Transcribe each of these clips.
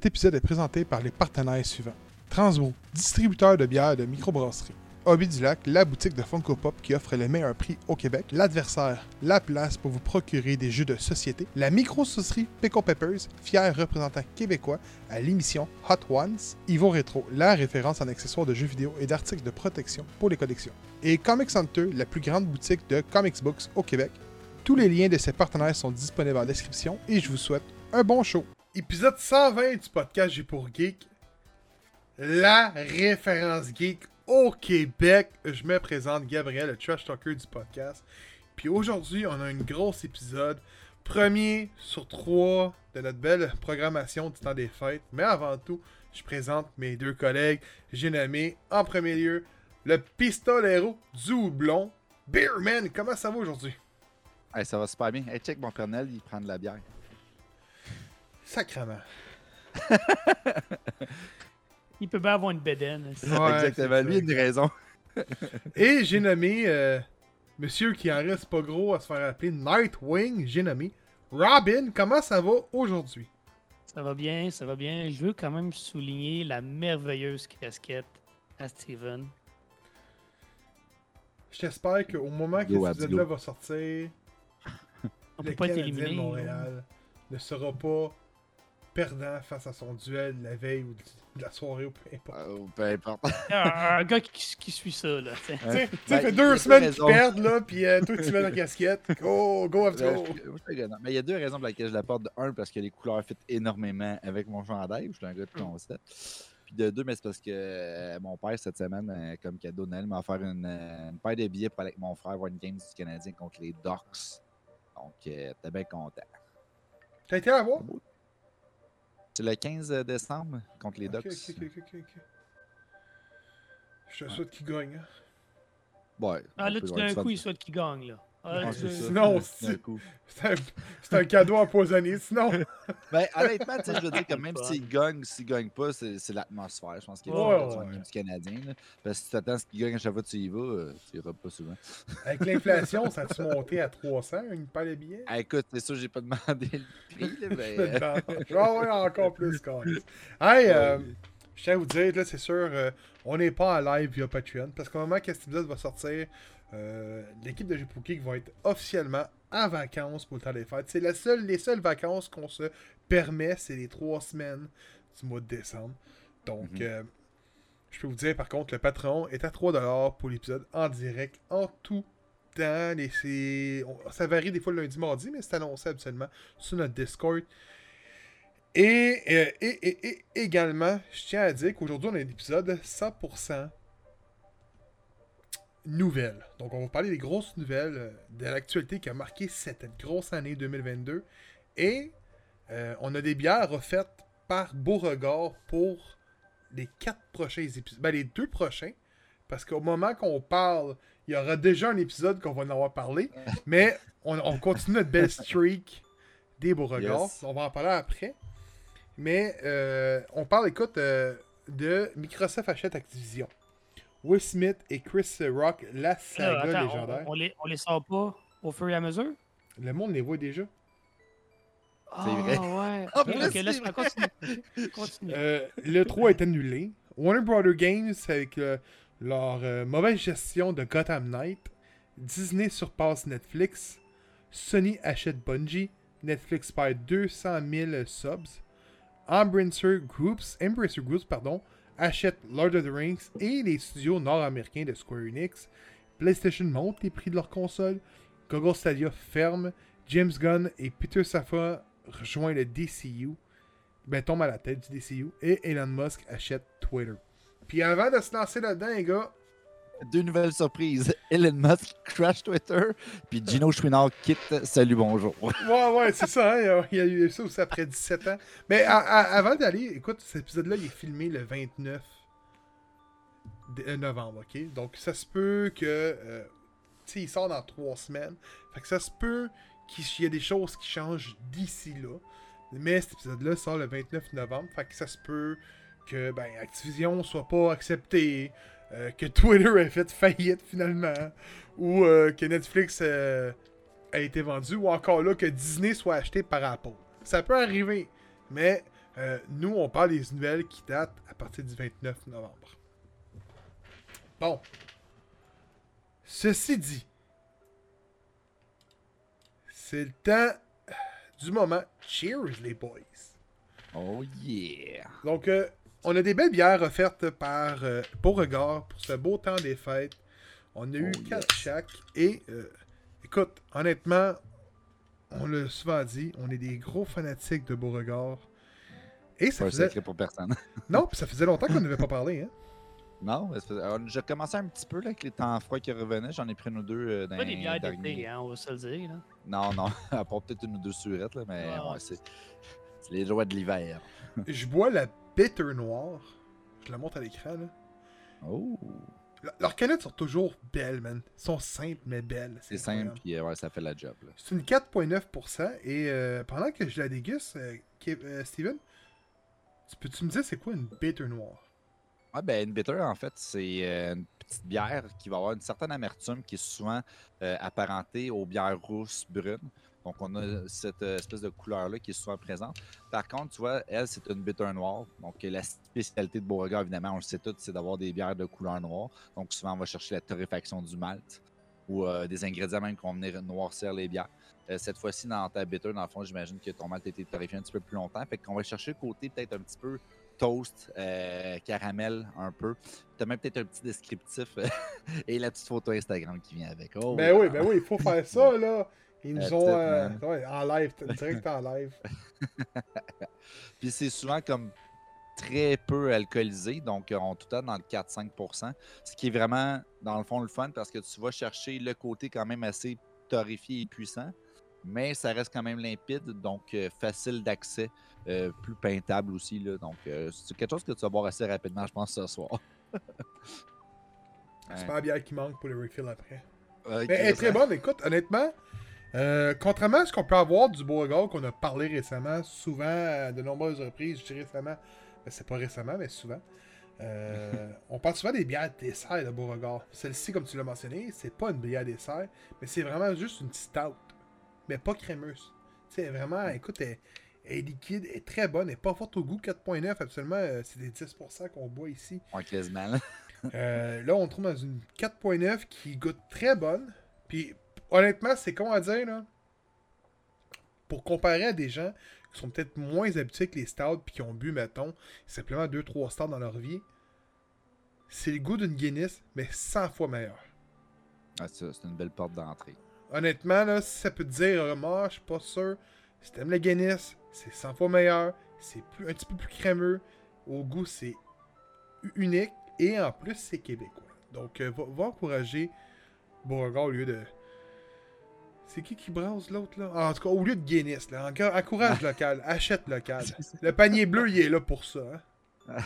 Cet épisode est présenté par les partenaires suivants. Transmo, distributeur de bières de microbrasserie. Hobby du Lac, la boutique de Funko Pop qui offre les meilleurs prix au Québec. L'adversaire, la place pour vous procurer des jeux de société. La micro-saucerie Pickle Peppers, fier représentant québécois à l'émission Hot Ones. Ivo Retro, la référence en accessoires de jeux vidéo et d'articles de protection pour les collections. Et Comics Hunter, la plus grande boutique de comics books au Québec. Tous les liens de ces partenaires sont disponibles en description et je vous souhaite un bon show. Épisode 120 du podcast J'ai pour Geek. La référence geek au Québec. Je me présente Gabriel, le trash talker du podcast. Puis aujourd'hui, on a un gros épisode. Premier sur trois de notre belle programmation du temps des fêtes. Mais avant tout, je présente mes deux collègues. J'ai nommé en premier lieu le pistolero du houblon. Beerman, comment ça va aujourd'hui? Ça va super bien. Hey, check mon colonel, il prend de la bière. Sacrement. Il peut bien avoir une bédaine. Ouais, Exactement. Lui, il a une raison. Et j'ai nommé euh, monsieur qui en reste pas gros à se faire appeler Nightwing. J'ai nommé Robin. Comment ça va aujourd'hui? Ça va bien, ça va bien. Je veux quand même souligner la merveilleuse casquette à Steven. J'espère qu'au moment que cet épisode-là va sortir, On le peut pas Canadien de. Montréal ne sera pas perdant face à son duel de la veille ou de la soirée ou peu importe. Euh, peu importe. Un gars qui, qui suit ça, là. Tu sais, Ben, fait deux semaines qu'ils perdent, là, puis euh, toi, tu mets la casquette. Go, go, un gars- Mais il y a deux raisons pour lesquelles je la porte. De un, parce que les couleurs fit énormément avec mon chandail. Je suis un gars de concept. Puis de deux, mais c'est parce que euh, mon père, cette semaine, euh, comme cadeau de Noël, m'a offert une, euh, une paire de billets pour aller avec mon frère voir une game du Canadien contre les Ducks. Donc, t'es bien content. T'as été à voir? C'est le 15 décembre contre les Ok, Ducks. ok, ok, ok, ok. Je te souhaite qu'il gagne. hein. Ouais, Ah, là, tout d'un coup, il souhaite qu'il gagne, là. Ah, Ouais, tu- c'est ça. Sinon. C'est un, cadeau empoisonné, sinon. Ben, honnêtement, je veux dire que même s'il gagne, s'il gagne pas, c'est l'atmosphère. Je pense qu'il y a Ouais, du ouais. du Canadien. là. Parce que si tu attends ce qu'il gagne à chaque fois que tu y vas, euh, tu iras pas souvent. Avec l'inflation, ça a-tu monté à 300, une paire de billets? Ah, écoute, c'est sûr, j'ai pas demandé le prix, là, mais. Je me euh. Ah encore plus, quand Hey, euh, ouais. je tiens à vous dire, c'est sûr, euh, on n'est pas en live via Patreon, parce qu'au moment que cet épisode va sortir, euh, l'équipe de Geek va être officiellement en vacances pour le temps des fêtes. C'est la seule, les seules vacances qu'on se permet, c'est les trois semaines du mois de décembre. Donc, Mhm. euh, je peux vous dire, par contre, le patron est à 3$ pour l'épisode en direct, en tout temps. Et c'est- on- ça varie des fois le lundi, mardi, mais c'est annoncé absolument sur notre Discord. Et, euh, et, et- et également, je tiens à dire qu'aujourd'hui, on a un épisode 100% nouvelles. Donc, on va parler des grosses nouvelles euh, de l'actualité qui a marqué cette grosse année 2022. Et euh, on a des bières offertes par Beauregard pour les quatre prochains épisodes. Ben, les deux prochains. Parce qu'au moment qu'on parle, il y aura déjà un épisode qu'on va en avoir parlé. Mais on, on continue notre belle streak des Beauregards. Yes. On va en parler après. Mais euh, on parle, écoute, euh, de Microsoft achète Activision. Will Smith et Chris Rock, la Là, saga attends, légendaire. on, on les, on les sort pas au fur et à mesure? Le monde les voit déjà. Ah, vrai. ouais. En Ok, plus, ok, c'est laisse-moi vrai. continuer. Ok, Continue. Euh, le 3 est annulé. Warner Brother Games, avec euh, leur euh, mauvaise gestion de Gotham Knight. Disney surpasse Netflix. Sony achète Bungie. Netflix perd 200 000 subs. Embracer Groups, Embracer Groups pardon, achète Lord of the Rings et les studios nord-américains de Square Enix. PlayStation monte les prix de leurs consoles. Google Stadia ferme. James Gunn et Peter Safra rejoignent le DCU ben, tombe à la tête du DCU et Elon Musk achète Twitter. Puis avant de se lancer là-dedans, les gars, Deux nouvelles surprises. Elon Musk crash Twitter, puis Gino Chouinard quitte Salut Bonjour. ouais, ouais, c'est ça, hein, il y a eu ça aussi après 17 ans. Mais à- à- avant d'aller, écoute, cet épisode-là, il est filmé le 29 de- euh, novembre, ok? Donc ça se peut que, euh, tu sais, il sort dans trois semaines. Fait que ça se peut qu'il y ait des choses qui changent d'ici là. Mais cet épisode-là sort le 29 novembre. Fait que ça se peut que ben, Activision soit pas accepté, euh, que Twitter ait fait faillite finalement, ou euh, que Netflix euh, a été vendu, ou encore là que Disney soit acheté par Apple. Ça peut arriver, mais nous, on parle des nouvelles qui datent à partir du 29 novembre. Bon. Ceci dit, c'est le temps du moment. Cheers, les boys. Oh yeah! Donc, euh, on a des belles bières offertes par euh, Beauregard pour ce beau temps des fêtes. On a eu Oh, quatre chaque. Et, euh, écoute, honnêtement, on l'a souvent dit, on est des gros fanatiques de Beauregard. Et ça Pas un faisait... secret pour personne. Non, puis ça faisait longtemps qu'on n'avait pas parlé, hein. non, alors, j'ai commencé un petit peu là, avec les temps froids qui revenaient. J'en ai pris une ou deux euh, dans Pas des bières d'été, hein, on va se le dire. Là. Non, non, à part peut-être une ou deux surettes, là, mais Ah. ouais, c'est les joies de l'hiver. Je bois la bitter noire. Je la montre à l'écran, là. Oh! Le- Leurs canettes sont toujours belles, man. Elles sont simples, mais belles. C'est simple, puis euh, ouais, ça fait la job. Là. C'est une 4,9%. Et euh, pendant que je la déguste, euh, euh, Steven, tu peux-tu me dire c'est quoi une bitter noire? Ouais, ben, une bitter, en fait, c'est une petite bière qui va avoir une certaine amertume qui est souvent apparentée aux bières rousses brunes. Donc, on a cette euh, espèce de couleur-là qui est souvent présente. Par contre, tu vois, elle, c'est une bitter noire. Donc, euh, la spécialité de Beauregard, évidemment, on le sait tous, c'est d'avoir des bières de couleur noire. Donc, souvent, on va chercher la torréfaction du malt ou euh, des ingrédients même qui vont venir noircir les bières. Euh, cette fois-ci, dans ta bitter, dans le fond, j'imagine que ton malt a été torréfié un petit peu plus longtemps. Fait qu'on va chercher le côté peut-être un petit peu toast, euh, caramel un peu. Tu as même peut-être un petit descriptif et la petite photo Instagram qui vient avec. Oh, ben oui, ben oui, il faut faire ça, là. Ils nous ont. euh, ouais, en live, direct en live. Puis c'est souvent comme très peu alcoolisé, donc euh, on tout à dans le 4-5%, ce qui est vraiment, dans le fond, le fun parce que tu vas chercher le côté quand même assez torréfié et puissant, mais ça reste quand même limpide, donc euh, facile d'accès, euh, plus peintable aussi. Là, donc c'est quelque chose que tu vas boire assez rapidement, je pense, ce soir. C'est pas la bière qui manque pour le refill après. Mais elle est très bonne, écoute, honnêtement. Euh, contrairement à ce qu'on peut avoir du Beauregard qu'on a parlé récemment, souvent, à de nombreuses reprises, je dis récemment, ben, c'est pas récemment, mais souvent. euh, on parle souvent des bières dessert de Beauregard. Celle-ci, comme tu l'as mentionné, c'est pas une bière dessert, mais c'est vraiment juste une stout. Mais pas crémeuse. Tu sais, vraiment, écoute, elle, elle est liquide, elle est très bonne, elle est pas forte au goût, 4.9, absolument, euh, c'est des 10% qu'on boit ici. Ouais, quasiment. là. Là, on trouve dans une 4.9 qui goûte très bonne. Puis, honnêtement, c'est con à dire, là. Pour comparer à des gens qui sont peut-être moins habitués que les stouts puis qui ont bu, mettons, simplement 2-3 stouts dans leur vie, c'est le goût d'une Guinness, mais 100 fois meilleur. Ah, c'est c'est une belle porte d'entrée. Honnêtement, là, si ça peut te dire, euh, moi, je suis pas sûr. Si t'aimes la Guinness, c'est 100 fois meilleur. C'est plus, un petit peu plus crémeux. Au goût, c'est unique. Et en plus, c'est québécois. Donc, euh, va, va encourager Beauregard au lieu de. C'est qui qui brasse l'autre, là? Ah, en tout cas, au lieu de Guinness, là. Encore, encourage local. Achète local. Le panier bleu, il est là pour ça. hein.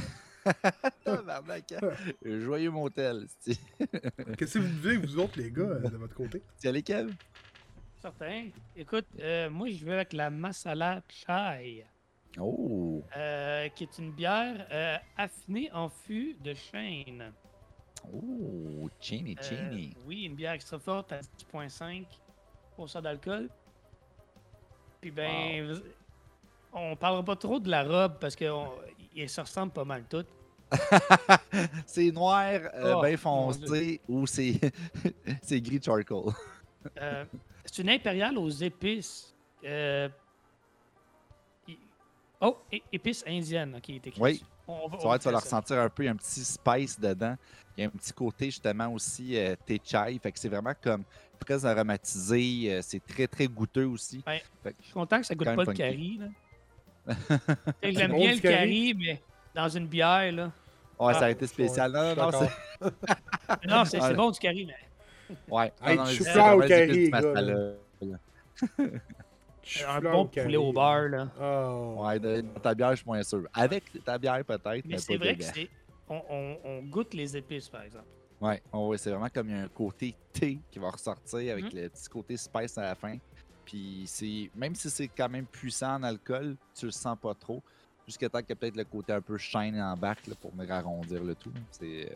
Hein? Joyeux motel. c'est- Qu'est-ce que vous vivez, vous autres, les gars, euh, de votre côté? Allais, Kev? Certain. Écoute, euh, moi, je vais avec la Masala Chai, Oh! euh, qui est une bière euh, affinée en fût de chêne. Oh! Euh, Chenny. oui, une bière extra forte à 10,5 d'alcool. Puis ben, vous- on parlera pas trop de la robe parce qu'elles se ressemblent pas mal toutes. c'est noir, euh, Oh, mon foncé, ou c'est c'est gris charcoal. Euh, c'est une impériale aux épices. Euh, Oh, épices indiennes, ok, il est écrit Oui. On va- Tu vois, tu vas ressentir un peu, il y a un petit spice dedans. Il y a un petit côté justement aussi euh, thé chai. Fait que c'est vraiment comme très aromatisé. euh, c'est très très goûteux aussi. Ouais. Fait que- Je suis content que ça goûte pas le curry. J'aime bien le curry? mais dans une bière, là. Ouais, ça Ah, a été spécial. Non, non, non, D'accord. c'est. Ah, bon du curry, mais Ouais. Hey, non, au curry, un bon poulet au beurre, là. Oh. Ouais, de- dans ta bière, je suis moins sûr. Avec ta bière, peut-être. Mais, c'est vrai que c'est. On, on- on goûte les épices, par exemple. Ouais, oh, ouais, c'est vraiment comme il y a un côté thé qui va ressortir avec Mhm. le petit côté spice à la fin. Puis c'est même si c'est quand même puissant en alcool, tu le sens pas trop. Jusqu'à temps qu'il y ait peut-être le côté un peu shine en bac là, pour venir arrondir le tout. C'est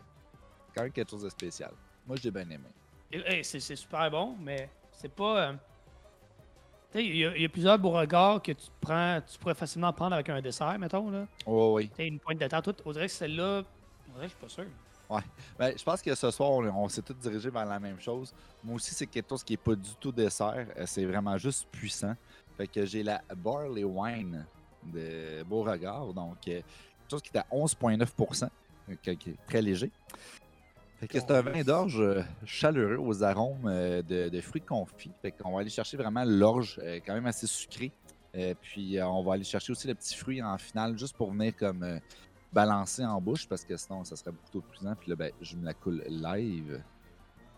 quand même quelque chose de spécial. Moi, j'ai bien aimé. Hey, c'est super bon, mais c'est pas. euh, Tu sais, il y, a- il y a plusieurs Beauregard que tu prends, tu pourrais facilement prendre avec un dessert, mettons. Là. Oui, oui. Tu une pointe de tout. On dirait que celle-là, on dirait que je suis pas sûr. Ben, je pense que ce soir, on, s'est tous dirigés vers la même chose. Moi aussi, c'est quelque chose qui n'est pas du tout dessert. euh, C'est vraiment juste puissant. Fait que j'ai la Barley Wine de Beauregard. Donc, euh, quelque chose qui est à 11,9 euh, qui est très léger. Fait que c'est un vin d'orge chaleureux aux arômes de, fruits confits. Fait qu'on va aller chercher vraiment l'orge, quand même assez sucré. Euh, puis on va aller chercher aussi le petit fruit en finale, juste pour venir comme balancer en bouche, parce que sinon ça serait beaucoup trop pesant. Puis là, ben, je me la coule live.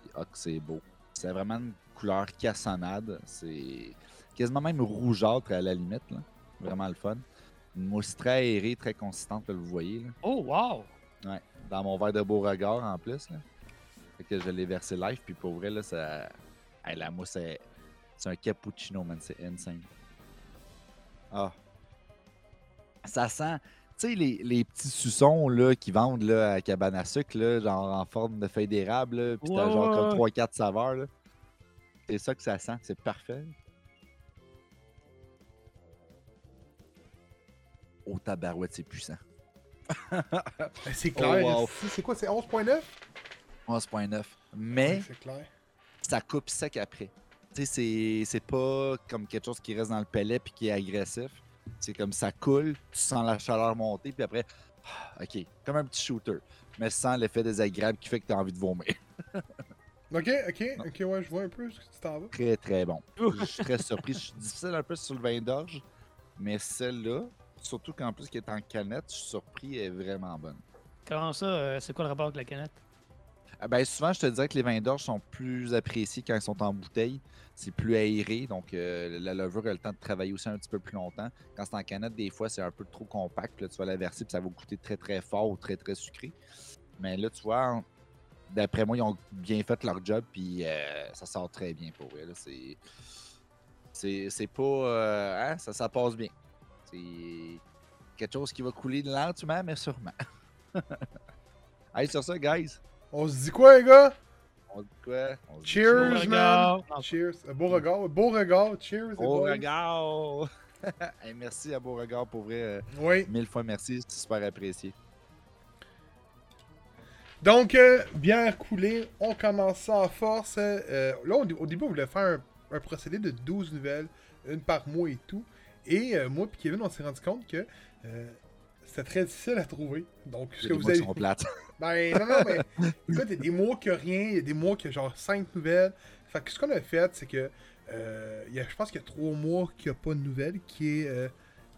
Puis, ah, que c'est beau. C'est vraiment une couleur cassonade. C'est quasiment même rougeâtre à la limite. Là. Vraiment le fun. Une mousse très aérée, très consistante, là, vous voyez. Là Oh, wow! dans mon verre de Beauregard en plus. Là. Fait que je l'ai versé live, puis pour vrai, là, ça. Hey, la mousse, est- c'est un cappuccino, man. C'est insane. Ah. Ça sent. Tu sais, les, les petits suçons là, qui vendent là, à cabane à sucre, là, genre en forme de feuille d'érable, puis t'as Ouais, genre comme 3-4 saveurs. là. C'est ça que ça sent. C'est parfait. Oh, tabarouette, c'est puissant. Ben, c'est Oh, clair. wow. c'est- C'est quoi, c'est 11.9? 11.9. Mais. Ouais, c'est clair. ça coupe sec après. Tu sais, c'est- c'est pas comme quelque chose qui reste dans le palais puis qui est agressif. C'est comme ça coule, tu sens la chaleur monter, puis après, ah, ok, comme un petit shooter. Mais sans l'effet désagréable qui fait que tu as envie de vomir. Ok, ok, ok, ouais, je vois un peu ce que tu t'en vas. Très, très bon. Je suis très surpris. Je suis difficile un peu sur le vin d'orge, mais celle-là, surtout qu'en plus qu'elle est en canette, je suis surpris, elle est vraiment bonne. Comment ça, euh, c'est quoi le rapport avec la canette? Ah ben, souvent, je te dirais que les vins d'orge sont plus appréciés quand ils sont en bouteille. C'est plus aéré, donc euh, la levure a le temps de travailler aussi un petit peu plus longtemps. Quand c'est en canette, des fois, c'est un peu trop compact. Là, tu vas la verser, puis ça va goûter très très fort ou très très sucré. Mais là, tu vois, d'après moi, ils ont bien fait leur job, puis euh, ça sort très bien pour eux. c'est, c'est pas. euh, hein, ça, ça passe bien. C'est quelque chose qui va couler lentement, mais sûrement. Allez, sur ça, guys. On se dit quoi, les gars? On dit quoi? On se dit Cheers, man! Cheers. Beau regard, beau regard, cheers. Beauregard! Hey, merci à Beauregard pour vrai. euh, Oui. mille fois merci, c'est super apprécié. Donc, euh, bière coulée, on commence ça en force. Euh, là, au, au début, on voulait faire un, un procédé de 12 nouvelles, une par mois et tout. Et euh, moi et Kevin, on s'est rendu compte que euh, c'était très difficile à trouver. Donc, ce que des vous qui avez. sont plates. Ben, non, non, mais écoute, il y a des mois qu'il n'y a rien, il y a des y a genre 5 nouvelles. Fait que ce qu'on a fait, c'est que euh, il y a, je pense qu'il y a 3 mois qu'il n'y a pas de nouvelles, qui est, euh,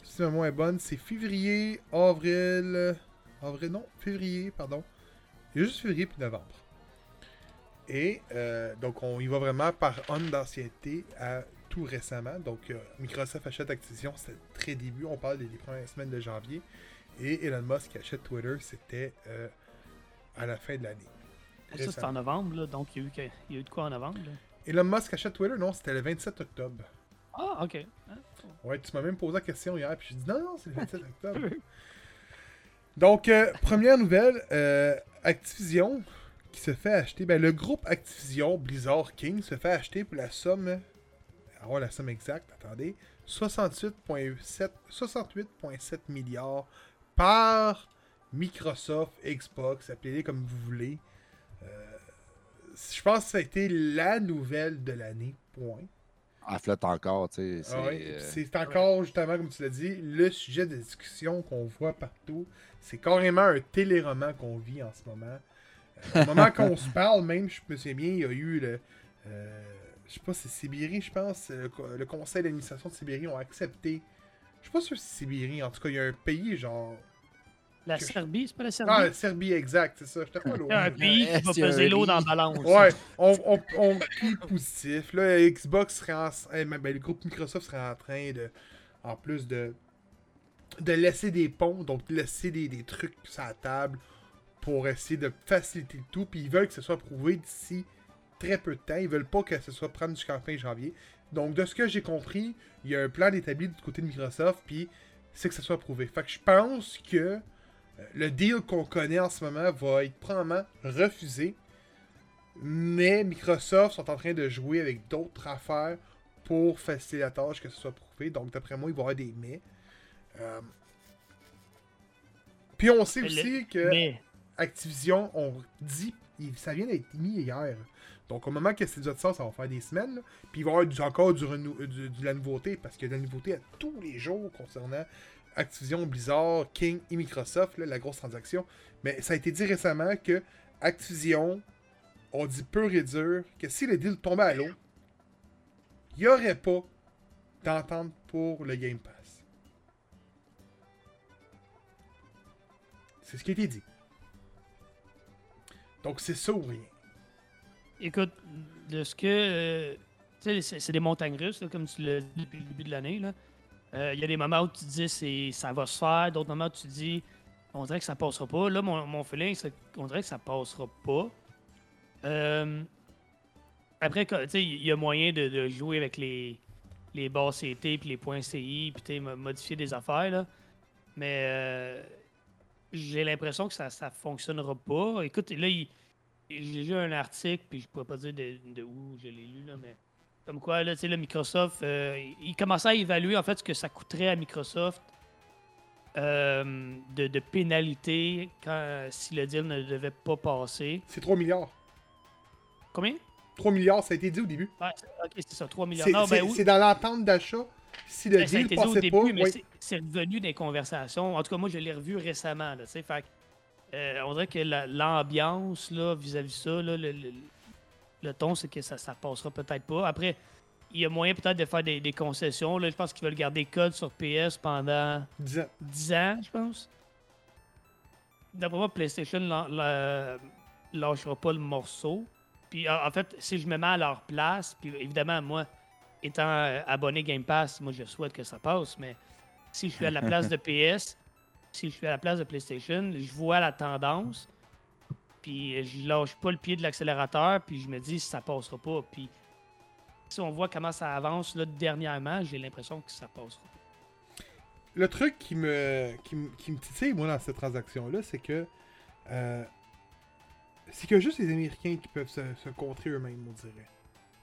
si ma mémoire est bonne, c'est février, avril, euh, avril, non, février, pardon. Il y a juste février puis novembre. Et euh, donc, on y va vraiment par onde d'ancienneté à tout récemment. Donc, euh, Microsoft achète Activision, c'était très début, on parle des, des premières semaines de janvier. Et Elon Musk achète Twitter, c'était euh, à la fin de l'année. Ça, c'est en novembre, là, donc il y, a eu que- il y a eu de quoi en novembre? là? Elon Musk achète Twitter, non, c'était le 27 octobre. Ah, ok. Ouais, tu m'as même posé la question hier, puis j'ai dit non, non, c'est le 27 octobre. Donc, euh, première nouvelle, euh, Activision qui se fait acheter, ben le groupe Activision Blizzard King se fait acheter pour la somme, alors la somme exacte, attendez, 68,7 68,7 milliards par Microsoft, Xbox, appelez-les comme vous voulez. Euh, je pense que ça a été la nouvelle de l'année, point. Elle flotte encore, tu sais. C'est Ah ouais, euh, encore, justement, comme tu l'as dit, le sujet de discussion qu'on voit partout. C'est carrément un téléroman qu'on vit en ce moment. Euh, au moment qu'on se parle, même, je me souviens bien, il y a eu le. euh, je sais pas, c'est Sibérie, je pense. Le, le conseil d'administration de Sibérie ont accepté. Je suis pas sûr si c'est Sibérie. En tout cas, il y a un pays, genre. La Que- Serbie, c'est pas la Serbie? Ah, la Serbie, exact, c'est ça. J'étais pas loin. un pays qui va peser l'eau dans la balance. Ouais, on, on, on positif. Là, Xbox serait en, eh, ben, le groupe Microsoft serait en train de, en plus de, de laisser des ponts, donc de laisser des, des trucs sur la table pour essayer de faciliter le tout. Puis ils veulent que ce soit prouvé d'ici très peu de temps. Ils veulent pas que ce soit prendre jusqu'en fin janvier. Donc, de ce que j'ai compris, il y a un plan établi du côté de Microsoft, puis c'est que ce soit prouvé. Fait que je pense que euh, le deal qu'on connaît en ce moment va être probablement refusé. Mais Microsoft sont en train de jouer avec d'autres affaires pour faciliter la tâche, que ce soit prouvé. Donc, d'après moi, il va y avoir des mais. Euh, Puis on sait Mais le- aussi que Mais Activision, on dit, ça vient d'être mis hier. Donc, au moment que c'est déjà de ça, ça va faire des semaines. Puis il va y avoir encore du- de la nouveauté, parce qu'il y a de la nouveauté à tous les jours concernant Activision, Blizzard, King et Microsoft, la grosse transaction. Mais ça a été dit récemment que Activision, on dit pur et dur, que si le deal tombait à l'eau, il n'y aurait pas d'entente pour le Game Pass. C'est ce qui a été dit. Donc c'est ça ou rien. Écoute, de ce que. euh, tu sais, c'est- des montagnes russes, là, comme tu l'as dit depuis le début de l'année. Euh, Il y a des moments où tu dis c'est, ça va se faire, d'autres moments où tu dis on dirait que ça passera pas. Là, mon, mon feeling, dirait que ça passera pas. Euh, après, tu sais, il y a moyen de, jouer avec les, les CT puis les points CI, puis modifier des affaires. Là. Mais j'ai l'impression que ça ne fonctionnera pas. Écoute, là, il- j'ai lu un article, puis je pourrais pas dire de, de où je l'ai lu, là, mais comme quoi, là, tu sais, le Microsoft, euh, il commençait à évaluer en fait ce que ça coûterait à Microsoft euh, de, de pénalité quand, si le deal ne devait pas passer. C'est 3 milliards. Combien? 3 milliards, ça a été dit au début. Ouais, c'est- ok, c'est ça, 3 millions. C'est Non, c'est- ben oui, c'est dans l'entente d'achat. Si le ben, deal au passait début, pas, mais oui. c'est- c'est revenu des conversations. En tout cas, moi, je l'ai revu récemment. Là, tu sais, fait euh, on dirait que la- l'ambiance là, vis-à-vis ça, là, le, le- le ton, c'est que ça ne passera peut-être pas. Après, il y a moyen peut-être de faire des, des concessions. Là, je pense qu'ils veulent garder code sur PS pendant 10 ans. 10 ans, je pense. D'après moi, PlayStation la- la- lâchera pas le morceau. Puis en en fait, si je me mets à leur place, puis évidemment, moi, étant euh, abonné Game Pass, moi je souhaite que ça passe, mais si je suis à la place de PS, si je suis à la place de PlayStation, je vois la tendance, puis je lâche pas le pied de l'accélérateur, puis je me dis ça passera pas. Puis si on voit comment ça avance dernièrement, j'ai l'impression que ça passera. Le truc qui me, qui, qui me titille, moi, dans cette transaction-là, c'est que. euh, c'est que juste les Américains qui peuvent se, contrer eux-mêmes, on dirait.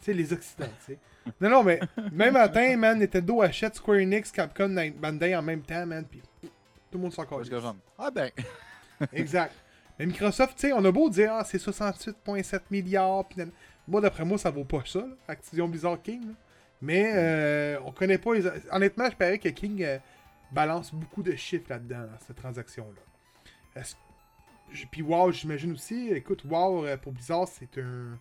Tu sais, les Occidentaux, tu sais. Non, non, mais même matin, man, Nintendo achète Square Enix, Capcom, Bandai en même temps, man, puis tout le monde s'en calisse. ah ben, Exact. Mais Microsoft, tu sais, on a beau dire, ah, c'est 68,7 milliards, moi, d'après moi, ça vaut pas ça, là, Activision Blizzard King. là. Mais euh, on connaît pas les. Honnêtement, je parie que King euh, balance beaucoup de chiffres là-dedans, dans cette transaction-là. Puis WoW, j'imagine aussi. Écoute, WoW euh, pour Blizzard, c'est un.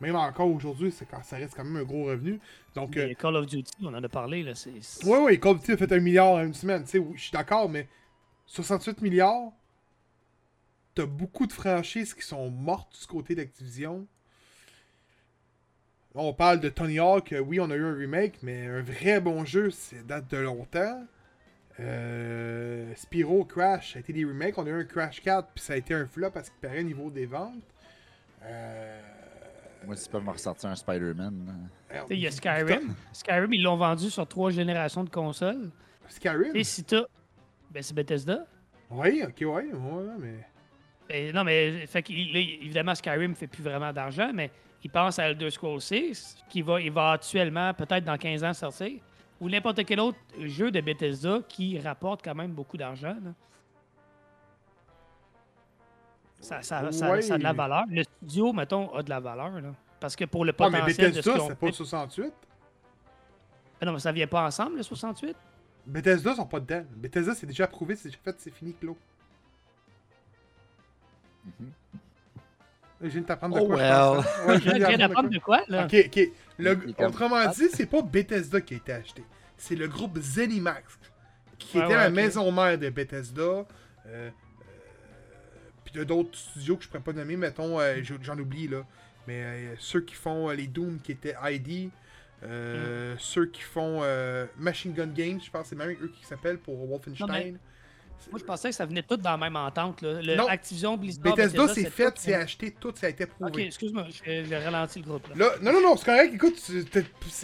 Même encore aujourd'hui, ça reste quand même un gros revenu. Donc, euh, Mais Call of Duty, on en a parlé, là, c'est... Ouais, ouais, Call of Duty a fait un milliard en une semaine. Tu sais, oui, je suis d'accord, mais 68 milliards, t'as beaucoup de franchises qui sont mortes du côté d'Activision. On parle de Tony Hawk, euh, oui, on a eu un remake, mais un vrai bon jeu, c'est date de longtemps. Euh, Spyro, Crash, ça a été des remakes. On a eu un Crash 4, puis ça a été un flop parce qu'il paraît au niveau des ventes. Euh, moi, si tu peux me ressortir un Spider-Man. Sais, Il y a Skyrim. Skyrim, ils l'ont vendu sur trois générations de consoles. Skyrim? Et si t'as. Ben, c'est Bethesda. Oui, ok, ouais, ouais, mais. Ben, non, mais fait que, là, évidemment, Skyrim fait plus vraiment d'argent, mais il pense à Elder Scrolls 6, qui va, il va actuellement, peut-être dans 15 ans, sortir. Ou n'importe quel autre jeu de Bethesda qui rapporte quand même beaucoup d'argent. Ça, ça, ça- Ouais. ça a de la valeur. Le studio, mettons, a de la valeur. Là. Parce que pour le Ah, mais potentiel de ce Bethesda, ont c'est pas fait- 68. Ah non, mais ça vient pas ensemble, le 68? Bethesda sont pas dedans. Bethesda, c'est déjà approuvé, c'est déjà fait, c'est fini, clos. Mhm. Je viens de t'apprendre de Oh quoi, je well. pense, hein? Ouais, de de quoi, là? Ok, ok. Le- Autrement dit, c'est pas Bethesda qui a été acheté. C'est le groupe Zenimax, qui Ouais, était ouais, la maison mère de Bethesda. Euh, Puis il y a d'autres studios que je pourrais pas nommer, mettons, euh, j'en oublie, là. Mais euh, ceux qui font euh, les Doom, qui étaient ID. euh, Mm. Ceux qui font euh, Machine Gun Games, je pense que c'est même eux qui s'appellent pour Wolfenstein. Moi, je pensais que ça venait tout dans la même entente. Là. Le Non. Activision, Blizzard, Bethesda, c'est fait, c'est acheté, tout, ça a été Ok, prouvé. excuse-moi, j'ai ralenti le groupe. Là. Là, non, non, non, c'est correct. Écoute,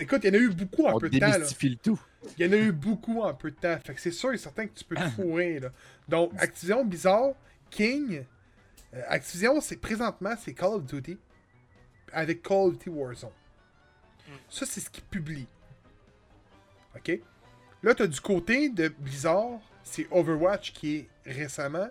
écoute, il y en a eu beaucoup en On peu de temps. Là. démystifie le tout. Il y en a eu beaucoup en peu de temps. Fait que c'est sûr et certain que tu peux te fourrer. Là. Donc, Activision, Bizarre, King. Euh, Activision, c'est présentement, c'est Call of Duty. Avec Call of Duty Warzone. Mm. Ça, c'est ce qu'ils publient. OK? Là, t'as du côté de Blizzard, c'est Overwatch qui est récemment,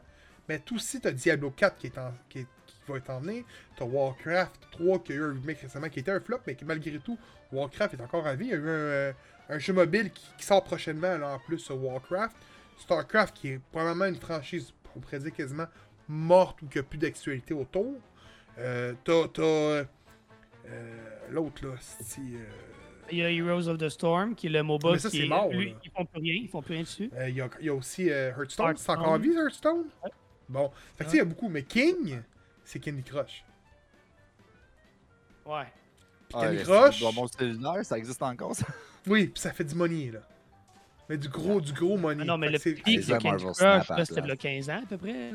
mais tout aussi, t'as Diablo 4 qui, est en, qui, est- qui va être emmené, t'as Warcraft 3 qui a eu un remake récemment qui était un flop, mais qui malgré tout, Warcraft est encore en vie. Il y a eu un, euh, un jeu mobile qui, qui sort prochainement là, en plus sur Warcraft. StarCraft qui est probablement une franchise, on pourrait dire quasiment morte ou qui a plus d'actualité autour. Euh, t'as. t'as, euh, euh, L'autre là, c'est. euh, Il y a Heroes of the Storm, qui est le MOBA. Mais ça, qui c'est est- mort, lui, là. ils font plus rien, ils font plus rien dessus. Euh, Il y, a, il y a aussi euh, Hearthstone. C'est encore en Hearthstone. vie, Hearthstone? Ouais. Bon. Fait que tu sais, il y a beaucoup. Mais King, c'est Candy Crush. Ouais. Puis Ah, Candy le- Crush, Dans mon cellulaire, ça existe encore, ça? oui, puis ça fait du money, là. Mais du gros, du gros money. Ah non, mais Fait le pic de Candy Marvel Crush, c'était le 15 ans à peu près.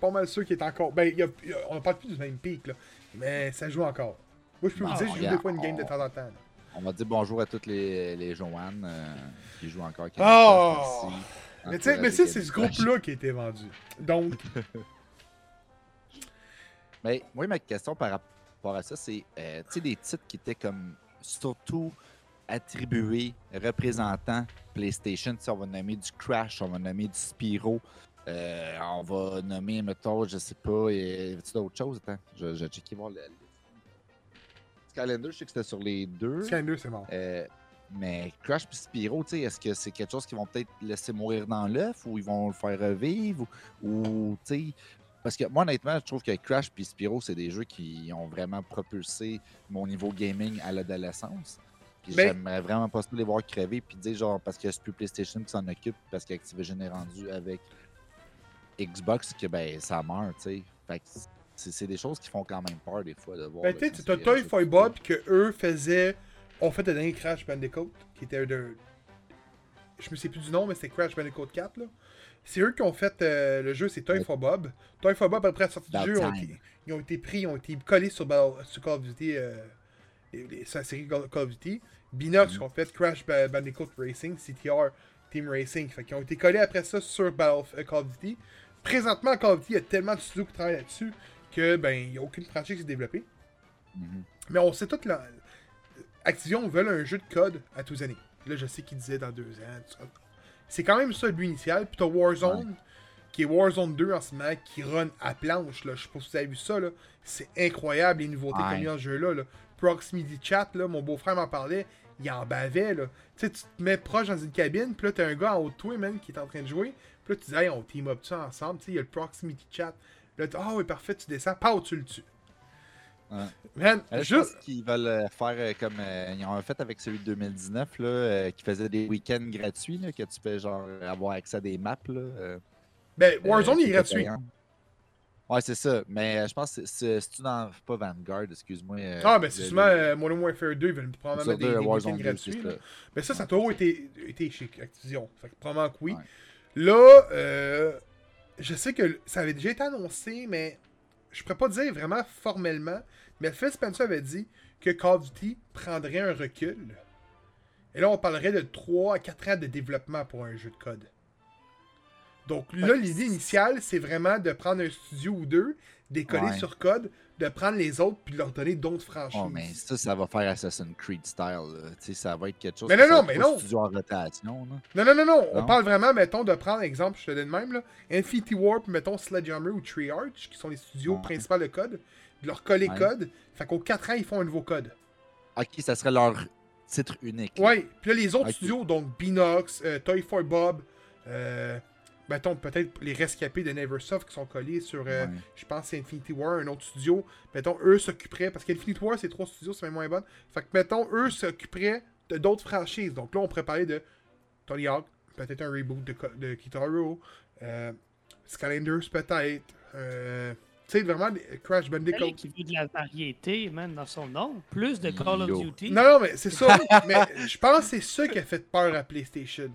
Pas mal sûr qu'il est encore. Ben, y a- y a- on parle plus du même pic, là. Mais ça joue encore. Moi, je peux Ah, vous dire, je joue des fois une game de temps en temps. là. On va dire bonjour à toutes les, les Joanne euh, qui jouent encore. à Candy Oh! Mais tu sais, mais c'est ce groupe-là qui a été vendu. Donc, Mais moi, ma question par rapport à ça, c'est, euh, tu sais, des titres qui étaient comme surtout attribués, représentants PlayStation. Tu sais, on va nommer du Crash, on va nommer du Spyro, euh, on va nommer, mettons, je sais pas, y a-tu d'autres choses? Attends, je, checker voir le. Skylander, je sais que c'était sur les deux. Skylander, c'est mort. Euh, mais Crash et Spyro, est-ce que c'est quelque chose qu'ils vont peut-être laisser mourir dans l'œuf ou ils vont le faire revivre ou, tu sais, parce que moi honnêtement, je trouve que Crash et Spyro, c'est des jeux qui ont vraiment propulsé mon niveau gaming à l'adolescence. Puis Mais- j'aimerais vraiment pas les voir crever puis dire genre parce que c'est plus PlayStation qui s'en occupe parce qu'Activision est rendu avec Xbox que ben ça meurt, tu sais. Fait que c'est c'est des choses qui font quand même peur des fois de voir. Ben, tu sais, t'as Toy Foy Bob que eux faisaient. On fait le dernier Crash Bandicoot, qui était de. Je me sais plus du nom, mais c'était Crash Bandicoot 4, là. C'est eux qui ont fait euh, le jeu, c'est Toy for Bob. Toy for Bob, après la sortie du jeu, ont été- ils ont été pris, ils ont été collés sur, Battle- sur Call of Duty, euh, la série Call of Duty. Binox qui ont fait Crash Ba- Bandicoot Racing, CTR Team Racing. Fait qu'ils ont été collés après ça sur Battle euh, Call of Duty. Présentement, Call of Duty, il y a tellement de studios qui travaillent là-dessus que, ben, il n'y a aucune franchise qui s'est développée. Mhm. Mais on sait tout là. Activision veulent un jeu de code à tous les années. Là, je sais qu'ils disaient dans deux ans. tout ça. C'est quand même ça le but initial. Puis t'as Warzone, qui est Warzone 2 en ce moment, qui run à planche. Là. Je sais pas si vous avez vu ça. là. C'est incroyable les nouveautés Ouais. qu'il y a dans ce jeu-là. là. Proximity Chat, là, mon beau-frère m'en parlait. Il en bavait. Là. Tu sais, tu te mets proche dans une cabine. Puis là, t'as un gars en haut de toi, man, qui est en train de jouer. Puis là, tu dis, hey, on team up ça ensemble? Tu sais, il y a le Proximity Chat. Là, tu ah oui, parfait, tu descends. Pow, tu le tues. Ouais. Man, Euh, je juste. pense qu'ils veulent euh, faire euh, comme euh, ils ont fait avec celui de 2019 là, euh, qui faisait des week-ends gratuits là, que tu peux genre avoir accès à des maps là. euh, Ben, Warzone, il est gratuit. Ouais, c'est ça. Mais je pense que c'est dans pas Vanguard, excuse-moi. Ah, ben c'est sûrement le- Modern Warfare 2, ils veulent probablement des, de des Warzone week-ends 2, gratuits. Mais ça, ça a toujours été, été chez Activision. Fait que probablement que oui. Ouais. Là, euh, je sais que ça avait déjà été annoncé, mais je pourrais pas dire vraiment formellement. Mais Phil Spencer avait dit que Call of Duty prendrait un recul. Et là, on parlerait de 3 à 4 ans de développement pour un jeu de code. Donc là, l'idée initiale, c'est vraiment de prendre un studio ou deux, décoller Ouais. sur code, de prendre les autres puis de leur donner d'autres franchises. Oh, mais ça, ça va faire Assassin's Creed style. là. Tu sais, ça va être quelque chose. Mais non, mais non. studio en rotation. Là. Non, non, non, non. On Non? parle vraiment, mettons, de prendre exemple, je te donne même, là, Infinity Warp, mettons Sledgehammer ou Treyarch, qui sont les studios Ouais. principaux de code, de leur coller Ouais. code. Fait qu'aux 4 ans, ils font un nouveau code. Ok, ça serait leur titre unique. Ouais. Puis là, les autres studios, donc Binox, euh, Toy for Bob, euh, mettons, peut-être les rescapés de Neversoft qui sont collés sur, euh, Ouais. je pense, c'est Infinity War, un autre studio. Mettons, eux s'occuperaient, parce qu'Infinity War, c'est trois studios, c'est même moins bon. Fait que, mettons, eux s'occuperaient de d'autres franchises. Donc là, on pourrait parler de Tony Hawk, peut-être un reboot de, de Kitaro, euh, Skylanders, peut-être. euh, tu sais, vraiment, Crash Bandicoot. Qui veut de la variété, man, dans son nom. Plus de Call of. Duty. Non, non, mais c'est ça. mais je pense que c'est ça qui a fait peur à PlayStation.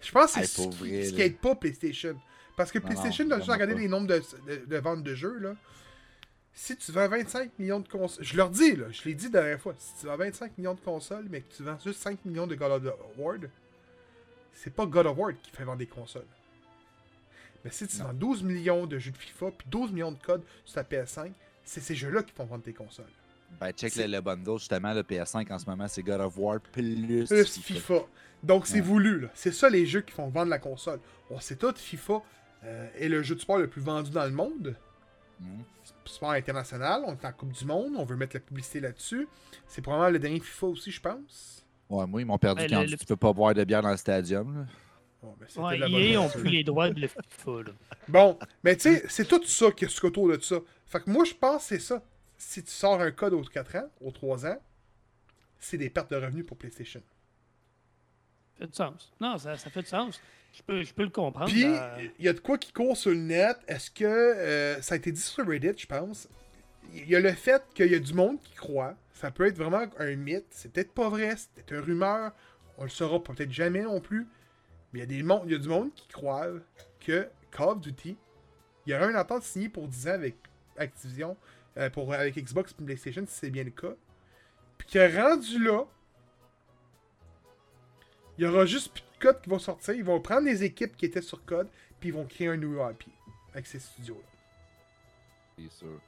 Je pense que c'est ce qui, vrai, ce qui là. aide pas PlayStation. Parce que Non, PlayStation, non, juste vraiment regardé les nombres de, de- de ventes de jeux, là. Si tu vends 25 millions de consoles, je leur dis, là, je l'ai dit la dernière fois, si tu vends 25 millions de consoles, mais que tu vends juste 5 millions de God of War, c'est pas God of War qui fait vendre des consoles. Mais si tu Non. vends 12 millions de jeux de FIFA, puis 12 millions de codes sur ta PS5, c'est ces jeux-là qui font vendre tes consoles. Ben, check le, le bundle, justement, le PS5 en ce moment, c'est God of War plus, plus FIFA. FIFA. Donc c'est Ouais. voulu, là. C'est ça les jeux qui font vendre la console. On sait tout, FIFA euh, est le jeu de sport le plus vendu dans le monde. Mhm. Sport international, on est en Coupe du Monde, on veut mettre la publicité là-dessus. C'est probablement le dernier FIFA aussi, je pense. Ouais, moi, ils m'ont perdu Ouais, quand le- le- tu peux pas boire de bière dans le stadium. là. Bon, ben, Ouais, EA ont pris les droits de le FIFA. Là. Bon, mais tu sais, c'est tout ça qui est autour de ça. Fait que moi, je pense que c'est ça. Si tu sors un code aux 4 ans, aux 3 ans, c'est des pertes de revenus pour PlayStation. Ça fait du sens. Non, ça, ça fait du sens. Je peux, je peux le comprendre. Puis, euh, il y a de quoi qui court sur le net. Est-ce que euh, ça a été dit sur Reddit, je pense? Il y a le fait qu'il y a du monde qui croit. Ça peut être vraiment un mythe. C'est peut-être pas vrai. C'est peut-être une rumeur. On le saura peut-être jamais non plus. Mais il y, a des mon- il y a du monde qui croit que Call of Duty, il y aura une entente signée pour 10 ans avec Activision, euh, pour, avec Xbox et PlayStation, si c'est bien le cas. Puis que rendu là, il y aura juste plus de code qui vont sortir. Ils vont prendre les équipes qui étaient sur code, puis ils vont créer un nouveau IP avec ces studios-là. C'est sûr.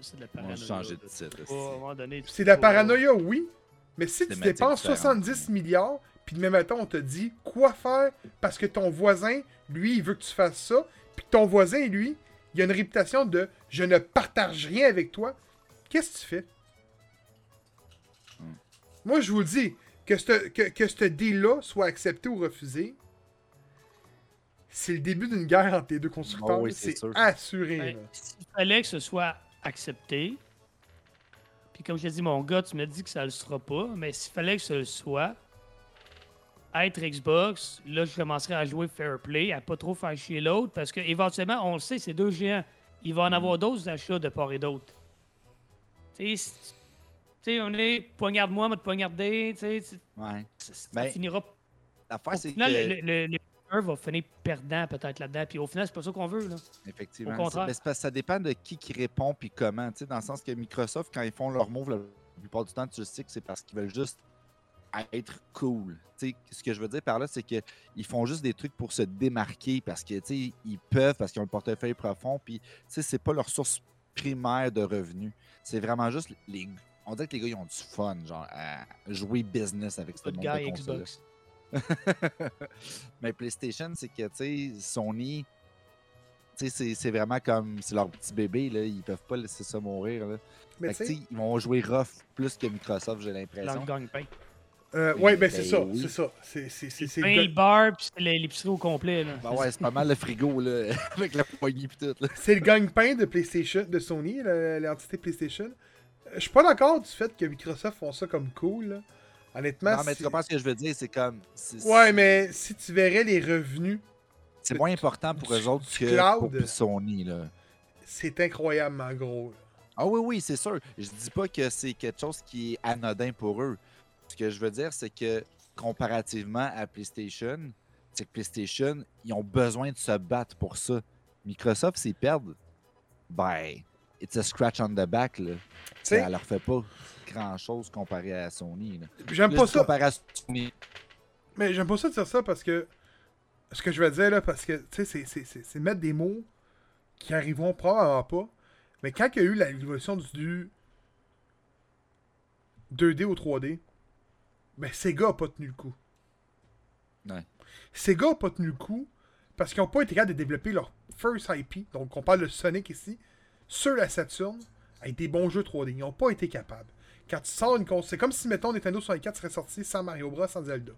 c'est de la paranoïa. changer de titre. Tu C'est de la paranoïa, oui. Mais si tu dépenses différente. 70 milliards, puis demain matin, on te dit quoi faire parce que ton voisin, lui, il veut que tu fasses ça, puis ton voisin, lui, il a une réputation de je ne partage rien avec toi, qu'est-ce que tu fais? Hmm. Moi, je vous le dis, que ce que, que ce deal-là soit accepté ou refusé, c'est le début d'une guerre entre les deux constructeurs. Oh oui, c'est assuré. Ben. S'il fallait que ce soit accepté, puis comme je t'ai dit, mon gars, tu me dis que ça le sera pas, mais s'il fallait que ce le soit, être Xbox, là, je commencerais à jouer fair play, à pas trop faire chier l'autre, parce que éventuellement, on le sait, c'est deux géants. Il va en avoir d'autres achats de part et d'autre. Tu sais, si- tu sais, on est poignarde-moi, moi te poignarder, tu sais, Ouais. ça, Ben, finira. L'affaire, c'est que. le, le, le- va finir perdant peut-être là-dedans, puis au final, c'est pas ça qu'on veut, là. Effectivement. Au contraire. que ça dépend de qui qui répond puis comment. tu sais, Dans le sens que Microsoft, quand ils font leur move, la plupart du temps, tu sais que c'est parce qu'ils veulent juste être cool. Tu sais, ce que je veux dire par là, c'est qu'ils font juste des trucs pour se démarquer parce que tu sais, ils peuvent, parce qu'ils ont le portefeuille profond, puis sais, c'est pas leur source primaire de revenus. C'est vraiment juste les. On dirait que les gars, ils ont du fun, genre, à jouer business avec ce monde gars de Xbox. Mais PlayStation, c'est que, tu sais, Sony, tu sais, c'est- c'est vraiment comme, c'est leur petit bébé, là, ils peuvent pas laisser ça mourir, là. Mais Fait que, ils vont jouer rough plus que Microsoft, j'ai l'impression. le gagne-pain. euh, ouais, ben c'est Ben ça, oui. c'est ça. C'est le bar, puis c'est l'épicerie au complet, là. Ben ouais, c'est pas mal le frigo, là, avec la poignée pis tout. C'est le gagne-pain de PlayStation, de Sony, le- l'entité PlayStation. Je suis pas d'accord du fait que Microsoft font ça comme cool. là. Honnêtement, Non, mais tu comprends ce que je veux dire, c'est comme... Ouais, mais si tu verrais les revenus, C'est moins important pour eux autres que cloud. pour Sony, là. c'est incroyablement gros. là. Ah oui, oui, c'est sûr. Je dis pas que c'est quelque chose qui est anodin pour eux. Ce que je veux dire, c'est que comparativement à PlayStation, c'est que PlayStation, ils ont besoin de se battre pour ça. Microsoft, s'ils perdent, ben, it's a scratch on the back. Là. sais- Ça leur fait pas grand-chose comparé à Sony. là. J'aime pas ça. comparé à Sony, Mais j'aime pas ça de dire ça parce que. Ce que je veux dire là, parce que, tu sais, c'est- mettre des mots qui arriveront probablement pas. Mais quand il y a eu la l'évolution du 2D au 3D, ben Sega a pas tenu le coup. Ouais. Sega a pas tenu le coup parce qu'ils ont pas été capables de développer leur first IP, donc on parle de Sonic ici, sur la Saturn, avec des bons jeux 3D. Ils ont pas été capables. Quand tu sors une console, c'est comme si, mettons, Nintendo 64 serait sorti sans Mario Bros, sans Zelda.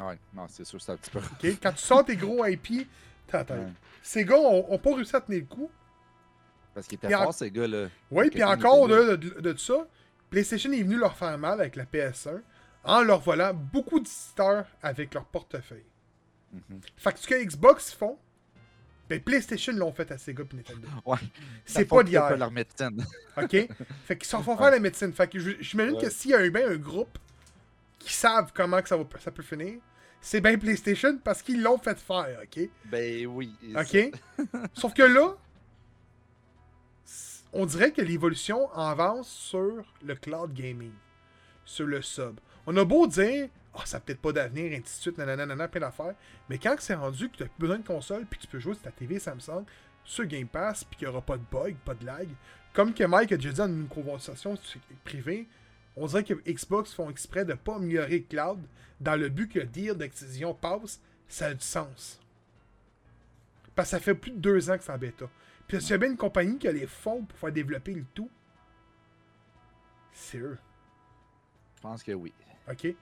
ouais, non, c'est sûr, c'est un petit peu. Quand tu sors tes gros IP, t'attends. Ouais. Ces gars ont, ont pas réussi à tenir le coup. Parce qu'ils étaient en- forts, ces gars-là. Oui, puis encore de, de, de ça, PlayStation est venu leur faire mal avec la PS1 en leur volant beaucoup de visiteurs avec leur portefeuille. Mhm. Fait que ce que Xbox font, ben PlayStation l'ont fait à Sega et Nintendo. Ouais. C'est pas d'hier. leur médecine. OK? fait qu'ils s'en font faire la médecine. Fait que je- j'imagine Ouais. que s'il y a eu bien un groupe qui savent comment que ça, va, ça peut finir, c'est bien PlayStation parce qu'ils l'ont fait faire, OK? Ben oui. OK? Sauf que là, on dirait que l'évolution avance sur le cloud gaming, sur le sub. On a beau dire, ah, ça n'a peut-être pas d'avenir, ainsi de suite, nanana, plein d'affaires. Mais quand c'est rendu que tu n'as plus besoin de console, puis tu peux jouer sur ta TV Samsung, sur Game Pass, puis qu'il n'y aura pas de bug, pas de lag, comme que Mike a déjà dit dans une conversation privée, on dirait que Xbox font exprès de pas améliorer le cloud dans le but que le deal d'Activision passe, ça a du sens. Parce que ça fait plus de deux ans que c'est en bêta. Puis s'il y a bien une compagnie qui a les fonds pour faire développer le tout, c'est eux. Je pense que oui. OK?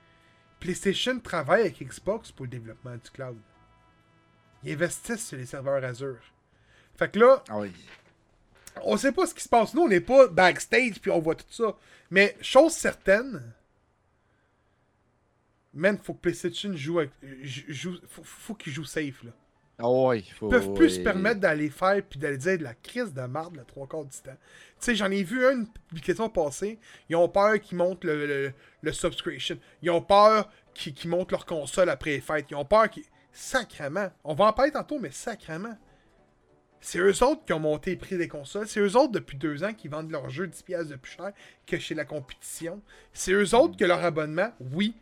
PlayStation travaille avec Xbox pour le développement du cloud. Ils investissent sur les serveurs Azure. Fait que là, Ah oui. on sait pas ce qui se passe. Nous, on n'est pas backstage puis on voit tout ça. Mais chose certaine, man, faut que PlayStation joue avec. Joue, faut, faut qu'ils jouent safe, là. Ah oui, il faut. Ils peuvent plus se permettre d'aller faire puis d'aller dire de la crise de marde le trois quarts du temps. Tu sais, j'en ai vu une publication passée. Ils ont peur qu'ils montent le, le, le subscription. Ils ont peur qu'ils montent leur console après les fêtes. Ils ont peur qu'ils. Sacrement. On va en parler tantôt, mais sacrement. C'est eux autres qui ont monté les prix des consoles. C'est eux autres depuis deux ans qui vendent leurs jeux 10$ piastres de plus cher que chez la compétition. C'est eux autres que leur abonnement, oui,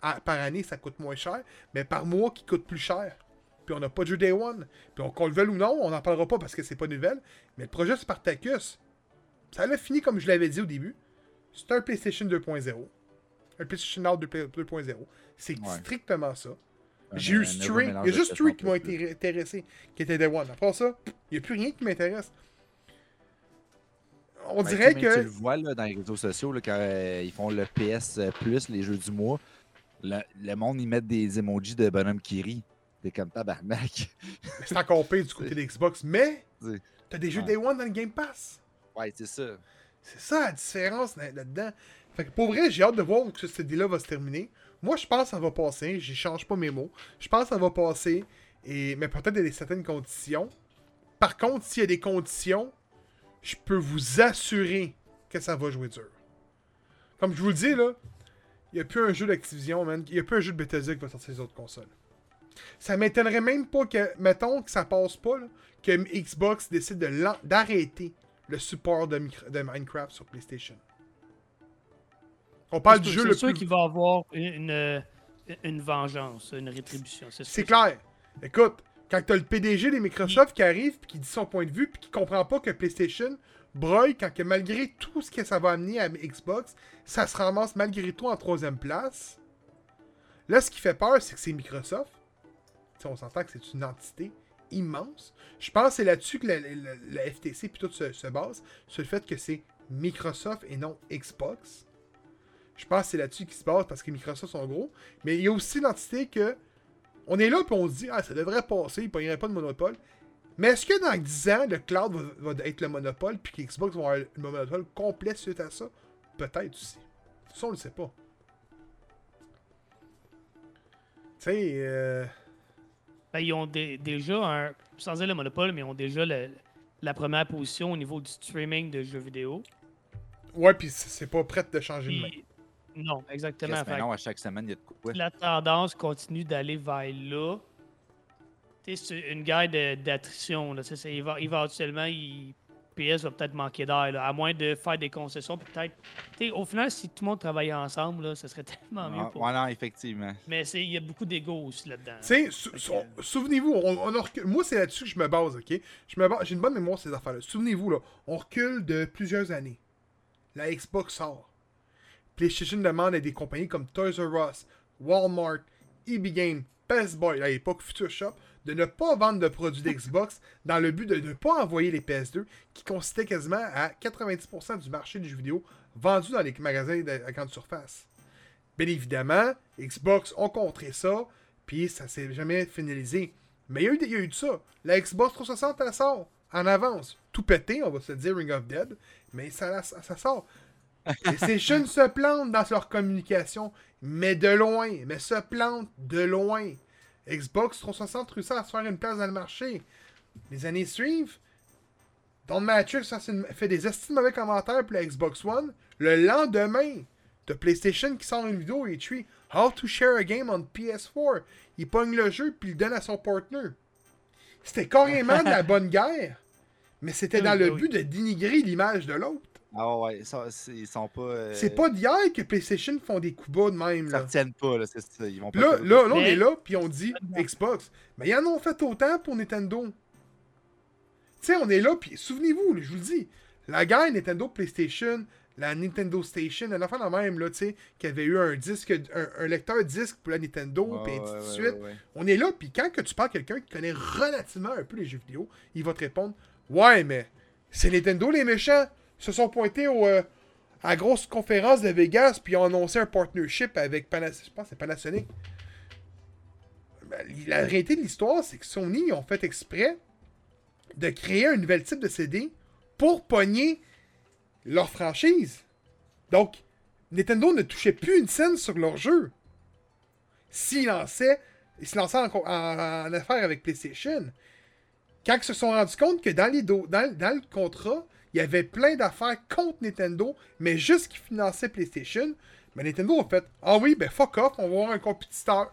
à- par année, ça coûte moins cher, mais par mois, qui coûte plus cher. Puis on n'a pas de jeu Day One. Puis on- qu'on le veuille ou non, on n'en parlera pas parce que c'est pas nouvelle. Mais le projet Spartacus, ça l'a fini comme je l'avais dit au début. C'est un PlayStation 2.0. Un PlayStation Now 2 2.0. C'est Ouais. strictement ça. J'ai eu Stray. Il y a juste Stray qui m'a été intéressé, qui était Day One. Après ça, il n'y a plus rien qui m'intéresse. On Ben, dirait que. Tu le vois là, dans les réseaux sociaux, là, quand euh, ils font le PS Plus, les jeux du mois, le, le monde, ils mettent des emojis de bonhomme qui rit. T'es comme tabarnak. C'est encore pire du côté de Xbox, mais t'as des jeux Ouais. Day One dans le Game Pass. Ouais, c'est ça. C'est ça la différence là- là-dedans. Fait que pour vrai, j'ai hâte de voir où que ce deal-là va se terminer. Moi, je pense que ça va passer. J'y change pas mes mots. Je pense que ça va passer. Et... Mais peut-être dans des certaines conditions. Par contre, s'il y a des conditions, je peux vous assurer que ça va jouer dur. Comme je vous le dis, là, il n'y a plus un jeu d'Activision, man. Il n'y a plus un jeu de Bethesda qui va sortir sur les autres consoles. Ça m'étonnerait même pas que, mettons que ça passe pas, là, que Xbox décide d'arrêter le support de, Minecraft sur PlayStation. On parle du C'est jeu c'est le sûr plus... qu'il va avoir une, une, une vengeance, une rétribution. C'est sûr. clair. Écoute, quand t'as le PDG des Microsoft qui arrive puis qui dit son point de vue puis qui comprend pas que PlayStation broye quand que malgré tout ce que ça va amener à Xbox, ça se ramasse malgré tout en troisième place. Là, ce qui fait peur, c'est que c'est Microsoft. On s'entend que c'est une entité immense. Je pense que c'est là-dessus que la, FTC puis tout se, se base, sur le fait que c'est Microsoft et non Xbox. Je pense que c'est là-dessus qu'ils se basent parce que Microsoft sont gros. Mais il y a aussi l'entité que on est là puis on se dit, ah, ça devrait passer, il ne pognerait pas de monopole. Mais est-ce que dans 10 ans, le cloud va, être le monopole puis que Xbox va avoir le monopole complet suite à ça? Peut-être aussi. Ça, on le sait pas. Tu sais, euh, Ben, ils ont dé- déjà un. Sans dire le monopole, mais ils ont déjà le- la première position au niveau du streaming de jeux vidéo. ouais, puis c'est pas prêt de changer de main. Non, exactement. Fait non, à chaque semaine, il y a de quoi. la tendance continue d'aller vers là. Tu sais, C'est une guerre de- d'attrition. éva- Éventuellement, il- PS va peut-être manquer d'air, à moins de faire des concessions. puis Peut-être. tu sais, Au final, si tout le monde travaillait ensemble, là, ce serait tellement mieux Ah, pour. ouais, non, effectivement. Mais c'est- il y a beaucoup d'ego aussi là-dedans. Tu sais, sou- sou- souvenez-vous, on, on a recul- moi c'est là-dessus que je me base, ok? Je me base- J'ai une bonne mémoire sur ces affaires-là. Souvenez-vous, là, on recule de plusieurs années. La Xbox sort. PlayStation demande à des compagnies comme Toys R Us, Walmart, EB Games, Best Boy, à l'époque Future Shop, de ne pas vendre de produits d'Xbox dans le but de ne pas envoyer les PS2 qui consistaient quasiment à 90% du marché du jeu vidéo vendu dans les magasins de- à grande surface. Bien évidemment, Xbox ont contré ça, puis ça s'est jamais finalisé. Mais il y, a eu, il y a eu de ça. La Xbox 360, elle sort en avance. Tout pété, on va se dire Ring of Dead, mais ça, ça, ça sort. PlayStation se plante dans leur communication, mais de loin, mais se plante de loin. Xbox 360 réussit à se faire une place dans le marché. Les années suivent. Don une- fait des estimes mauvais commentaires pour la Xbox One. Le lendemain, de PlayStation qui sort une vidéo et écrit How to share a game on PS4. Il pogne le jeu puis il le donne à son partner. C'était carrément de la bonne guerre, mais c'était dans le oui. but de dénigrer l'image de l'autre. Ah ouais, ça, ils sont pas. euh, C'est pas d'hier que PlayStation font des coups bas de même. Ça Là, retiennent pas, là, c'est ça. Ils vont pas. là, faire- là, là, on Mais- est là, puis on dit Xbox. Mais ils en ont fait autant pour Nintendo. Tu sais, on est là, puis souvenez-vous, je vous le dis, La guerre Nintendo PlayStation, la Nintendo Station, un enfant de même, là, tu sais, qui avait eu un disque, un, un lecteur disque pour la Nintendo, Ouais, puis ouais, ainsi de ouais, suite. ouais, ouais. On est là, puis quand que tu parles à quelqu'un qui connaît relativement un peu les jeux vidéo, il va te répondre Ouais, mais c'est Nintendo les méchants. Se sont pointés euh, à la grosse conférence de Vegas, puis ont annoncé un partnership avec Panasonic. Je pense c'est Panasonic. Ben, la réalité de l'histoire, c'est que Sony ont fait exprès de créer un nouvel type de CD pour pogner leur franchise. Donc, Nintendo ne touchait plus une scène sur leur jeu. S'ils lançaient, se lançaient en, affaire avec PlayStation. Quand ils se sont rendus compte que dans, les dans le contrat, il y avait plein d'affaires contre Nintendo, mais juste qui finançaient PlayStation, mais Nintendo a fait Ah oui, ben fuck off, on va avoir un compétiteur.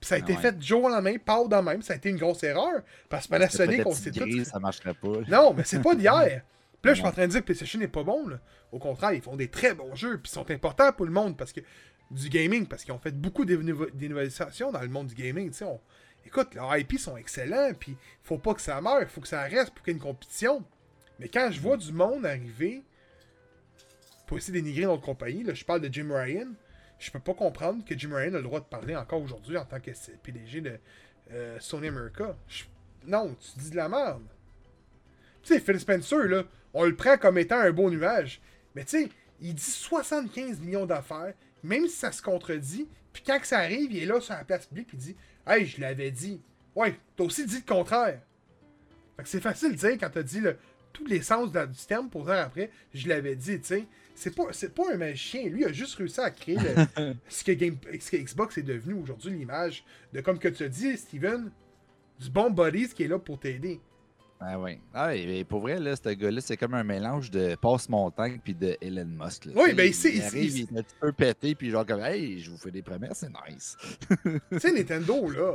Puis ça a Ah été ouais. fait du jour au lendemain, pas au lendemain, ça a été une grosse erreur. Parce que Panasonic, on tout. grise, ça marcherait pas. Non, mais c'est pas d'hier. Puis là, je suis en train de dire que PlayStation n'est pas bon. Là. Au contraire, ils font des très bons jeux, puis ils sont importants pour le monde parce que du gaming, parce qu'ils ont fait beaucoup d'innova- d'innovations dans le monde du gaming. tu sais, on- Écoute, leurs IP sont excellents, puis faut pas que ça meure, faut que ça reste pour qu'il y ait une compétition. Mais quand je vois du monde arriver pour essayer d'énigrer notre compagnie, là, je parle de Jim Ryan, je peux pas comprendre que Jim Ryan a le droit de parler encore aujourd'hui en tant que PDG de euh, Sony America. Non, tu dis de la merde. Tu sais, Phil Spencer, là, on le prend comme étant un beau nuage. Mais tu sais, il dit 75 millions d'affaires, même si ça se contredit. Puis quand que ça arrive, il est là sur la place publique, puis il dit Hey, je l'avais dit. Ouais, t'as aussi dit le contraire. Fait c'est facile de dire quand t'as dit le, tous les sens du terme pour dire après, je l'avais dit, tu sais. C'est pas, c'est pas un magicien. Lui a juste réussi à créer le- ce, que Game, ce que Xbox est devenu aujourd'hui, l'image de, comme que tu as dit, Steven, du bon buddies qui est là pour t'aider. Ah ouais. Ah, et, pour vrai, là, ce gars-là, c'est comme un mélange de passe-montagne puis de Elon Musk. là. Oui, ben, il il, il- arrive, il- est un petit peu pété, puis genre comme, hey, je vous fais des promesses, c'est nice. tu sais, Nintendo, là.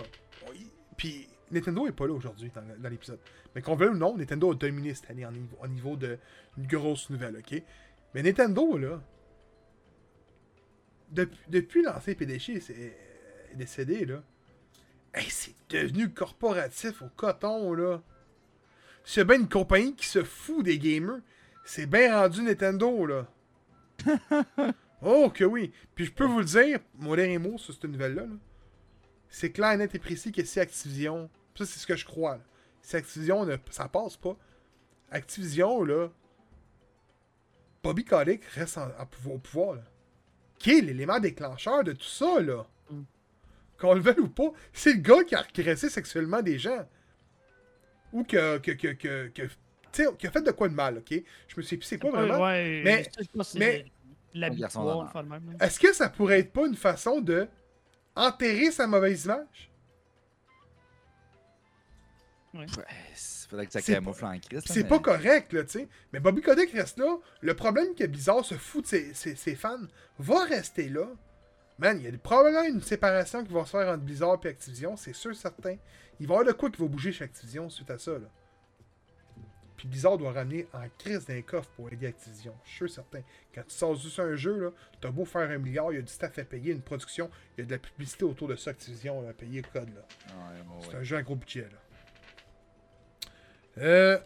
Puis Nintendo est pas là aujourd'hui dans, dans l'épisode. Mais qu'on veuille ou non, Nintendo a dominé cette année en niveau, au niveau de une grosse nouvelle, ok? Mais Nintendo, là. Depuis, depuis l'ancien PDG c'est- est décédé, là. Hey, c'est devenu corporatif au coton, là. C'est bien une compagnie qui se fout des gamers. C'est bien rendu Nintendo, là. oh, que oui. Puis je peux vous le dire, mon dernier mot sur cette nouvelle-là, là, c'est clair, net et précis que si Activision, ça c'est ce que je crois, là. si Activision, ne, ça passe pas, Activision, là, Bobby Kotick reste en- en pouvoir- au pouvoir, là. Qui est l'élément déclencheur de tout ça, là? Mm. Qu'on le veuille ou pas, c'est le gars qui a agressé sexuellement des gens. Ou que, que, que, que, que- tu sais, qui a fait de quoi de mal, ok? Je me sais plus c'est quoi vraiment. ouais, Mais- mais- là. Est-ce que ça pourrait être pas une façon de enterrer sa mauvaise image? Ouais, faudrait que ça C'est camoufle en crise. C'est mais- pas correct, là, tu sais. Mais Bobby Kotick reste là. Le problème que Bizarre se fout de ses, ses- ses fans va rester là. Man, il y a probablement une séparation qui va se faire entre Blizzard et Activision, c'est sûr, certain. Il va y avoir de quoi qui va bouger chez Activision suite à ça, là. Puis Blizzard doit ramener en crise d'un coffre pour aider Activision. Je suis sûr, certain. Quand tu sors juste un jeu, là, t'as beau faire un milliard, il y a du staff à payer, une production, il y a de la publicité autour de ça, Activision à payer le code, là. Ouais, ouais, C'est ouais. un jeu à gros budget, là. Euh,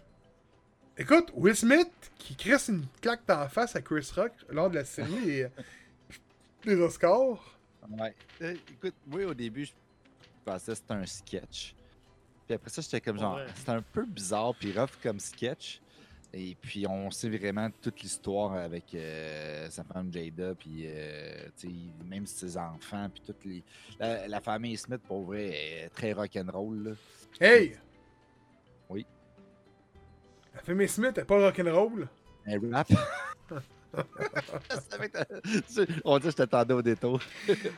écoute, Will Smith qui crisse une claque d'en face à Chris Rock lors de la série des, des Oscars. Ouais. Euh, écoute, moi, au début, je pensais que c'était un sketch. Puis après ça, j'étais comme genre, Ouais. c'était un peu bizarre puis rough comme sketch. Et puis, on sait vraiment toute l'histoire avec euh, sa femme Jada, puis euh, tu sais, même ses enfants, puis toute les... la, la famille Smith, pour vrai, est très rock'n'roll. là. Hey! Oui. La famille Smith est pas rock'n'roll? Un rap. On dit que je t'attendais au détour.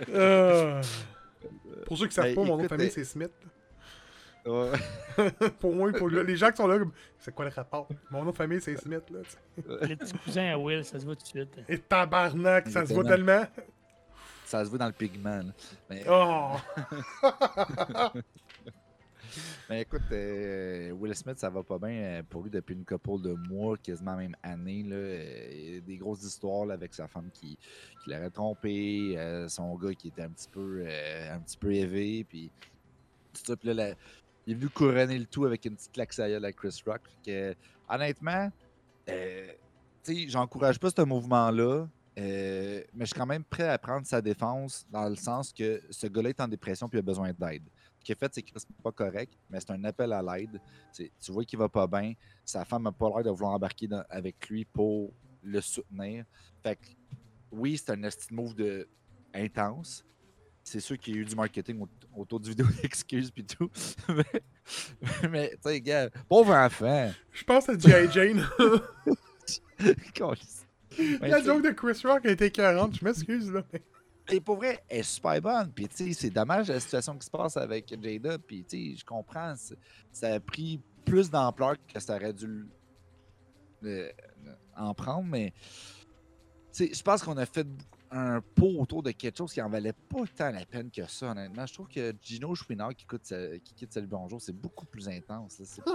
Euh, pour ceux qui savent Ben, pas, mon nom de famille c'est Smith. Ouais. pour moi, pour le- les gens qui sont là, c'est quoi le rapport? Mon nom de famille c'est Smith, là. tu sais. Le petit cousin à Will, ça se voit tout de suite. Et tabarnak, ça se voit tellement. Ça se voit dans le pigment. là. Mais, Oh! mais écoute, euh, Will Smith, ça va pas bien euh, pour lui depuis une couple de mois, quasiment même année. Là. Euh, il y a des grosses histoires là, avec sa femme qui, qui l'aurait trompé, euh, son gars qui était un petit peu, euh, un petit peu élevé, puis tout ça. Puis là, la- il est venu couronner le tout avec une petite claque à Chris Rock. Que, honnêtement, euh, j'encourage pas ce mouvement-là, euh, mais je suis quand même prêt à prendre sa défense dans le sens que ce gars-là est en dépression puis il a besoin d'aide. Ce qu'il a fait, c'est qu'il n'est pas correct, mais c'est un appel à l'aide. Tu vois qu'il va pas bien. Sa femme n'a pas l'air de vouloir embarquer avec lui pour le soutenir. Fait que, oui, c'est un de move intense. C'est sûr qu'il y a eu du marketing au- autour du vidéo d'excuses puis tout. mais, mais tu sais, gars, pauvre enfant. Je pense à G.I. Jane. La sais, joke de Chris Rock a été 40, je m'excuse là. Et pour vrai, elle est super bonne. Puis, tu sais, c'est dommage la situation qui se passe avec Jada. Puis, tu sais, je comprends. Ça a pris plus d'ampleur que ça aurait dû en prendre. Mais, tu sais, je pense qu'on a fait un pot autour de quelque chose qui en valait pas tant la peine que ça, honnêtement. Je trouve que Gino Chouinard qui, coûte qui quitte Salut Bonjour, c'est beaucoup plus intense. C'est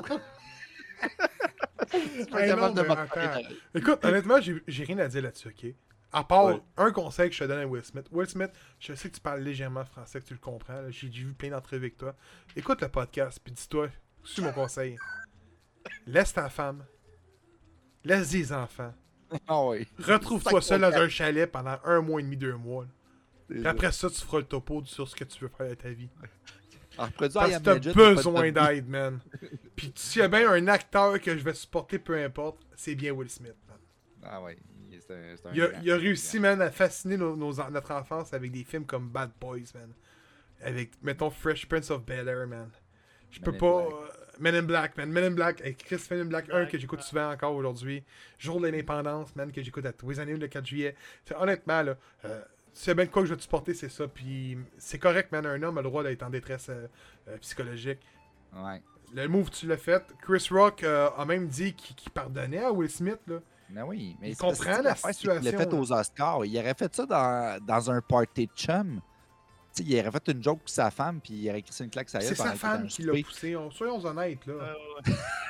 Hey, non, de. Écoute, honnêtement, j'ai rien à dire là-dessus, ok? À part Ouais. un conseil que je te donne à Will Smith. Will Smith, je sais que tu parles légèrement français, que tu le comprends. j'ai vu plein d'entrevues avec toi. Écoute le podcast, puis dis-toi, suis mon conseil. Laisse ta femme. Laisse des enfants. Ah oui. Retrouve-toi seul dans un chalet pendant un mois et demi, deux mois. après ça, tu feras le topo sur ce que tu veux faire de ta vie. Produit I Parce que t'as besoin de- d'aide, man. Puis s'il y a bien un acteur que je vais supporter, peu importe, c'est bien Will Smith, man. Ah oui, c'est un, un Il a, grand. il a réussi, man, à fasciner nos- nos- notre enfance avec des films comme Bad Boys, man. Avec, mettons, Fresh Prince of Bel-Air, man. Je peux pas... Euh, Men in Black, man. Men in Black, avec Chris Men in Black 1 Black, que j'écoute souvent encore aujourd'hui. Jour de l'indépendance, man, que j'écoute à tous les années le 4 juillet. Fait, honnêtement, là, euh, a bien quoi que je vais te supporter, c'est ça. Puis c'est correct, man. Un homme a le droit d'être en détresse euh, euh, psychologique. Ouais. Le move, tu l'as fait. Chris Rock euh, a même dit qu'il pardonnait à Will Smith, là. Mais oui, mais Il c'est comprend la c'est qu'il l'a situation, fait aux Oscars. Il aurait fait ça dans, dans un party de chum. Il aurait fait une joke pour sa femme, puis il aurait crissé une claque sur C'est sa femme qui l'a poussé. On- soyons honnêtes, là. Euh.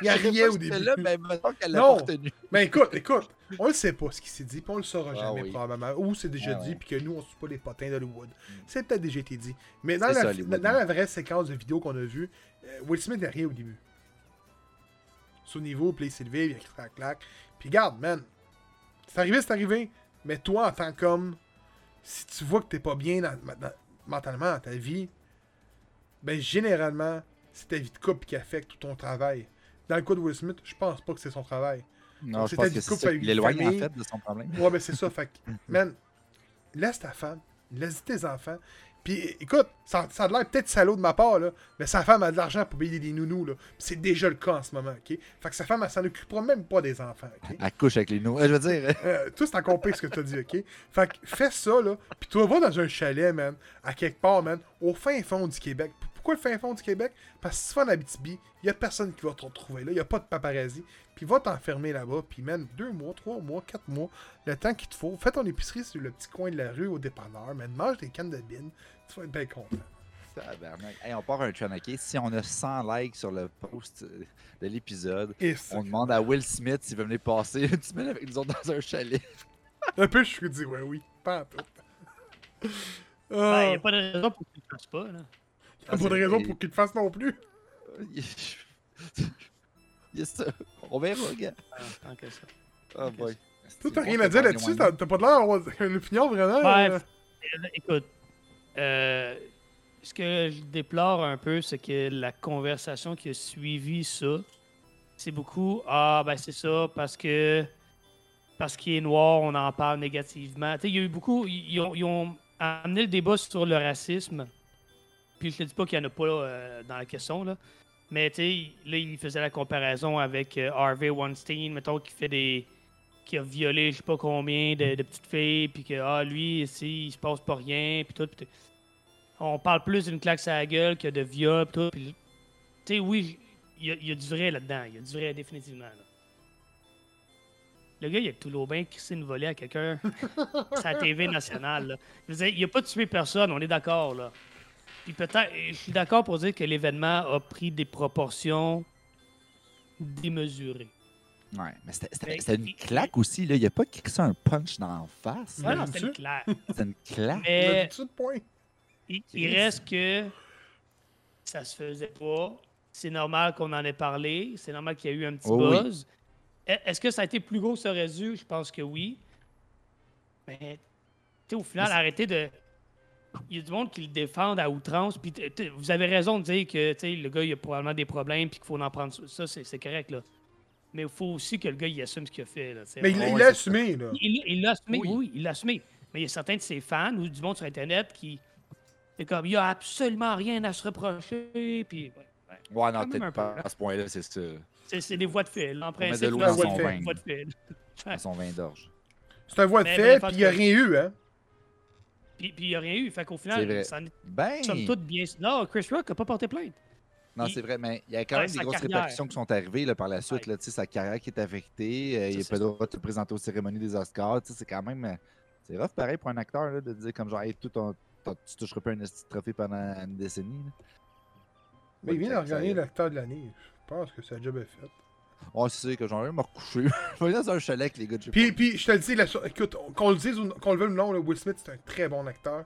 Il a riait pas au début. Là, mais qu'elle l'a retenu. Mais écoute, écoute, on le sait pas ce qui s'est dit, puis on le saura Ah jamais oui. probablement. Ou c'est déjà Ah dit, ouais. puis que nous, on suit pas les potins d'Hollywood. C'est peut-être déjà été dit. Mais dans la, ça, Hollywood, dans la vraie séquence de vidéos qu'on a vue, euh, Will Smith n'a rien au début. Sous niveau, puis là, il s'est levé, il a clac, clac. Puis garde, man. C'est arrivé, c'est arrivé. Mais toi, en tant qu'homme, si tu vois que t'es pas bien dans- dans- mentalement dans ta vie, ben généralement, c'est ta vie de couple qui affecte tout ton travail. Dans le cas de Will Smith, je pense pas que c'est son travail. Non, je c'est pense ta que vie de c'est couple ça l'éloigne en fait de son problème. Ouais, ben c'est ça. Fait que, man, laisse ta femme, laisse tes enfants. Puis écoute, ça, ça a l'air peut-être salaud de ma part, là, mais sa femme a de l'argent pour payer des nounous, là. C'est déjà le cas en ce moment, ok? Fait que sa femme, elle s'en occupera même pas des enfants, ok? Elle couche avec les nous. Je veux dire, Euh, toi, c'est encore pire ce que t'as dit, ok? Fait que fais ça, là, puis toi, va dans un chalet, man, à quelque part, man, au fin fond du Québec. Pourquoi le fin fond du Québec? Parce que si tu vas en Abitibi, y a personne qui va te retrouver là, y a pas de paparazzi. Puis va t'enfermer là-bas, puis man, deux mois, trois mois, quatre mois, le temps qu'il te faut. Fais ton épicerie sur le petit coin de la rue au dépanneur, man, mange des cannes de bine, tu vas être bien content. Hey, on part un ok? Si on a 100 likes sur le post euh, de l'épisode, on demande à Will Smith s'il veut venir passer une semaine avec nous autres dans un chalet. un peu, je suis dit, ouais, oui, pas. Ben, il n'y a pas de raison pour qu'il ne le fasse pas. Là. Y a pas de raison pour qu'il le fasse non plus. Yes. On verra, gars. Ah, tant que ça. Oh boy. Toi, t'as rien à dire là-dessus, t'as t'as pas de l'air d'avoir une opinion vraiment. Ouais, Euh, Écoute, euh, ce que je déplore un peu, c'est que la conversation qui a suivi ça, c'est beaucoup Ah, ben c'est ça, parce que parce qu'il est noir, on en parle négativement. Tu sais, il y a eu beaucoup. Ils ont, ils ont amené le débat sur le racisme. Puis je te dis pas qu'il n'y en a pas euh, dans la question, là. Mais tu sais, là, il faisait la comparaison avec euh, Harvey Weinstein, mettons, qui fait des. qui a violé je sais pas combien de, de petites filles, puis que, ah, lui, ici, il se passe pas rien, puis tout. tout. on parle plus d'une claque à la gueule que de viol, puis tout. Tu sais, oui, il y, a- il y a du vrai là-dedans. Il y a du vrai, définitivement. là. Le gars, il a tout l'eau bien crissé une volée à quelqu'un la TV nationale. Là. Je veux dire, il a pas tué personne, on est d'accord, là. Puis peut-être, je suis d'accord pour dire que l'événement a pris des proportions démesurées. Ouais, mais c'était- une claque aussi, là. Il a pas crissé un punch dans la face. Ouais, là. non, c'était sûr. clair. C'était une claque. Mais ça de point. il, il reste que ça se faisait pas. C'est normal qu'on en ait parlé. C'est normal qu'il y a eu un petit Oh buzz. E- Est-ce que ça a été plus gros que ça aurait dû? Je pense que oui. Mais, tu sais, au final, arrêtez de. Il y a du monde qui le défendent à outrance. Puis, t- t- vous avez raison de dire que tu sais, le gars, il a probablement des problèmes. Puis qu'il faut en prendre. Ça, c'est correct, là. Mais il faut aussi que le gars, il assume ce qu'il a fait. Là. Mais il ouais, l'a assumé, là. Il l'a assumé, Oui. il l'a assumé. Mais il y a certains de ses fans ou du monde sur Internet qui. C'est comme, il y a absolument rien à se reprocher. Puis, ouais, ouais. Ouais, non, peut-être pas peu, à ce point-là, c'est ça. C'est c'est des voies de fil. En principe, c'est son des vin. voies de fil. Dans son vin d'orge. C'est un voie de en puis il n'y a rien eu, hein. Puis puis il n'y a rien eu. Fait qu'au final, ça en est Ben! somme toute bien. Non, Chris Rock n'a pas porté plainte. Non, Il- c'est vrai, mais il y a quand Ouais, même des grosses carrière. répercussions qui sont arrivées là, par la suite. Ouais. Là, tu sais, sa carrière qui est affectée, euh, il c'est pas le droit de se présenter aux cérémonies des Oscars. tu sais, C'est quand même. euh, C'est rough pareil pour un acteur là, de dire comme genre, hey, tout ton- ton- tu toucheras pas un trophée pendant une décennie. là. Mais il vient de regagner l'acteur de l'année. Je pense que sa job est faite. Ouais, c'est que genre, il m'a recouché. Je vais aller dans un chalet avec les gars de Puis, puis je te le dis, la écoute, qu'on le dise ou qu'on le veuille ou non, là, Will Smith, c'est un très bon acteur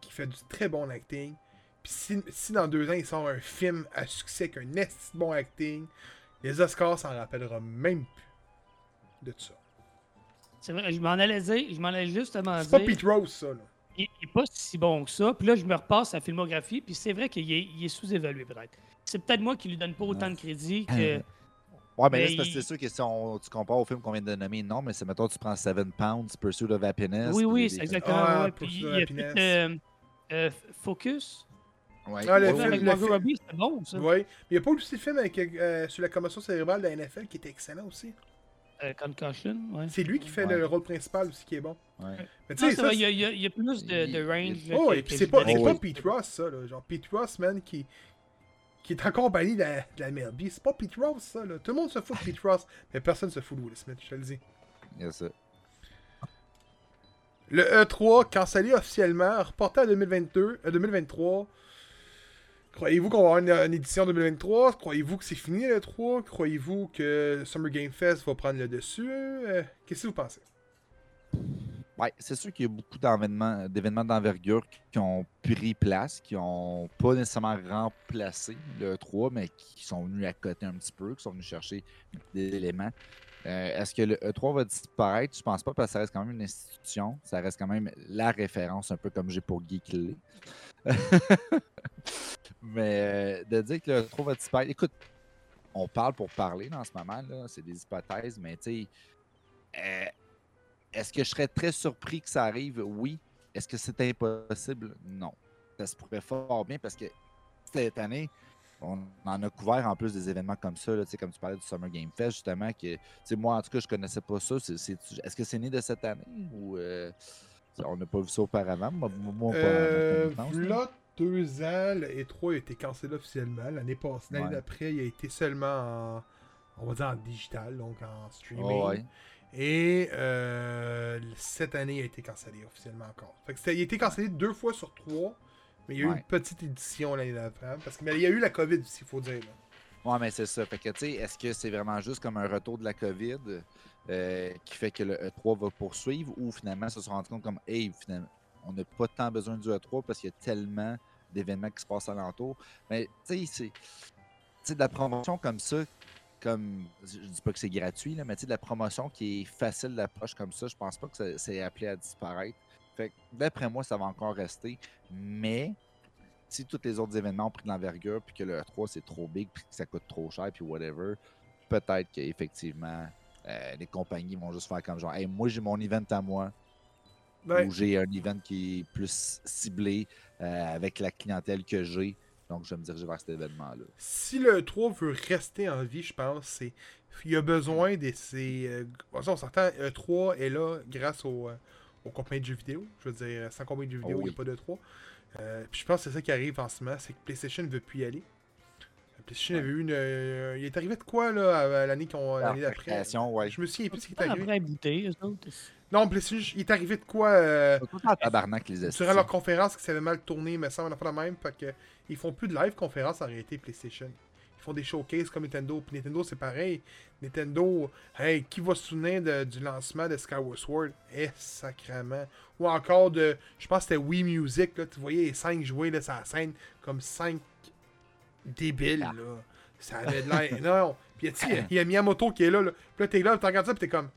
qui fait du très bon acting. Puis si, si dans deux ans, il sort un film à succès avec un esti bon acting, les Oscars s'en rappellera même plus de ça. C'est vrai, je m'en allais dire, je m'en allais justement C'est pas dire. Pete Rose, ça, là. Il n'est pas si bon que ça. Puis là, je me repasse sa filmographie. Puis c'est vrai qu'il est, il est sous-évalué, peut-être. C'est peut-être moi qui lui donne pas autant de crédit que. Ouais, mais là, Mais c'est parce que c'est sûr que si on, tu compares au film qu'on vient de nommer, non, mais c'est mettons, tu prends Seven Pounds, Pursuit of Happiness. Oui, oui, c'est exactement. Ah, ouais. Puis il a Happiness. fait euh, euh, Focus. Ouais. Ah, le Ouais, film, avec le Margot film- Robbie, c'était bon, ça. Oui. Mais il n'y a pas aussi le film avec, euh, sur la commotion cérébrale de la NFL qui était excellent aussi. Euh, Concussion, ouais. C'est lui qui fait Ouais. le rôle principal aussi qui est bon. Ouais. Mais tu sais, il y, a- y a- y a plus de, de range. Oh, et puis c'est pas, Oh, pas oui. Pete Ross, ça, là. Genre, Pete Ross, man, qui, qui est en compagnie de la, de la MLB. C'est pas Pete Ross, ça, là. Tout le monde se fout de Pete Ross, mais personne se fout de Will Smith, je te le dis. Il y a ça. Le E3, cancellé officiellement, reporté à 2022, euh, 2023. Croyez-vous qu'on va avoir une, une édition 2023? Croyez-vous que c'est fini le E3? Croyez-vous que Summer Game Fest va prendre le dessus? Euh, Qu'est-ce que vous pensez? Ouais, c'est sûr qu'il y a beaucoup d'événements d'événements d'envergure qui ont pris place, qui n'ont pas nécessairement remplacé le 3, mais qui sont venus à côté un petit peu, qui sont venus chercher des éléments. Euh, Est-ce que le E3 va disparaître? Je pense pas, parce que ça reste quand même une institution. Ça reste quand même la référence, un peu comme j'ai pour Geekly. mais euh, de dire que le E3 va disparaître, écoute, on parle pour parler dans ce moment, là, c'est des hypothèses, mais tu sais, euh, est-ce que je serais très surpris que ça arrive? Oui. Est-ce que c'est impossible? Non. Ça se pourrait fort bien parce que cette année, on en a couvert en plus des événements comme ça, là, comme tu parlais du Summer Game Fest, justement, que moi, en tout cas, je connaissais pas ça. Est-ce que c'est né de cette année ou euh, on n'a pas vu ça auparavant? Moi, moi, pas Euh, connaissance, là. là, deux ans, le E3 a été cancellé officiellement. L'année passée, l'année Ouais. d'après, il a été seulement en, on va dire en digital, donc en streaming. Oh, ouais. Et euh, cette année, il a été cancellé officiellement encore. Fait que il a été cancellé deux fois sur trois, mais il y a eu Ouais. une petite édition l'année d'après. Parce que mais il y a eu la COVID aussi, il faut dire. là. Ouais, mais c'est ça. Fait que, tu sais, est-ce que c'est vraiment juste comme un retour de la COVID euh, qui fait que le E3 va poursuivre ou finalement, ils se sont rendus compte comme, hey, finalement, on n'a pas tant besoin du E3 parce qu'il y a tellement d'événements qui se passent alentour. Mais, tu sais, c'est. De la promotion comme ça, comme. Je dis pas que c'est gratuit, là, mais tu sais, de la promotion qui est facile d'approche comme ça, je pense pas que ça- c'est appelé à disparaître. Fait que, d'après moi, ça va encore rester. Mais si tous les autres événements ont pris de l'envergure, puis que le E3 c'est trop big, puis que ça coûte trop cher, puis whatever, peut-être qu'effectivement, euh, les compagnies vont juste faire comme genre, hey, moi j'ai mon event à moi, Ouais. ou j'ai un event qui est plus ciblé euh, avec la clientèle que j'ai, donc je vais me diriger vers cet événement-là. Si le E3 veut rester en vie, je pense, c'est il a besoin de ces. euh, on s'entend, E3 est là grâce aux, euh, aux compagnies de jeux vidéo. Je veux dire, sans compagnie de jeux vidéo, Oh il n'y a pas d'E3. Euh, puis je pense que c'est ça qui arrive en ce moment, c'est que PlayStation ne veut plus y aller. PlayStation Ouais. avait eu une. euh, il est arrivé de quoi là l'année qu'on l'année La d'après? création, ouais. Je me souviens plus ce qui est Pas arrivé. après eux autres. Non, PlayStation, il est arrivé de quoi euh, tabarnak, les estis. durant leur conférence qui s'avait mal tourné, mais ça, on a fait la même. Fait que, ils font plus de live conférence en réalité, PlayStation. Ils font des showcases comme Nintendo. Puis Nintendo, c'est pareil. Nintendo, hey, qui va se souvenir de- du lancement de Skyward Sword? Eh, sacrement. Ou encore de, je pense que c'était Wii Music, là, tu voyais les 5 jouer là, sur la scène comme 5 débiles, là. Ça avait de l'air. non, Puis il y a Miyamoto qui est là, là. Puis là, t'es là, regardes ça, puis t'es comme.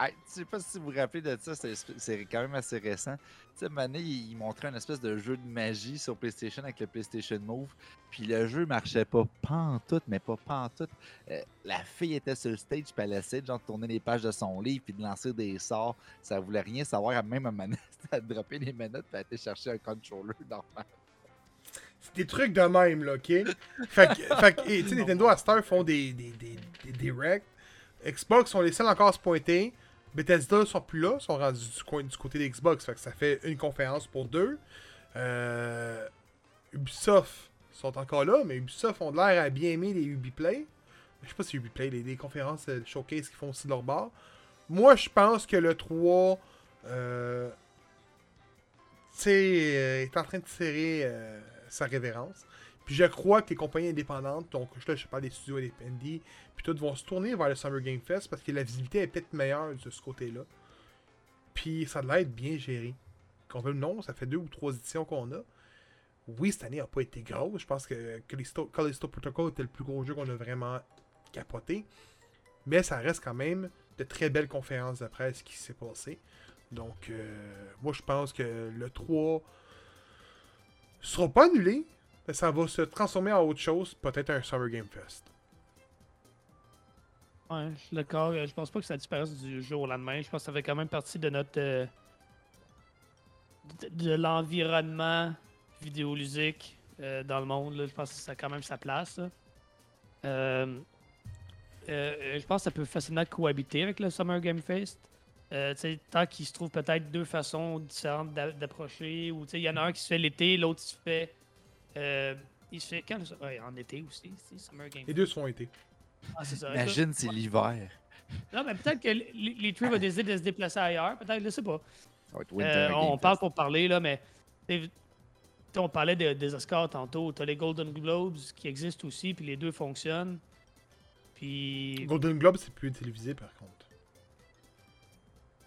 Je sais pas si vous vous rappelez de ça, c'est quand même assez récent. Tu sais, Mané, il, il montrait un espèce de jeu de magie sur PlayStation avec le PlayStation Move. Puis le jeu marchait pas pantoute, mais pas pantoute. Euh, la fille était sur le stage, puis elle essayait de genre, tourner les pages de son livre, puis de lancer des sorts. Ça voulait rien savoir, même à manette. Elle droppé les manettes, puis elle était chercher un controller normal. C'est des trucs de même, là, ok? Fait que, tu sais, Nintendo à Star font des, des, des, des directs. Xbox sont les seuls encore à se pointer. Bethesda sont plus là, sont rendus du, côté des Xbox. Fait que ça fait une conférence pour deux. Euh, Ubisoft sont encore là, mais Ubisoft ont l'air à bien aimer les Ubiplay. Je sais pas si Ubiplay, les, les conférences euh, showcase qui font aussi leur bar. Moi, je pense que le 3 euh, euh, est en train de tirer euh, sa révérence. Puis je crois que les compagnies indépendantes, donc là je parle des studios indépendants, puis toutes vont se tourner vers le Summer Game Fest parce que la visibilité est peut-être meilleure de ce côté-là. Puis ça doit être bien géré. Qu'on veut nom, ça fait deux ou trois éditions qu'on a. Oui, cette année n'a pas été grosse. Je pense que Callisto, Callisto Protocol était le plus gros jeu qu'on a vraiment capoté. Mais ça reste quand même de très belles conférences de presse qui s'est passé. Donc, euh, moi, je pense que le 3 sera pas annulé, ça va se transformer en autre chose, peut-être un Summer Game Fest. Ouais, d'accord. Euh, Je pense pas que ça disparaisse du jour au lendemain. Je pense que ça fait quand même partie de notre. euh, de, l'environnement vidéoludique euh, dans le monde. Je pense que ça a quand même sa place. je pense que ça peut facilement cohabiter avec le Summer Game Fest. Tant qu'il se trouve peut-être deux façons différentes d'a- d'approcher. Ou il y en a un qui se fait l'été, l'autre il se fait. Euh, il se fait quand le- ouais, En été aussi, c'est Summer Game Les deux sont été. Ah, c'est ça. Imagine, c'est l'hiver. Non, mais peut-être que les, les Tree va décider de se déplacer ailleurs. Peut-être, je sais pas. Euh, on parle pour parler, là, mais. On parlait de- des Oscars tantôt. T'as les Golden Globes qui existent aussi, puis les deux fonctionnent. Puis. Golden Globe, c'est plus télévisé par contre.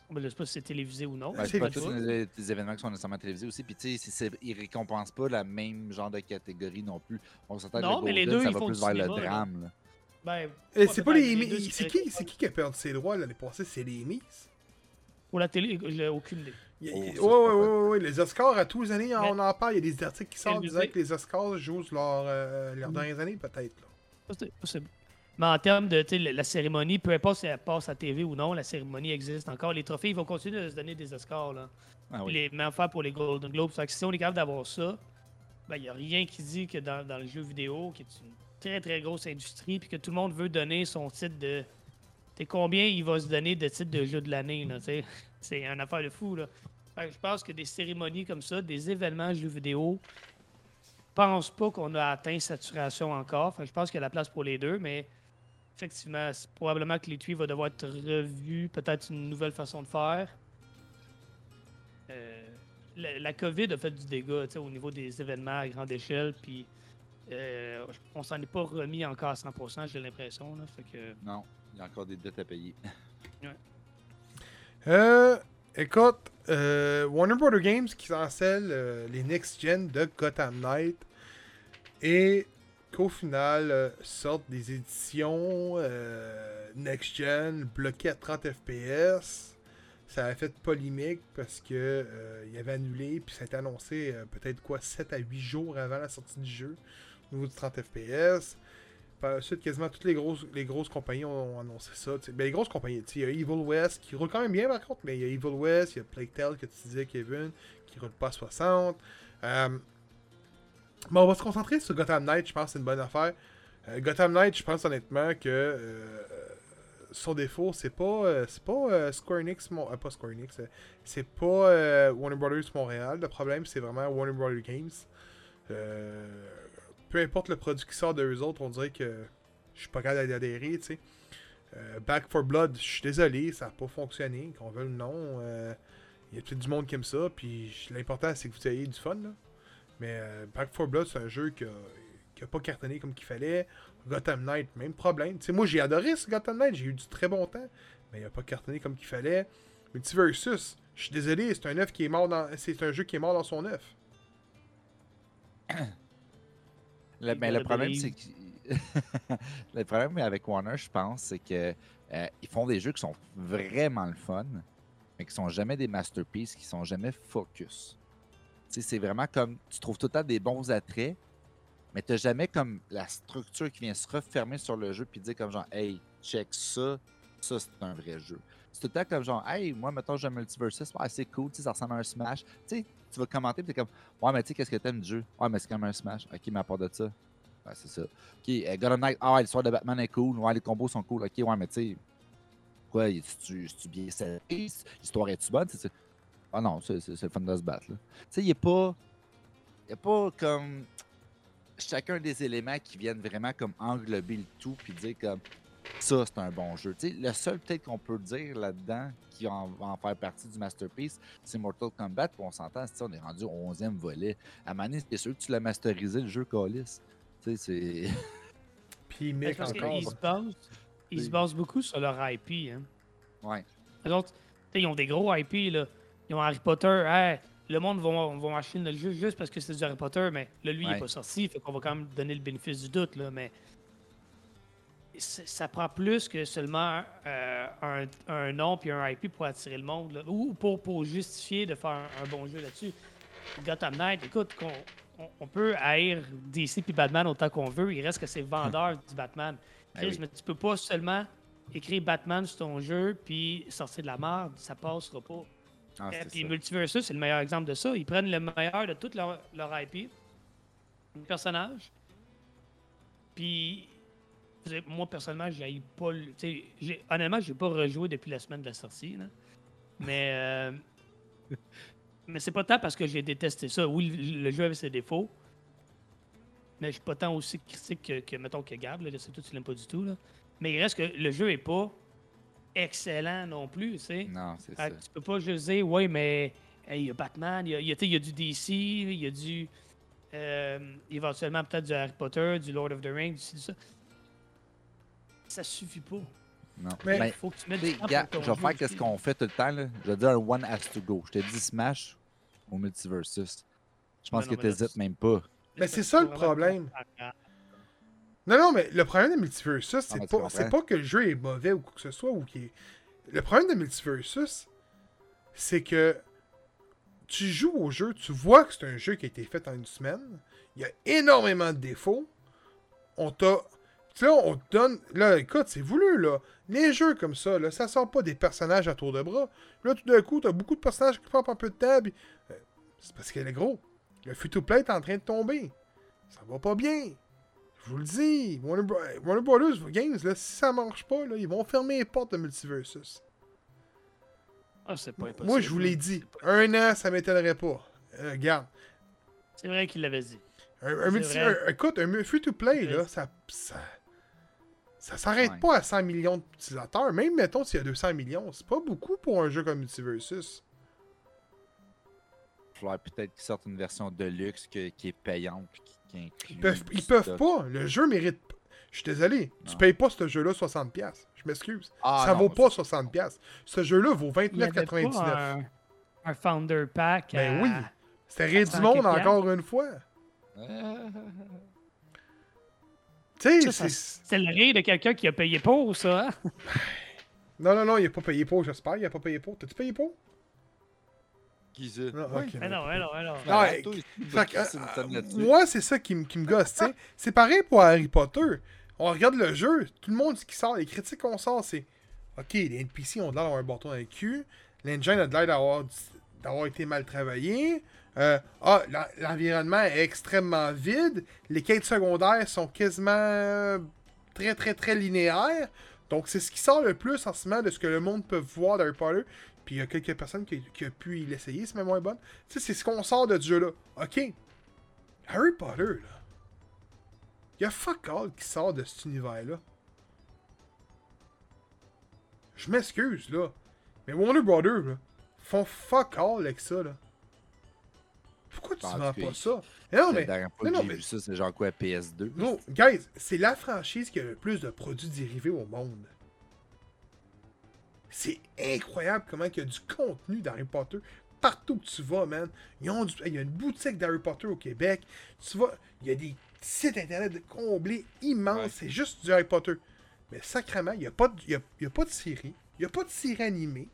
Ben, je sais pas si c'est télévisé ou non. Ben, c'est pas tous les, les événements qui sont nécessairement télévisés aussi. Puis, tu sais, ils récompensent pas la même genre de catégorie non plus. On s'entend que mais les deux, ça ils va font plus vers le cinéma, drame. là. Ben, Eh, c'est pas les Emmys. C'est qui, c'est qui qui a perdu ses droits l'année passée? C'est les Emmys Pour la télé, j'ai aucune idée. Pas ouais, ouais, Les Oscars, à tous les années, Mais- on en parle. Il y a des articles qui sortent disant que les Oscars jouent leurs euh, leurs Mm. dernières années, peut-être. possible. Mais en termes de la cérémonie, peu importe si elle passe à TV ou non, la cérémonie existe encore. Les trophées, ils vont continuer de se donner des Oscars. Là. Ah oui. Les mêmes affaires pour les Golden Globes. Que si on est capable d'avoir ça, ben, il n'y a rien qui dit que dans, dans le jeu vidéo, qui est une très très grosse industrie, puis que tout le monde veut donner son titre de. Sais, combien il va se donner de titres de jeu de l'année? C'est une affaire de fou, là. Fait que je pense que des cérémonies comme ça, des événements jeux vidéo, je pense pas qu'on a atteint saturation encore. Fait que je pense qu'il y a la place pour les deux, mais effectivement, c'est probablement que l'étui va devoir être revu, peut-être une nouvelle façon de faire. Euh, la, la COVID a fait du dégât au niveau des événements à grande échelle, puis euh, on s'en est pas remis encore à 100%, j'ai l'impression. là. Fait que, Non, il y a encore des dettes à payer. Euh, écoute, euh, Warner Brother Games qui cancelle euh, les next gen de Gotham Knight et qu'au final euh, sortent des éditions euh, next gen bloquées à 30 FPS. Ça a fait polémique parce que euh, il avait annulé puis ça a été annoncé euh, peut-être quoi 7 à 8 jours avant la sortie du jeu au niveau du 30 FPS. Par la suite, quasiment toutes les grosses, les grosses compagnies ont annoncé ça. Ben, les grosses compagnies, il y a Evil West qui roule quand même bien par contre, mais il y a Evil West, il y a Plague Tale que tu disais, Kevin, qui roule pas à 60. Euh, mais on va se concentrer sur Gotham Knight, je pense que c'est une bonne affaire. Euh, Gotham Knight, je pense honnêtement que euh, son défaut, c'est pas, euh, c'est pas Square Enix, pas Square Enix, c'est pas Warner Brothers Montréal. Le problème, c'est vraiment Warner Brothers Games. Peu importe le produit qui sort de eux autres, on dirait que je suis pas capable d'y adhérer, tu sais. Back for Blood, je suis désolé, ça n'a pas fonctionné, qu'on veuille le nom. euh, Il y a peut-être du monde qui aime ça, puis l'important c'est que vous ayez du fun, là. Mais euh, Back for Blood, c'est un jeu qui a, pas cartonné comme qu'il fallait. Gotham Knight, même problème. Tu sais, moi j'ai adoré ce Gotham Knight, j'ai eu du très bon temps, mais il a pas cartonné comme qu'il fallait. Multiversus, je suis désolé, c'est un œuf qui est mort dans. C'est un jeu qui est mort dans son œuf. Le, mais le gotta problème, c'est que le problème avec Warner, je pense, c'est que euh, ils font des jeux qui sont vraiment le fun, mais qui sont jamais des masterpieces, qui sont jamais focus. C'est vraiment comme tu trouves tout le temps des bons attraits, mais tu jamais comme la structure qui vient se refermer sur le jeu puis dire comme genre Hey, check ça, ça c'est un vrai jeu. C'est tout le temps comme genre Hey, moi mettons j'ai un multiversus, ouais, c'est cool, ça ressemble à un Smash. Tu vas commenter puis t'es comme Ouais, mais tu sais, qu'est-ce que t'aimes du jeu? Ouais, mais c'est comme un Smash. Ok, mais à part de ça. Ouais, c'est ça. Ok, uh, Gotham Knight, ah l'histoire de Batman est cool. Ouais, les combos sont cool. Ok, ouais, mais tu sais, quoi, est-tu bien serré? L'histoire est-tu bonne? Ah non, c'est le fun de se battre. Tu sais, il est pas. Il n'y a pas comme chacun des éléments qui viennent vraiment comme englober le tout puis dire comme ça, c'est un bon jeu. sais, le seul peut-être qu'on peut dire là-dedans qui va en faire partie du masterpiece, c'est Mortal Kombat. Puis on s'entend, on est rendu au 11e volet. À Mané, c'est sûr que tu l'as masterisé le jeu Callis. Tu sais, c'est. Puis encore. Ils se, basent, ils se basent beaucoup sur leur IP. Hein. Ouais. Les autres, ils ont des gros IP. Là. Ils ont Harry Potter. le monde va, va acheter le jeu juste parce que c'est du Harry Potter, mais là, lui, il n'est pas sorti. Fait qu'on va quand même donner le bénéfice du doute. Là, mais ça prend plus que seulement euh, un, un, nom puis un IP pour attirer le monde, ou pour, pour, justifier de faire un, bon jeu là-dessus. Gotham Knight, écoute, on, on, peut haïr DC puis Batman autant qu'on veut, il reste que c'est vendeur du Batman. Ben mais tu peux pas seulement écrire Batman sur ton jeu puis sortir de la merde, ça passera pas. Ah, et puis Multiversus, c'est le meilleur exemple de ça. Ils prennent le meilleur de tout leur, leur IP, un personnage, puis moi, personnellement, j'ai pas. Honnêtement, j'ai pas rejoué depuis la semaine de la sortie. Mais. Euh, mais c'est pas tant parce que j'ai détesté ça. Oui, le jeu avait ses défauts. Mais je suis pas tant aussi critique que, que mettons, que Gab. Là, c'est tout, tu l'aimes pas du tout. Là. Mais il reste que le jeu est pas excellent non plus. Tu sais. Non, c'est ça. Tu peux pas juste dire, ouais, mais il y a Batman, il y a, y a, du DC, il y a du. Euh, éventuellement, peut-être du Harry Potter, du Lord of the Rings, du ça ça suffit pas. Non. Mais il faut que tu mettes des gars, Je vais faire qu'est-ce qu'on fait tout le temps. Là. Je vais dire un one has to go. Je te dis Smash au Multiversus. Je pense que tu n'hésites même pas. Mais c'est ça le problème. Non, non, mais le problème de Multiversus, c'est ah, pas, pas que le jeu est mauvais ou quoi que ce soit. Ou qui Le problème de Multiversus, c'est que tu joues au jeu, tu vois que c'est un jeu qui a été fait en une semaine. Il y a énormément de défauts. On t'a là, on te donne. Là, écoute, c'est voulu, là. Les jeux comme ça, là, ça sort pas des personnages à tour de bras. Là, tout d'un coup, t'as beaucoup de personnages qui prennent un peu de temps. Euh, c'est parce qu'elle est gros. Le free-to-play est en train de tomber. Ça va pas bien. Je vous le dis. Warner, Brothers Games, là, si ça marche pas, là, ils vont fermer les portes de Multiversus. Ah, c'est pas impossible. Moi, je vous l'ai dit. Un an, ça m'étonnerait pas. Euh, regarde. C'est vrai qu'il l'avait dit. Un, écoute, un free-to-play, là, ça, ça ça s'arrête pas à 100 millions d'utilisateurs. Même, mettons, s'il y a 200 millions, c'est pas beaucoup pour un jeu comme Multiversus. Il faudrait peut-être qu'ils sortent une version de luxe qui est payante. Qui, inclut ils peuvent, ils peuvent pas. Le jeu mérite. Je suis désolé. Tu payes pas ce jeu-là 60$. Je m'excuse. Ah, ça vaut pas 60$. Ce jeu-là vaut 29,99$. Un, un Founder Pack. Ben oui. C'était rire du monde encore une fois. Tu sais, c'est le rire de quelqu'un qui a payé pour ça. Hein? non, non, non, il a pas payé pour, j'espère. Il a pas payé pour. T'as-tu payé pour? Qui c'est? Non, mais non, mais non, mais non. Euh, moi, c'est ça qui, qui me gosse, tu sais. C'est pareil pour Harry Potter. On regarde le jeu, tout le monde qui sort, les critiques qu'on sort, c'est OK, les NPC ont l'air d'avoir un bâton dans le cul. L'engine a l'air d'avoir été mal travaillé. Euh, ah, l'environnement est extrêmement vide. Les quêtes secondaires sont quasiment très, très, très linéaires. Donc, c'est ce qui sort le plus en ce moment de ce que le monde peut voir d'Harry Potter. Puis, il y a quelques personnes qui, ont pu l'essayer, c'est même moins bonne. Tu sais, c'est ce qu'on sort de ce jeu-là. OK. Harry Potter, là. Il y a fuck all qui sort de cet univers-là. Je m'excuse, là. Mais Warner Brothers, là, font fuck all avec ça, là. Pourquoi tu vends pas ça? Non, mais. non, mais... ça, c'est genre quoi, PS2? Non, guys, c'est la franchise qui a le plus de produits dérivés au monde. C'est incroyable comment il y a du contenu d'Harry Potter partout que tu vas, man. Ils ont Il y a une boutique d'Harry Potter au Québec. Tu vas, il y a des site internet comblé, immense. Ouais. C'est juste du Harry Potter. Mais sacrément, il n'y a, pas de- il y a, il y a pas de série. Il n'y a pas de série animée.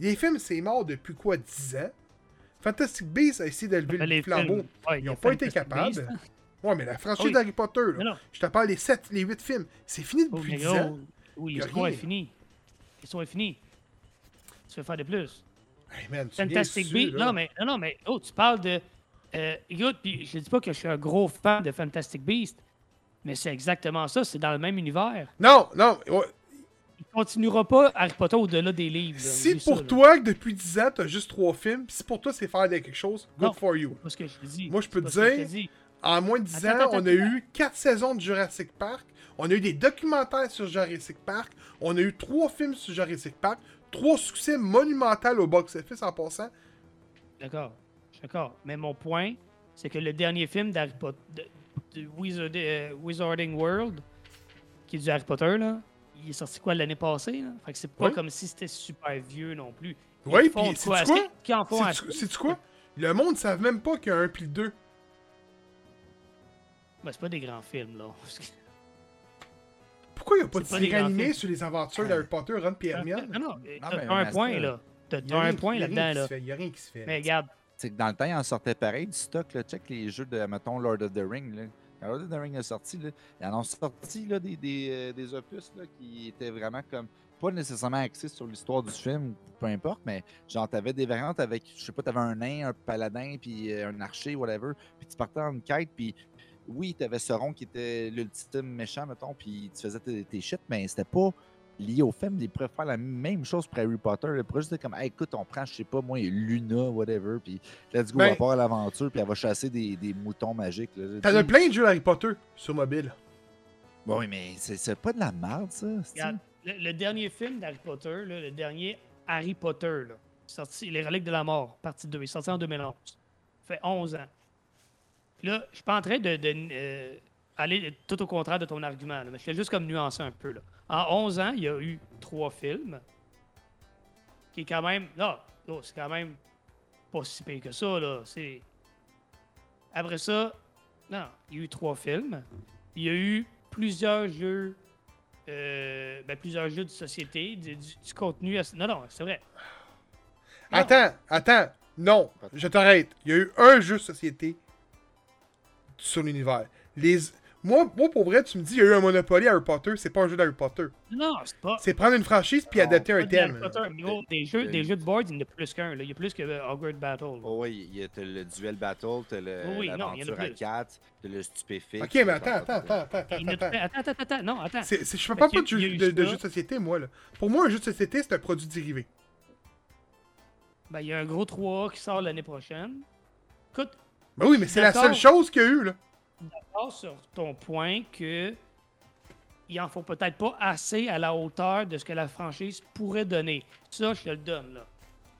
Les films, c'est mort depuis quoi, 10 ans? Fantastic Beasts a essayé d'élever le les flambeau. films, ouais, il Ils n'ont pas été capables. Beasts. Ouais, mais la franchise Oui. d'Harry Potter, là, je te parle des 7, les 8 films. C'est fini Oh, depuis mais 10 gros, ans. oui, Y a l'histoire est rien. finie. L'histoire est finie. Tu veux faire de plus. Hey, man, tu Fantastic Beasts. Non, mais, non, non, mais oh, tu parles de. Euh, écoute, puis je dis pas que je suis un gros fan de Fantastic Beasts, mais c'est exactement ça, c'est dans le même univers. Non, non. ouais. Il continuera pas Harry Potter au-delà des livres. Si ça, pour là. toi, que depuis 10 ans, t'as juste 3 films, si pour toi, c'est faire quelque chose, good Non. for you. C'est pas ce que je te dis. Moi, je peux te dire-. En moins de 10 Attends, ans, attends, on a eu 4 saisons de Jurassic Park. On a eu des documentaires sur Jurassic Park. On a eu 3 films sur Jurassic Park. 3 succès monumentaux au box-office en passant. D'accord. D'accord. Mais mon point, c'est que le dernier film d'Harry Potter, de, de Wizard- euh, Wizarding World, qui est du Harry Potter, là, il est sorti quoi l'année passée? Là? Fait que c'est pas Oui. comme si c'était super vieux non plus. Ils Oui, puis Est-ce quoi? sais-tu quoi? Le monde ne savent même pas qu'il y a un puis le 2. Ben, c'est pas des grands films, là. Pourquoi il n'y a pas de série animée sur les aventures d'Harry Potter, Ron et Hermione? Non, non, t'as un point, là. T'as Il y t'as a rien un qui- point là-dedans, là. se fait, Il n'y a rien qui se fait. Mais regarde, C'est que dans le temps, il en sortait pareil du stock. Là. Check les jeux de, mettons, Lord of the Ring. Là. Quand Lord of the Ring est sorti, là, ils en ont sorti là, des, des, euh, des opus là, qui étaient vraiment comme pas nécessairement axés sur l'histoire du film, peu importe, mais genre, t'avais des variantes avec, je sais pas, t'avais un nain, un paladin, puis euh, un archer, whatever, puis tu partais en une quête, puis oui, t'avais Sauron qui était l'ultime méchant, mettons, puis tu faisais tes, tes shit, mais c'était pas lié au film. Ils pourraient faire la même chose pour Harry Potter. Ils pourraient juste dire comme, Hey, écoute, on prend, je sais pas, moi, Luna, whatever, puis let's go, Ben- on part à l'aventure, puis elle va chasser des, des moutons magiques. là. T'en Tu as sais, plein de jeux Harry Potter sur mobile. Bon, oui, mais c'est pas de la merde, ça. regarde, le, le dernier film d'Harry Potter, là, le dernier Harry Potter, là, sorti Les Reliques de la Mort, partie 2, il est sorti en 2011. Ça fait 11 ans. Là, je suis pas en train de, euh, aller tout au contraire de ton argument, mais je fais juste comme nuancer un peu. Là. En 11 ans, il y a eu trois films, qui est quand même... Là, c'est quand même pas si pire que ça, là. Après ça, non, il y a eu trois films. Il y a eu plusieurs jeux, euh, ben, plusieurs jeux de société, du, contenu. à- Non, non, c'est vrai. Attends, attends. Non, je t'arrête. Il y a eu un jeu de société sur l'univers. Les... Moi, moi, pour vrai, tu me dis, il y a eu un Monopoly Harry Potter, c'est pas un jeu d'Harry Potter. Non, c'est pas. C'est prendre une franchise puis Non, adapter un thème. Des, jeux, des jeux de board, il y en a plus qu'un. Il y a plus que euh, Hogwarts Battle. Oh oui, il y a t'as le duel battle, t'as l'aventure à plus. 4, t'as le stupéfixe. Ok, mais attends, attends, attends, attends, Il y en a attends. Attends, attends, attends, non, attends. Je fais Fait pas de de, jeu de société, moi. Là. Pour moi, un jeu de société, c'est un produit dérivé. Ben, il y a un gros 3 qui sort l'année prochaine. Écoute, Ben oui, mais c'est la seule chose qu'il y a eu. Là. d'accord sur ton point que il en faut peut-être pas assez à la hauteur de ce que la franchise pourrait donner. Ça, je te le donne, là.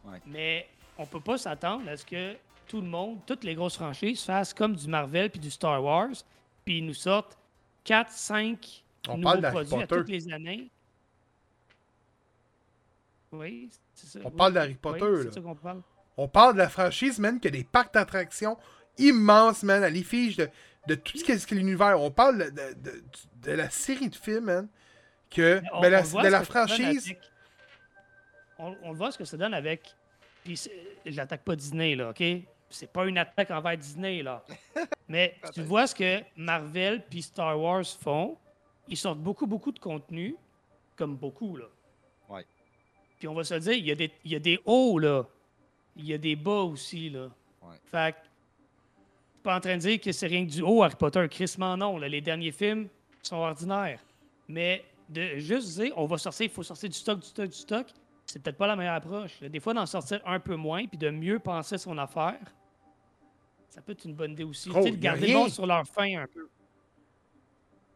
Ouais. Mais on peut pas s'attendre à ce que tout le monde, toutes les grosses franchises fassent comme du Marvel puis du Star Wars, puis ils nous sortent 4, 5 On nouveaux parle produits à toutes les années. Oui, c'est ça. On oui, parle d'Harry Potter, c'est là. ça qu'on parle. On parle de la franchise, qui a des parcs d'attractions immenses, man, à l'effigie de, de tout ce qu'est l'univers. On parle de, de, de- de la série de films, man, que, On- ben, la, on voit de la franchise. avec- On, on voit ce que ça donne avec. Puis c'est- j'attaque pas Disney, là, OK? C'est pas une attaque envers Disney, là. Mais tu vois ce que Marvel puis Star Wars font. Ils sortent beaucoup, beaucoup de contenu, comme beaucoup, là. Ouais. Puis on va se le dire, il y, a des- il y a des hauts, là. Il y a des bas aussi, là. Ouais. Fait pas en train de dire que c'est rien que du haut, Harry Potter. Chris non, là. Les derniers films sont ordinaires. Mais de juste dire, on va sortir, il faut sortir du stock, du stock, du stock, c'est peut-être pas la meilleure approche. là. Des fois, d'en sortir un peu moins, puis de mieux penser son affaire, ça peut être une bonne idée aussi. Gros, Tu sais, de garder le monde sur leur fin un peu.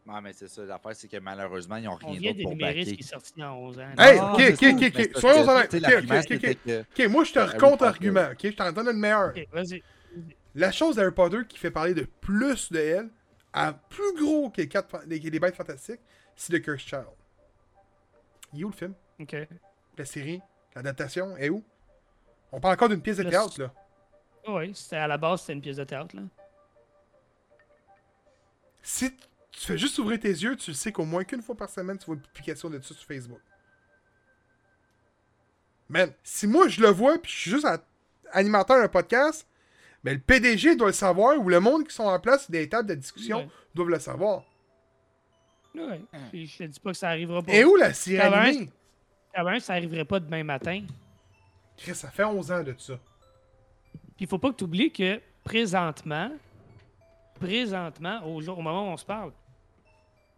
Non, mais c'est ça. L'affaire, c'est que malheureusement, ils n'ont On rien d'autre pour d'énumérer ce backer. qui est sorti en 11 ans. Hey, Ah, ok, ok, ok, soyons honnêtes. Ok, moi, je te Harry contre-argument, ok? Je t'en donne une meilleure. Ok, vas-y. La chose d'Harry Potter qui fait parler de plus de elle, à plus gros que les, quatre, les, les bêtes fantastiques, c'est The Cursed Child. Il est où le film? OK. La série? L'adaptation? est où? On parle encore d'une pièce de Le- théâtre, là. Oui, c'était à la base, c'était une pièce de théâtre. Là. Si tu fais juste ouvrir tes yeux, tu sais qu'au moins qu'une fois par semaine, tu vois une publication de ça sur Facebook. Man, si moi je le vois, puis je suis juste un- animateur d'un podcast, ben le PDG doit le savoir, ou le monde qui sont en place des tables de discussion Ouais. doivent le savoir. Ouais. Puis je te dis pas que ça arrivera pas. Et où la série Avant, ça arriverait pas demain matin? Chris, ça fait 11 ans de ça. Puis il faut pas que tu oublies que présentement, présentement, au, jour, au moment où on se parle,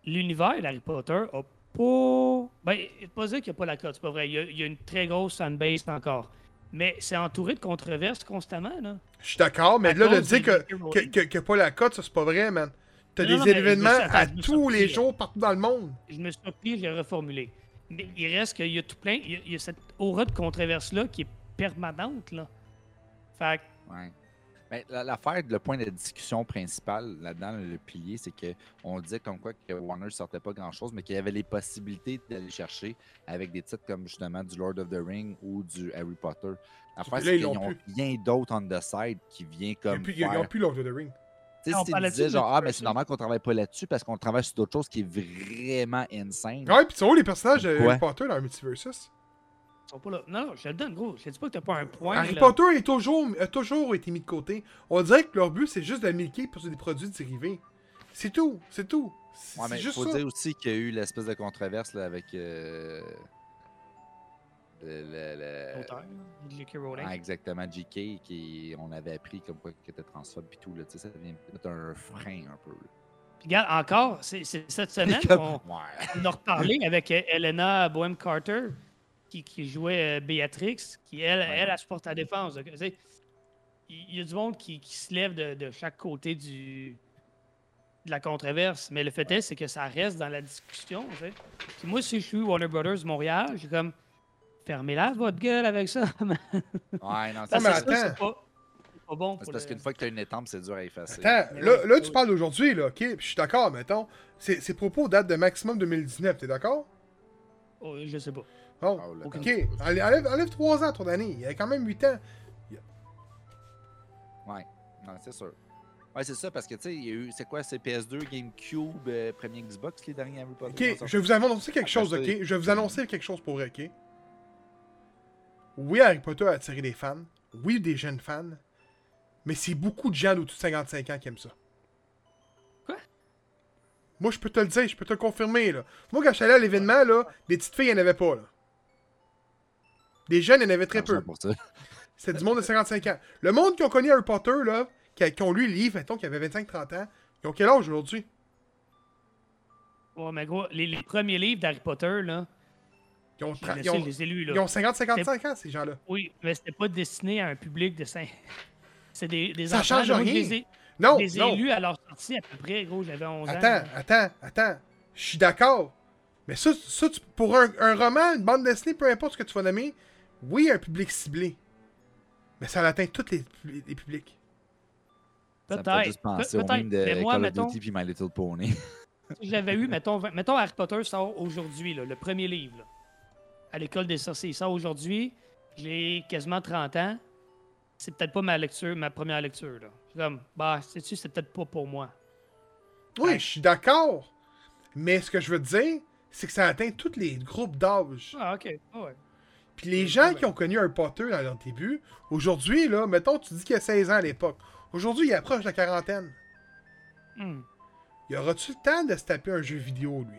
l'univers d'Harry Potter a pas. Ben, pas dire qu'il n'y a pas la cote, c'est pas vrai. Il y, a, il y a une très grosse fanbase encore. Mais c'est entouré de controverses constamment, là. Je suis d'accord, mais À là, de dire que, que, que, que pas la cote, ça c'est pas vrai, man. T'as Non, des non, événements à tous les surpris, jours partout dans le monde. Je me suis surpris, je l'ai reformulé. Mais il reste qu'il y a tout plein. Il y a, il y a cette aura de controverse-là qui est permanente, là. Fait que Ouais. Ben, la- L'affaire, le point de discussion principal là-dedans, le pilier, c'est que on disait comme quoi que Warner sortait pas grand-chose, mais qu'il y avait les possibilités d'aller chercher avec des titres comme justement du Lord of the Ring ou du Harry Potter. L'affaire, c'est ils qu'ils l'ont ont plus. rien d'autre on the side qui vient comme n'ont plus, ils ont faire- plus Lord of the Ring. Tu sais, si tu disais genre, ah, mais multiverse, c'est normal qu'on travaille pas là-dessus parce qu'on travaille sur d'autres choses qui est vraiment insane. Ouais, pis c'est où les personnages de. Harry Potter dans le Multiversus? Sont pas là. Non, non, je te le donne, gros. Je te dis pas que t'as pas un point. Harry là. Potter est toujours, a toujours été mis de côté. On dirait que leur but, c'est juste de milquer pour des produits dérivés. C'est tout, c'est tout. C'est Ouais, mais c'est il juste faut ça. dire aussi qu'il y a eu l'espèce de controverse là, avec euh, le- L'auteur, J.K. Rowling. Ah, exactement, GK, qui on avait appris comme quoi qu'il était transphobe et tout. Là, tu sais, ça devient peut-être un frein un peu. là. Puis regarde, encore, c'est c'est cette semaine, on, Ouais. on a reparlé avec Elena Bohem Carter, qui, qui jouait euh, Béatrix, qui, elle, elle, elle supporte la défense. Donc, Il y a du monde qui, qui se lève de, de chaque côté du, de la controverse. Mais le fait est, c'est que ça reste dans la discussion. tu sais. Puis moi, si je suis Warner Brothers Montréal, j'ai comme. Fermez-la, votre gueule, avec ça. Ouais, non, c'est mais Parce que ça. ça, attends. c'est pas, bon. C'est pour parce le- qu'une fois que tu as une étampe, c'est dur à effacer. Attends, Mais là, là, tu parles d'aujourd'hui, là, ok? Puis je suis d'accord, mettons. Ces ces propos datent de maximum 2019, t'es d'accord? Oh, je sais pas. Bon, Ah, là, ok. Enlève, enlève, enlève 3 ans ton année. Il y a quand même 8 ans. Ouais, non, c'est sûr. Ouais, c'est ça, parce que tu sais, il y a eu, c'est quoi, c'est PS2, GameCube, euh, premier Xbox, les derniers Harry Potter. Ok, je vais vous annoncer quelque chose, ok? Je vais vous annoncer quelque chose pour vrai, ok? Oui, Harry Potter a attiré des fans. Oui, des jeunes fans. Mais c'est beaucoup de gens d'au-dessus de 55 ans qui aiment ça. Quoi? Moi, je peux te le dire, je peux te le confirmer, là. Moi, quand je suis allé à l'événement, là, des petites filles, il n'y en avait pas, là. Des jeunes, il y en avait très peu. C'était du monde de 55 ans. Le monde qui ont connu Harry Potter, là, qui, a- qui ont lu le livre, mettons, qui avait 25-30 ans, ils ont quel âge aujourd'hui? Ouais, mais gros, les, les premiers livres d'Harry Potter, là, Ils ont, je, tra- le ils sais, ont, je les ai lus, là. ils ont 50-55 ans, ces gens-là. Oui, mais c'était pas destiné à un public de 5. C'est des, des Ça enfants. change rien. Ai, Non, ai non. lus à leur sortie à peu près, gros, j'avais 11 ans. Attends, attends, attends. Je suis d'accord. Mais ça, ça tu- pour un, un roman, une bande dessinée, peu importe ce que tu vas nommer, oui, un public ciblé. Mais ça atteint tous les, les publics. Ça me fait Peut-être. juste penser Pe- au même de Mais moi, Call of mettons, Duty puis My Little Pony. si j'avais eu, mettons, mettons Harry Potter sort aujourd'hui, là, le premier livre, là, à l'école des sorciers. Il sort aujourd'hui, j'ai quasiment 30 ans. C'est peut-être pas ma lecture, ma première lecture. Là. Je suis comme, bah, sais-tu, c'est peut-être pas pour moi. Oui, Ouais. je suis d'accord. Mais ce que je veux te dire, c'est que ça atteint tous les groupes d'âge. Ah, ok. Ah ouais. Puis les gens qui ont connu Harry Potter dans leur début, aujourd'hui, là, mettons, tu dis qu'il a 16 ans à l'époque. Aujourd'hui, il approche la quarantaine. Hmm. Y aura-tu le temps de se taper un jeu vidéo, lui?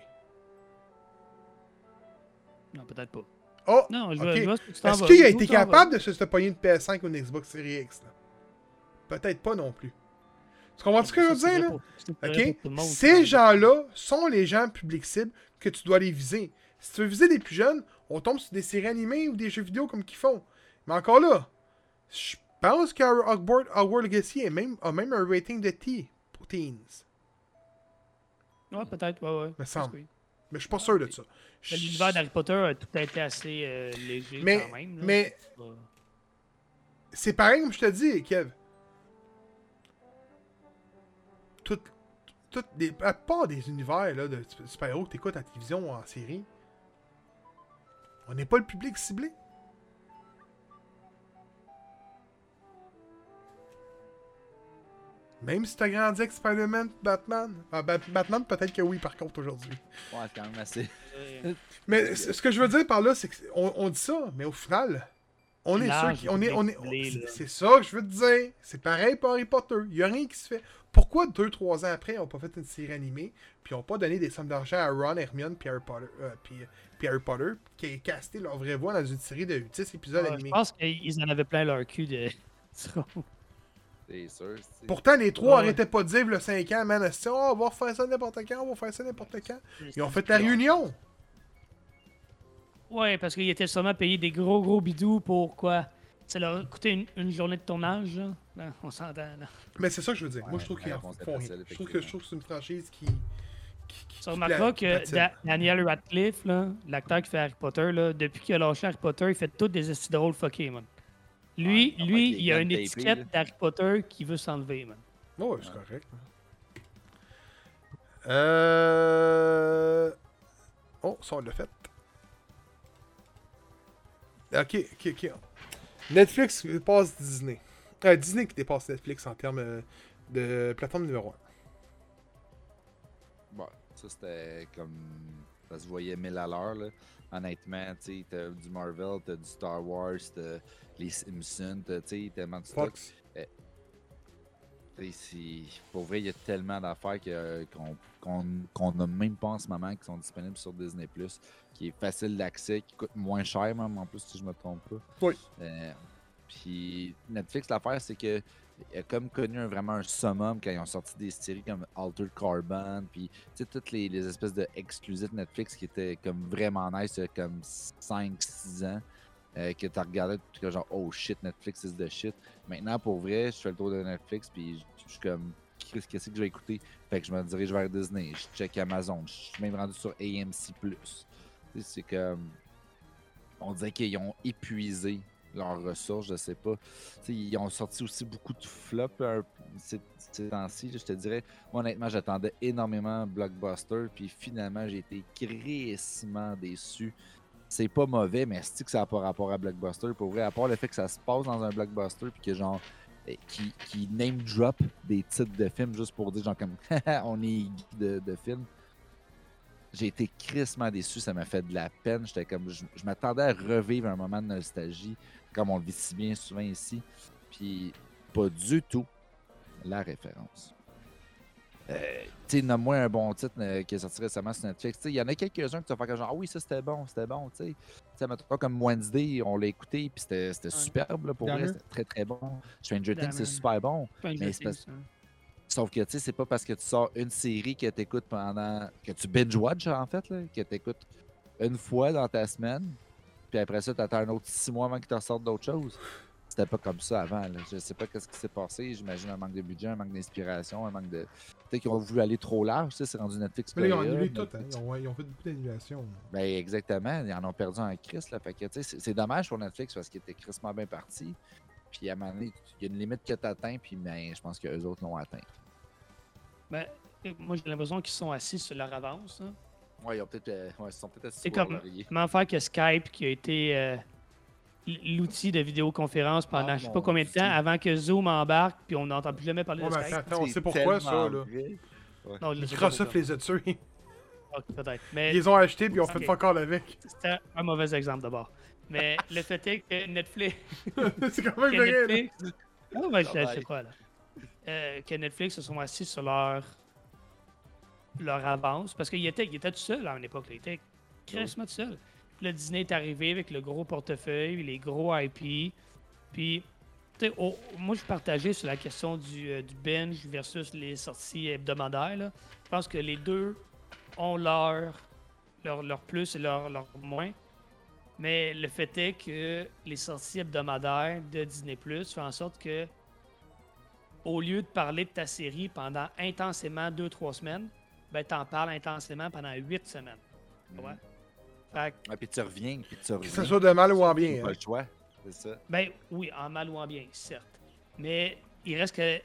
Non, peut-être pas. Oh! Non, je ok. vois, je vois ce que tu t'en Est-ce qu'il a été capable de se, se pogner une PS5 ou une Xbox Series X? Peut-être pas non plus. Tu comprends ce que je veux dire, là? pour- monde, Ces gens-là sont les gens publics cibles que tu dois les viser. Si tu veux viser des plus jeunes, on tombe sur des séries animées ou des jeux vidéo comme qu'ils font. Mais encore là, je pense que Hogwarts Hogwarts Legacy est même, a même un rating de T pour teens. Ouais, peut-être, ouais, ouais. Me semble. Oui. Mais je suis pas sûr de ça. L'univers d'Harry Potter a tout été assez euh, léger Mais, quand même. là. mais C'est pareil comme je te dis, Kev. Tout, tout, les, à part des univers là, de super-héros que t'écoutes à la télévision ou en série, on n'est pas le public ciblé? Même si t'as grandi avec Spider-Man, Batman. Ah, Bat- Batman, peut-être que oui, par contre, aujourd'hui. Ouais, c'est quand même assez. Euh, Mais ce que je veux dire par là, c'est qu'on on dit ça, mais au final, on est sûr qu'on est. On est c'est- ça que je veux te dire. C'est pareil pour Harry Potter. Il y a rien qui se fait. Pourquoi 2-3 ans après, ils n'ont pas fait une série animée, puis ils n'ont pas donné des sommes d'argent à Ron, Hermione, puis Harry Potter, euh, puis, puis Harry Potter, qui est casté leur vraie voix dans une série de 10 épisodes ouais, je animés. pense qu'ils en avaient plein leur cul de. C'est sûr. Pourtant, les trois Ouais, ouais. arrêtaient pas de dire le 5 ans, man, oh, on va refaire ça n'importe quand, on va faire ça n'importe quand? Ils ont fait la réunion. Ouais, parce qu'ils étaient sûrement payés des gros gros bidous pour quoi? Ça leur a coûté une, une journée de tournage, là. Non, on s'entend, là. Mais c'est ça que je veux dire. Ouais, Moi, je trouve la qu'ils font rien. Je trouve que, je trouve que c'est une franchise qui. Tu remarqueras que. Da- Daniel Radcliffe, l'acteur qui fait Harry Potter, là, depuis qu'il a lâché Harry Potter, il fait toutes des esti drôles fuckés, man. Lui, Ouais, lui il a une étiquette d'Harry Potter qui veut s'enlever, man. Ouais, c'est correct. Euh. Oh, ça, on l'a fait. Ok, ok, ok. Netflix dépasse Disney. Euh, Disney qui dépasse Netflix en termes euh, de plateforme numéro 1. Ça c'était comme. Ça se voyait mille à l'heure, là. Honnêtement, tu t'as du Marvel, t'as du Star Wars, t'as les Simpsons, t'as, tellement de. Fox. Sais, c'est- Pour vrai, il y a tellement d'affaires que- qu'on qu'on qu'on n'a même pas en ce moment qui sont disponibles sur Disney Plus, qui est facile d'accès, qui coûte moins cher même en plus si je me trompe pas. Oui. Euh, puis Netflix, l'affaire, c'est que il a comme connu un- vraiment un summum quand ils ont sorti des séries comme Altered Carbon, puis tu toutes les, espèces de exclusifs Netflix qui étaient comme vraiment nice, il y a comme 5-6 ans, euh, que tu regardais, que genre, oh shit, Netflix is the shit. Maintenant, pour vrai, je fais le tour de Netflix, puis je suis comme, qu'est-ce que je vais écouter? Fait que je me dirige vers Disney, je check Amazon, je suis même rendu sur AMC. Tu C'est comme. On dirait qu'ils ont épuisé leurs ressources, je sais pas. Ils ont sorti aussi beaucoup de flops ces, temps-ci. Je te dirais, moi, honnêtement, j'attendais énormément Blockbuster, puis finalement, j'ai été crissement déçu. C'est pas mauvais, mais c'est que ça n'a pas rapport à Blockbuster? Pour vrai, à part le fait que ça se passe dans un Blockbuster, puis que genre, eh, qui, name drop des titres de films juste pour dire, genre, comme, on est de, de films. J'ai été crissement déçu, ça m'a fait de la peine. J'étais comme, je m'attendais à revivre un moment de nostalgie, comme on le vit si bien souvent ici. Puis, pas du tout la référence. Euh, tu sais, nomme-moi un bon titre euh, qui est sorti récemment sur Netflix. Il y en a quelques-uns qui vas faire genre, ah oui, ça c'était bon, c'était bon. Tu sais, comme Wednesday, on l'a écouté, puis c'était c'était Ouais. superbe là, pour vrai, c'était très très bon. Stranger Things, c'est super bon. Mais c'est Things, parce-. Sauf que, tu sais, c'est pas parce que tu sors une série que tu écoutes pendant. que tu binge-watch, en fait, là, que tu écoutes une fois dans ta semaine, puis après ça, tu attends un autre six mois avant qu'ils te ressortent d'autres choses. C'était pas comme ça avant. Là. Je sais pas qu'est-ce qui s'est passé. J'imagine un manque de budget, un manque d'inspiration, un manque de. Peut-être qu'ils ont voulu aller trop large, tu sais, c'est rendu Netflix. Mais là, ils ont annulé tout, hein. Ils, ont, ils ont fait beaucoup d'annulations. ben, exactement. Ils en ont perdu un Chris. Là. Fait que, c'est, dommage pour Netflix parce qu'il était crissement bien parti. Puis à un moment donné, il y a une limite que tu atteins, puis ben, je pense que les autres l'ont atteint. Ben, moi, j'ai l'impression qu'ils sont assis sur leur avance. hein. Ouais, ils ont peut-être. euh, ouais, ils sont peut-être assis C'est comme comment faire que Skype, qui a été euh, l'outil de vidéoconférence pendant Ah, je sais pas combien de temps, Dieu. avant que Zoom embarque, puis on n'entend plus jamais parler Ouais, de Skype. attends, on sait pourquoi ça, là. vrai. Non, pas Microsoft les a tués. Ok, peut-être. Ils Mais les ont achetés puis ils ont fait fuck all avec. c'était un mauvais exemple d'abord. Mais le fait est que Netflix. c'est quand même que vrai, là. Netflix ah, ouais, je je sais quoi, là. Euh, que Netflix se sont assis sur leur, leur avance. Parce qu'il était, il était tout seul à une époque. Il était crissement tout seul. Puis là, Disney est arrivé avec le gros portefeuille, les gros IP. Puis, au- moi, je partagé sur la question du, euh, du binge versus les sorties hebdomadaires. Je pense que les deux ont leur, leur, leur plus et leur, leur moins. Mais le fait est que les sorties hebdomadaires de Disney Plus font en sorte que, au lieu de parler de ta série pendant intensément 2-3 semaines, ben t'en parles intensément pendant 8 semaines. Mhm. Ouais. Fait que, Ah, puis tu reviens, puis tu reviens. Que ce soit de mal ou en bien. pas hein. le choix, c'est ça. ben oui, en mal ou en bien, certes. Mais il reste que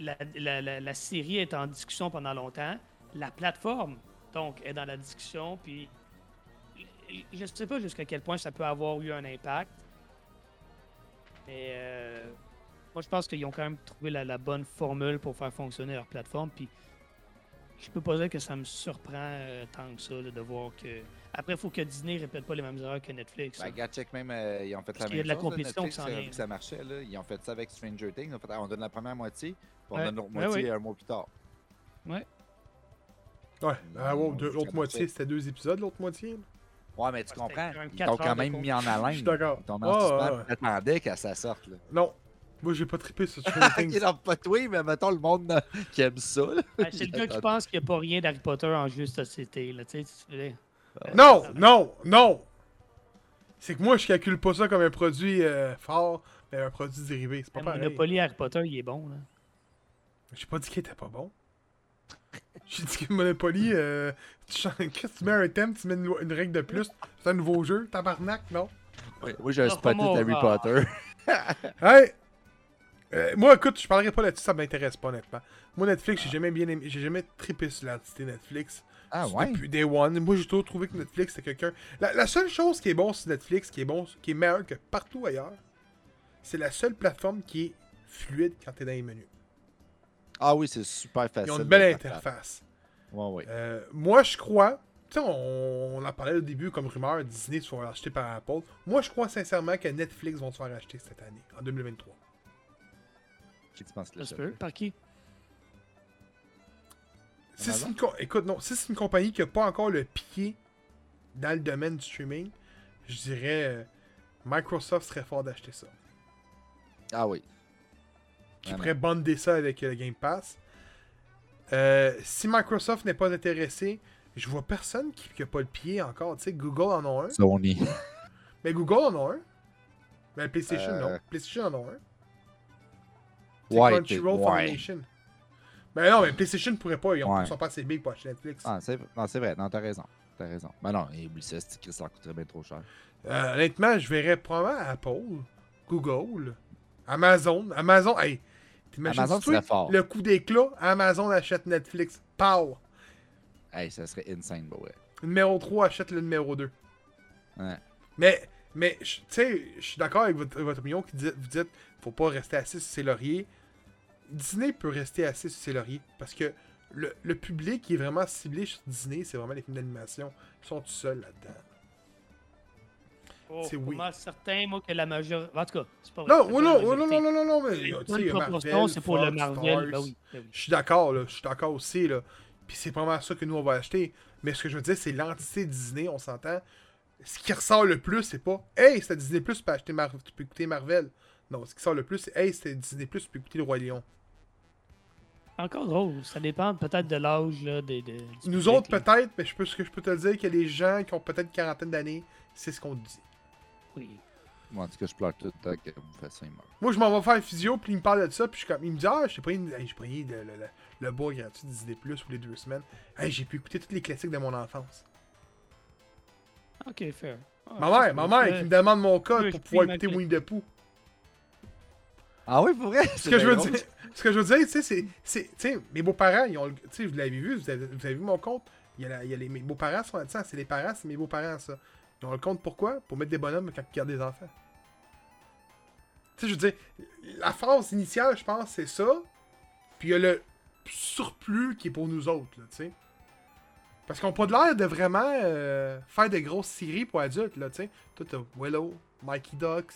la, la- la- la série est en discussion pendant longtemps. La plateforme, donc, est dans la discussion. Puis, je ne sais pas jusqu'à quel point ça peut avoir eu un impact. Mais, euh, moi, je pense qu'ils ont quand même trouvé la, la bonne formule pour faire fonctionner leur plateforme. Puis, je peux pas dire que ça me surprend euh, tant que ça là, de voir que. Après, il faut que Disney répète pas les mêmes erreurs que Netflix. Ben, regarde, check même, euh, ils ont fait Parce la qu'il y a même de la chose, là, compétition Netflix, qui s'en euh, ça marchait, là. Ils ont fait ça avec Stranger Things. Ils ont fait, ah, on donne la première moitié, puis on Ouais. donne l'autre moitié ouais. un mois plus tard. Ouais. Ah, ouais, Non, deux- ça l'autre moitié, c'était deux épisodes, l'autre moitié. Ouais, mais tu Ouais, comprends. Ils t'ont quand même mis en haleine. Je suis d'accord. Ils t'ont mis Ah, qu'elle ça sorte. Là. Non. Moi, j'ai pas trippé sur Stranger Things. pas toi, mais mettons le monde euh, qui aime ça. c'est le gars qui pense qu'il n'y a pas rien d'Harry Potter en jeu de société. Là, tu sais, fais- Non, non, non! C'est que moi, je calcule pas ça comme un produit euh, fort, mais un produit dérivé. C'est pas pareil. Monopoly Harry Potter, il est bon. Là. J'ai pas dit qu'il était pas bon. J'ai dit que Monopoly, euh, tu, tu mets un thème, tu mets une, règle de plus, c'est un nouveau jeu, tabarnak, non? Moi, j'ai un pas spotted Harry rare. Potter. Hey! Euh, moi, écoute, je parlerai pas là-dessus, ça m'intéresse pas, honnêtement. Moi, Netflix, j'ai jamais bien aimé, j'ai jamais trippé sur l'entité Netflix. Ah ouais? Depuis Day One. Moi, j'ai toujours trouvé que Netflix, c'est quelqu'un. La, la seule chose qui est bon sur Netflix, qui est bon, qui est meilleur que partout ailleurs, c'est la seule plateforme qui est fluide quand t'es dans les menus. Ah oui, c'est super facile. Ils ont une belle interface. Ouais, ouais. Euh, moi, je crois. Tu sais, on, on en parlait au début comme rumeur, Disney se faire acheter par Apple. Moi, je crois sincèrement que Netflix vont se faire acheter cette année, en 2023. Qui tu penses que Ça le se chef? peut. Par qui? Si c'est une, co- écoute, non, si c'est une compagnie qui n'a pas encore le pied dans le domaine du streaming, je dirais euh, Microsoft serait fort d'acheter ça. Ah oui. Qui Vraiment. pourrait bander ça avec euh, le Game Pass. Euh, si Microsoft n'est pas intéressé, je vois personne qui n'a pas le pied encore. Tu sais, Google en a un. Sony. Mais Google en a un. Mais PlayStation, Euh. non. PlayStation en a un. C'est Ouais, Crunchyroll t'es- ouais. Foundation. Ben non, mais PlayStation ne pourrait pas. Ils Ouais. sont pas assez big pour acheter Netflix. Ah, non, c'est vrai. Non, t'as raison. T'as raison. Ben non, et oublie ça, ça coûterait bien trop cher. Euh, honnêtement, je verrais probablement Apple, Google, Amazon. Amazon, hey, Amazon serait fort. le coup d'éclat, Amazon achète Netflix. Pow! Hey, ça serait insane, bah ouais. Numéro 3 achète le numéro 2. Ouais. Mais, mais tu sais, je suis d'accord avec votre, votre opinion qui dit, vous dites faut pas rester assis sur ses lauriers. Disney peut rester assis sur ses lauriers parce que le, le public qui est vraiment ciblé sur Disney, c'est vraiment les films d'animation. Ils sont tout seuls là-dedans. Oh, C'est oui. certain, moi, que la majorité. En tout cas, c'est pas vrai. Non, c'est pas non, non, majorité. non, non, non, mais c'est pour le Marvel. Ben oui, ben oui. Je suis d'accord, là. Je suis d'accord aussi, là. Puis c'est vraiment ça que nous, on va acheter. Mais ce que je veux dire, c'est l'entité Disney, on s'entend. Ce qui ressort le plus, c'est pas Hey, c'était Disney Plus, tu peux, acheter Mar- tu peux écouter Marvel. Non, ce qui sort le plus, c'est Hey, c'était Disney Plus, tu peux écouter Le Roi Lion. Encore drôle. Ça dépend peut-être de l'âge là, des. Nous autres, là. peut-être, mais je peux, ce que je peux te dire, que les gens qui ont peut-être une quarantaine d'années, c'est ce qu'on dit. Oui. Moi, en tout cas, je pleure tout le temps que vous faites ça, il meurt. Moi, je m'en vais faire physio, puis il me parle de ça, puis je suis comme, il me dit, ah, j'ai pris, hey, j'ai pris le, le, le, le bois gratuit de Disney Plus pour les deux semaines. Hey, j'ai pu écouter tous les classiques de mon enfance. Ok, fair. Ah, Ma mère, c'est ma mère qui me demande mon code pour puis pouvoir écouter. Winnie the Pooh. Ah oui, pour vrai? Ce que je veux dire, ce que je veux dire, tu sais, c'est, c'est, tu sais, mes beaux-parents, ils ont, le- tu sais, vous l'avez vu, vous avez, vous avez vu mon compte? Il y a, la- il y a les, mes beaux-parents sont là-dedans, c'est les parents, c'est mes beaux-parents, ça. Ils ont le compte pourquoi? Pour mettre des bonhommes quand ils gardent des enfants. Tu sais, je veux dire, la phase initiale, je pense, c'est ça. Puis il y a le surplus qui est pour nous autres, là, tu sais. Parce qu'on n'a pas de l'air de vraiment euh, faire de grosses séries pour adultes, là, tu sais. Tout t'as Willow, Mikey Ducks,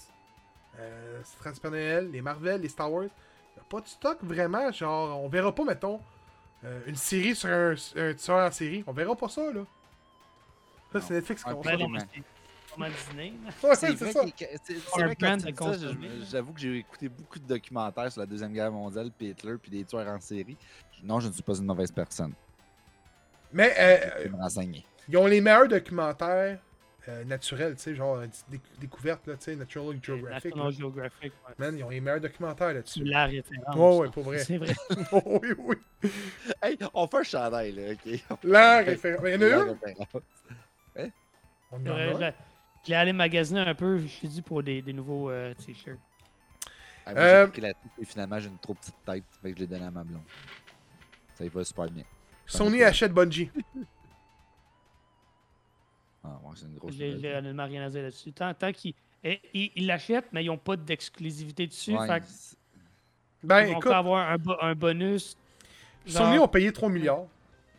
euh, Noël, les Marvel, les Star Wars. Y a pas de stock vraiment, genre, on verra pas, mettons, euh, une série sur un, un tueur en série. On verra pas ça, là. Ça, c'est. Netflix qui Ben Disney. Ouais, C'est vrai, ça. que- c'est- c'est vrai que ça, j'avoue que j'ai écouté beaucoup de documentaires sur la Deuxième Guerre mondiale, puis Hitler, puis des tueurs en série. Non, je ne suis pas une mauvaise personne. Mais euh, Je vais me renseigner. ils ont les meilleurs documentaires euh, naturels, tu sais, genre euh, dé- découvertes, là, tu sais, National Geographic. National. Geographic. ouais. Man, ils ont les meilleurs documentaires là-dessus. la référence. Ouais, ouais, ça. pour vrai. C'est vrai. Oh, oui, oui. Hey, on fait un chandail, là, ok? La référence. Mais il y en a un? référence. On en C'est a un? je- l'ai allé magasiner un peu, je t'ai dit, pour des, des nouveaux euh, t-shirts. Ah, Euh, la tête et finalement, j'ai une trop petite tête. Fait que je l'ai donné à ma blonde. Ça y va super bien. Sony achète Bungie. Ah, ouais, c'est une grosse J'ai nouvelle. j'ai honnêtement rien à dire là-dessus. Tant, tant qu'ils eh, ils ils l'achètent, mais ils n'ont pas d'exclusivité dessus. Ouais, fait Ben, Ils vont écoute, avoir un, bo- un bonus. Sony ont payé 3 milliards.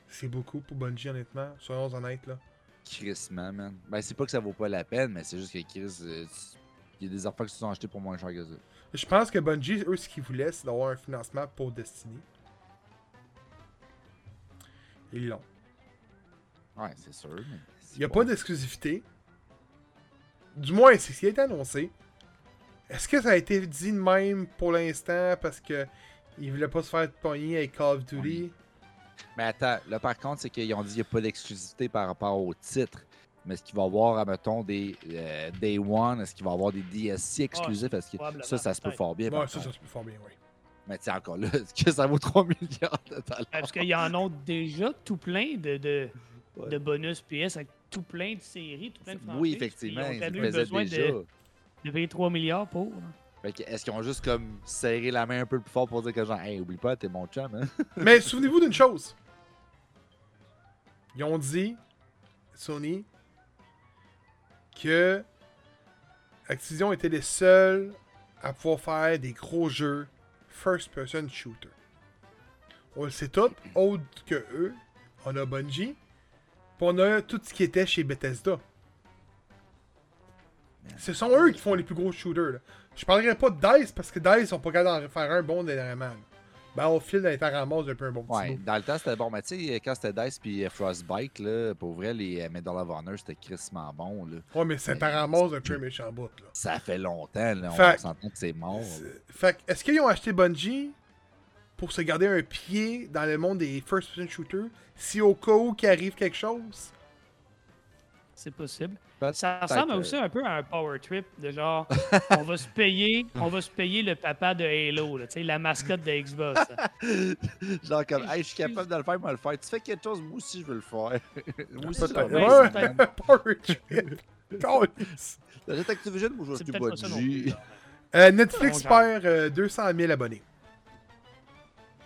C'est beaucoup pour Bungie, honnêtement. Soyons honnêtes, là. Crissement, man. Ben, c'est pas que ça vaut pas la peine, mais c'est juste que Chris, euh, tu- il y a des affaires qui se sont achetées pour moins cher que ça. Je pense que Bungie, eux, ce qu'ils voulaient, c'est d'avoir un financement pour Destiny. Ils l'ont. Ouais, c'est sûr. mais Il n'y a pas d'exclusivité. Du moins, c'est ce qui a été annoncé. Est-ce que ça a été dit de même pour l'instant parce que ils voulaient pas se faire pogner avec Call of Duty? Mais attends, là par contre, c'est qu'ils ont dit qu'il n'y a pas d'exclusivité par rapport au titre. Mais est-ce qu'il va y avoir, mettons, des euh, Day One? Est-ce qu'il va y avoir des DSC exclusifs? Est-ce que ça, ça se peut fort bien. Ouais, ça, ça se peut faire bien, oui. Mais tiens, encore là, est-ce que ça vaut 3 milliards de dollars? Parce qu'il y en a déjà tout plein de, de, Ouais. de bonus PS avec tout plein de séries, tout plein de franchises. Oui, effectivement, Ils ont eu besoin déjà. de, de payer 3 milliards pour. que Est-ce qu'ils ont juste comme serré la main un peu plus fort pour dire que genre, hey, oublie pas, t'es mon chum, hein? Mais souvenez-vous d'une chose. Ils ont dit, Sony, que Activision était les seuls à pouvoir faire des gros jeux first-person shooter. On le sait tout, autre que eux, on a Bungie, on a tout ce qui était chez Bethesda. Ce sont eux qui font les plus gros shooters. Là. Je parlerai pas de DICE parce que DICE sont pas capables d'en faire un bon dernièrement. Battlefield a été ramasse un peu un bon petit Ouais, bout. dans le temps, c'était bon. Mais tu sais, quand c'était Dice puis euh, Frostbite, là, pour vrai, les euh, Medal of Honor, c'était crissement bon, là. Ouais, mais c'est un ramasse un peu un méchant bout. Là. Ça fait longtemps, là. On s'entend que c'est mort. là. C'est- Fait que, est-ce qu'ils ont acheté Bungie? Pour se garder un pied dans le monde des first-person shooters si au cas où qu'il arrive quelque chose? C'est possible. Ça ressemble aussi un peu à un power trip de genre on va se payer, on va se payer le papa de Halo, là, tu sais, la mascotte de Xbox. Genre comme, hey, je suis capable de le faire, moi le faire. Tu fais quelque chose, moi aussi, je veux le faire. moi aussi, je veux power trip. T'achètes Activision, moi, je. Euh, Netflix perd euh, 200 000 abonnés.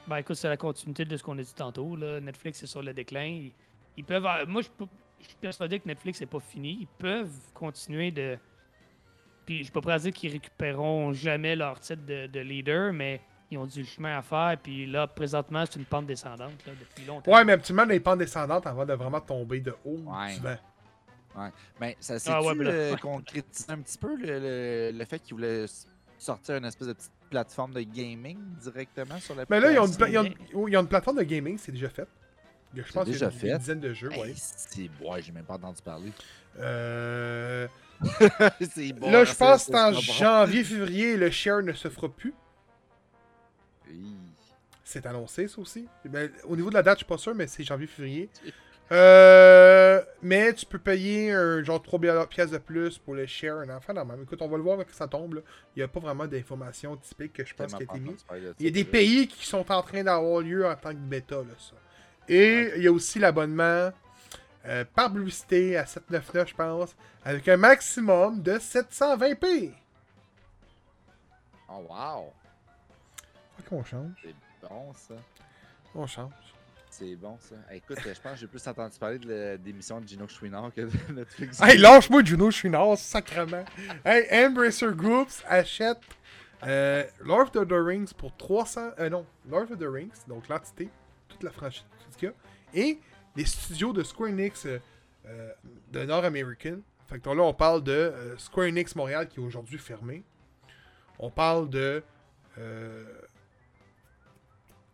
Ben écoute, c'est la continuité de ce qu'on a dit tantôt. Là. Netflix est sur le déclin. Ils, ils peuvent. euh, Moi, je, je suis persuadé que Netflix n'est pas fini. Ils peuvent continuer de. Puis je suis pas prêt à dire qu'ils récupéreront jamais leur titre de, de leader, mais ils ont du chemin à faire. Puis là, présentement, c'est une pente descendante là, depuis longtemps. Ouais, mais habituellement, les pentes descendantes avant de vraiment tomber de haut. Ouais. souvent. Mais ça s'est Ah ouais, euh, concrétisé un petit peu le, le, le fait qu'ils voulaient sortir une espèce de petite plateforme de gaming directement sur la Mais là, ils ont, une, ils ont oui, ils ont une plateforme de gaming, c'est déjà fait. Je pense qu'il y déjà a une, dizaine de jeux, ouais. Hey, c'est ouais, j'ai même pas entendu parler. Euh, bon. là, je pense que en bon. janvier-février, le share ne se fera plus. C'est annoncé, ça aussi. Ben, au niveau de la date, je suis pas sûr, mais c'est janvier-février. Euh, mais tu peux payer un genre 3 pièces de plus pour le share, un enfant. Écoute, on va le voir quand ça tombe. là. Il n'y a pas vraiment d'informations typiques que je pense qui a été mis. entendu parler de Il y a des pays qui sont en train d'avoir lieu en tant que bêta, là, ça. Et il y a aussi l'abonnement euh, par publicité à 799, je pense, avec un maximum de 720p. Oh, wow. Qu'on change. C'est bon, ça. On change. C'est bon, ça. Écoute, je pense que j'ai plus entendu parler de d'émissions de Gino Chouinard que de Netflix. Hey, lâche-moi, suis nord, sacrement. Hey, Embracer Groups achète euh, Lord of the Rings pour 300. Euh, non, Lord of the Rings, donc l'entité, toute la franchise qu'il y a, et les studios de Square Enix euh, euh, de Nord American. Fait que là, on parle de euh, Square Enix Montréal qui est aujourd'hui fermé. On parle de euh,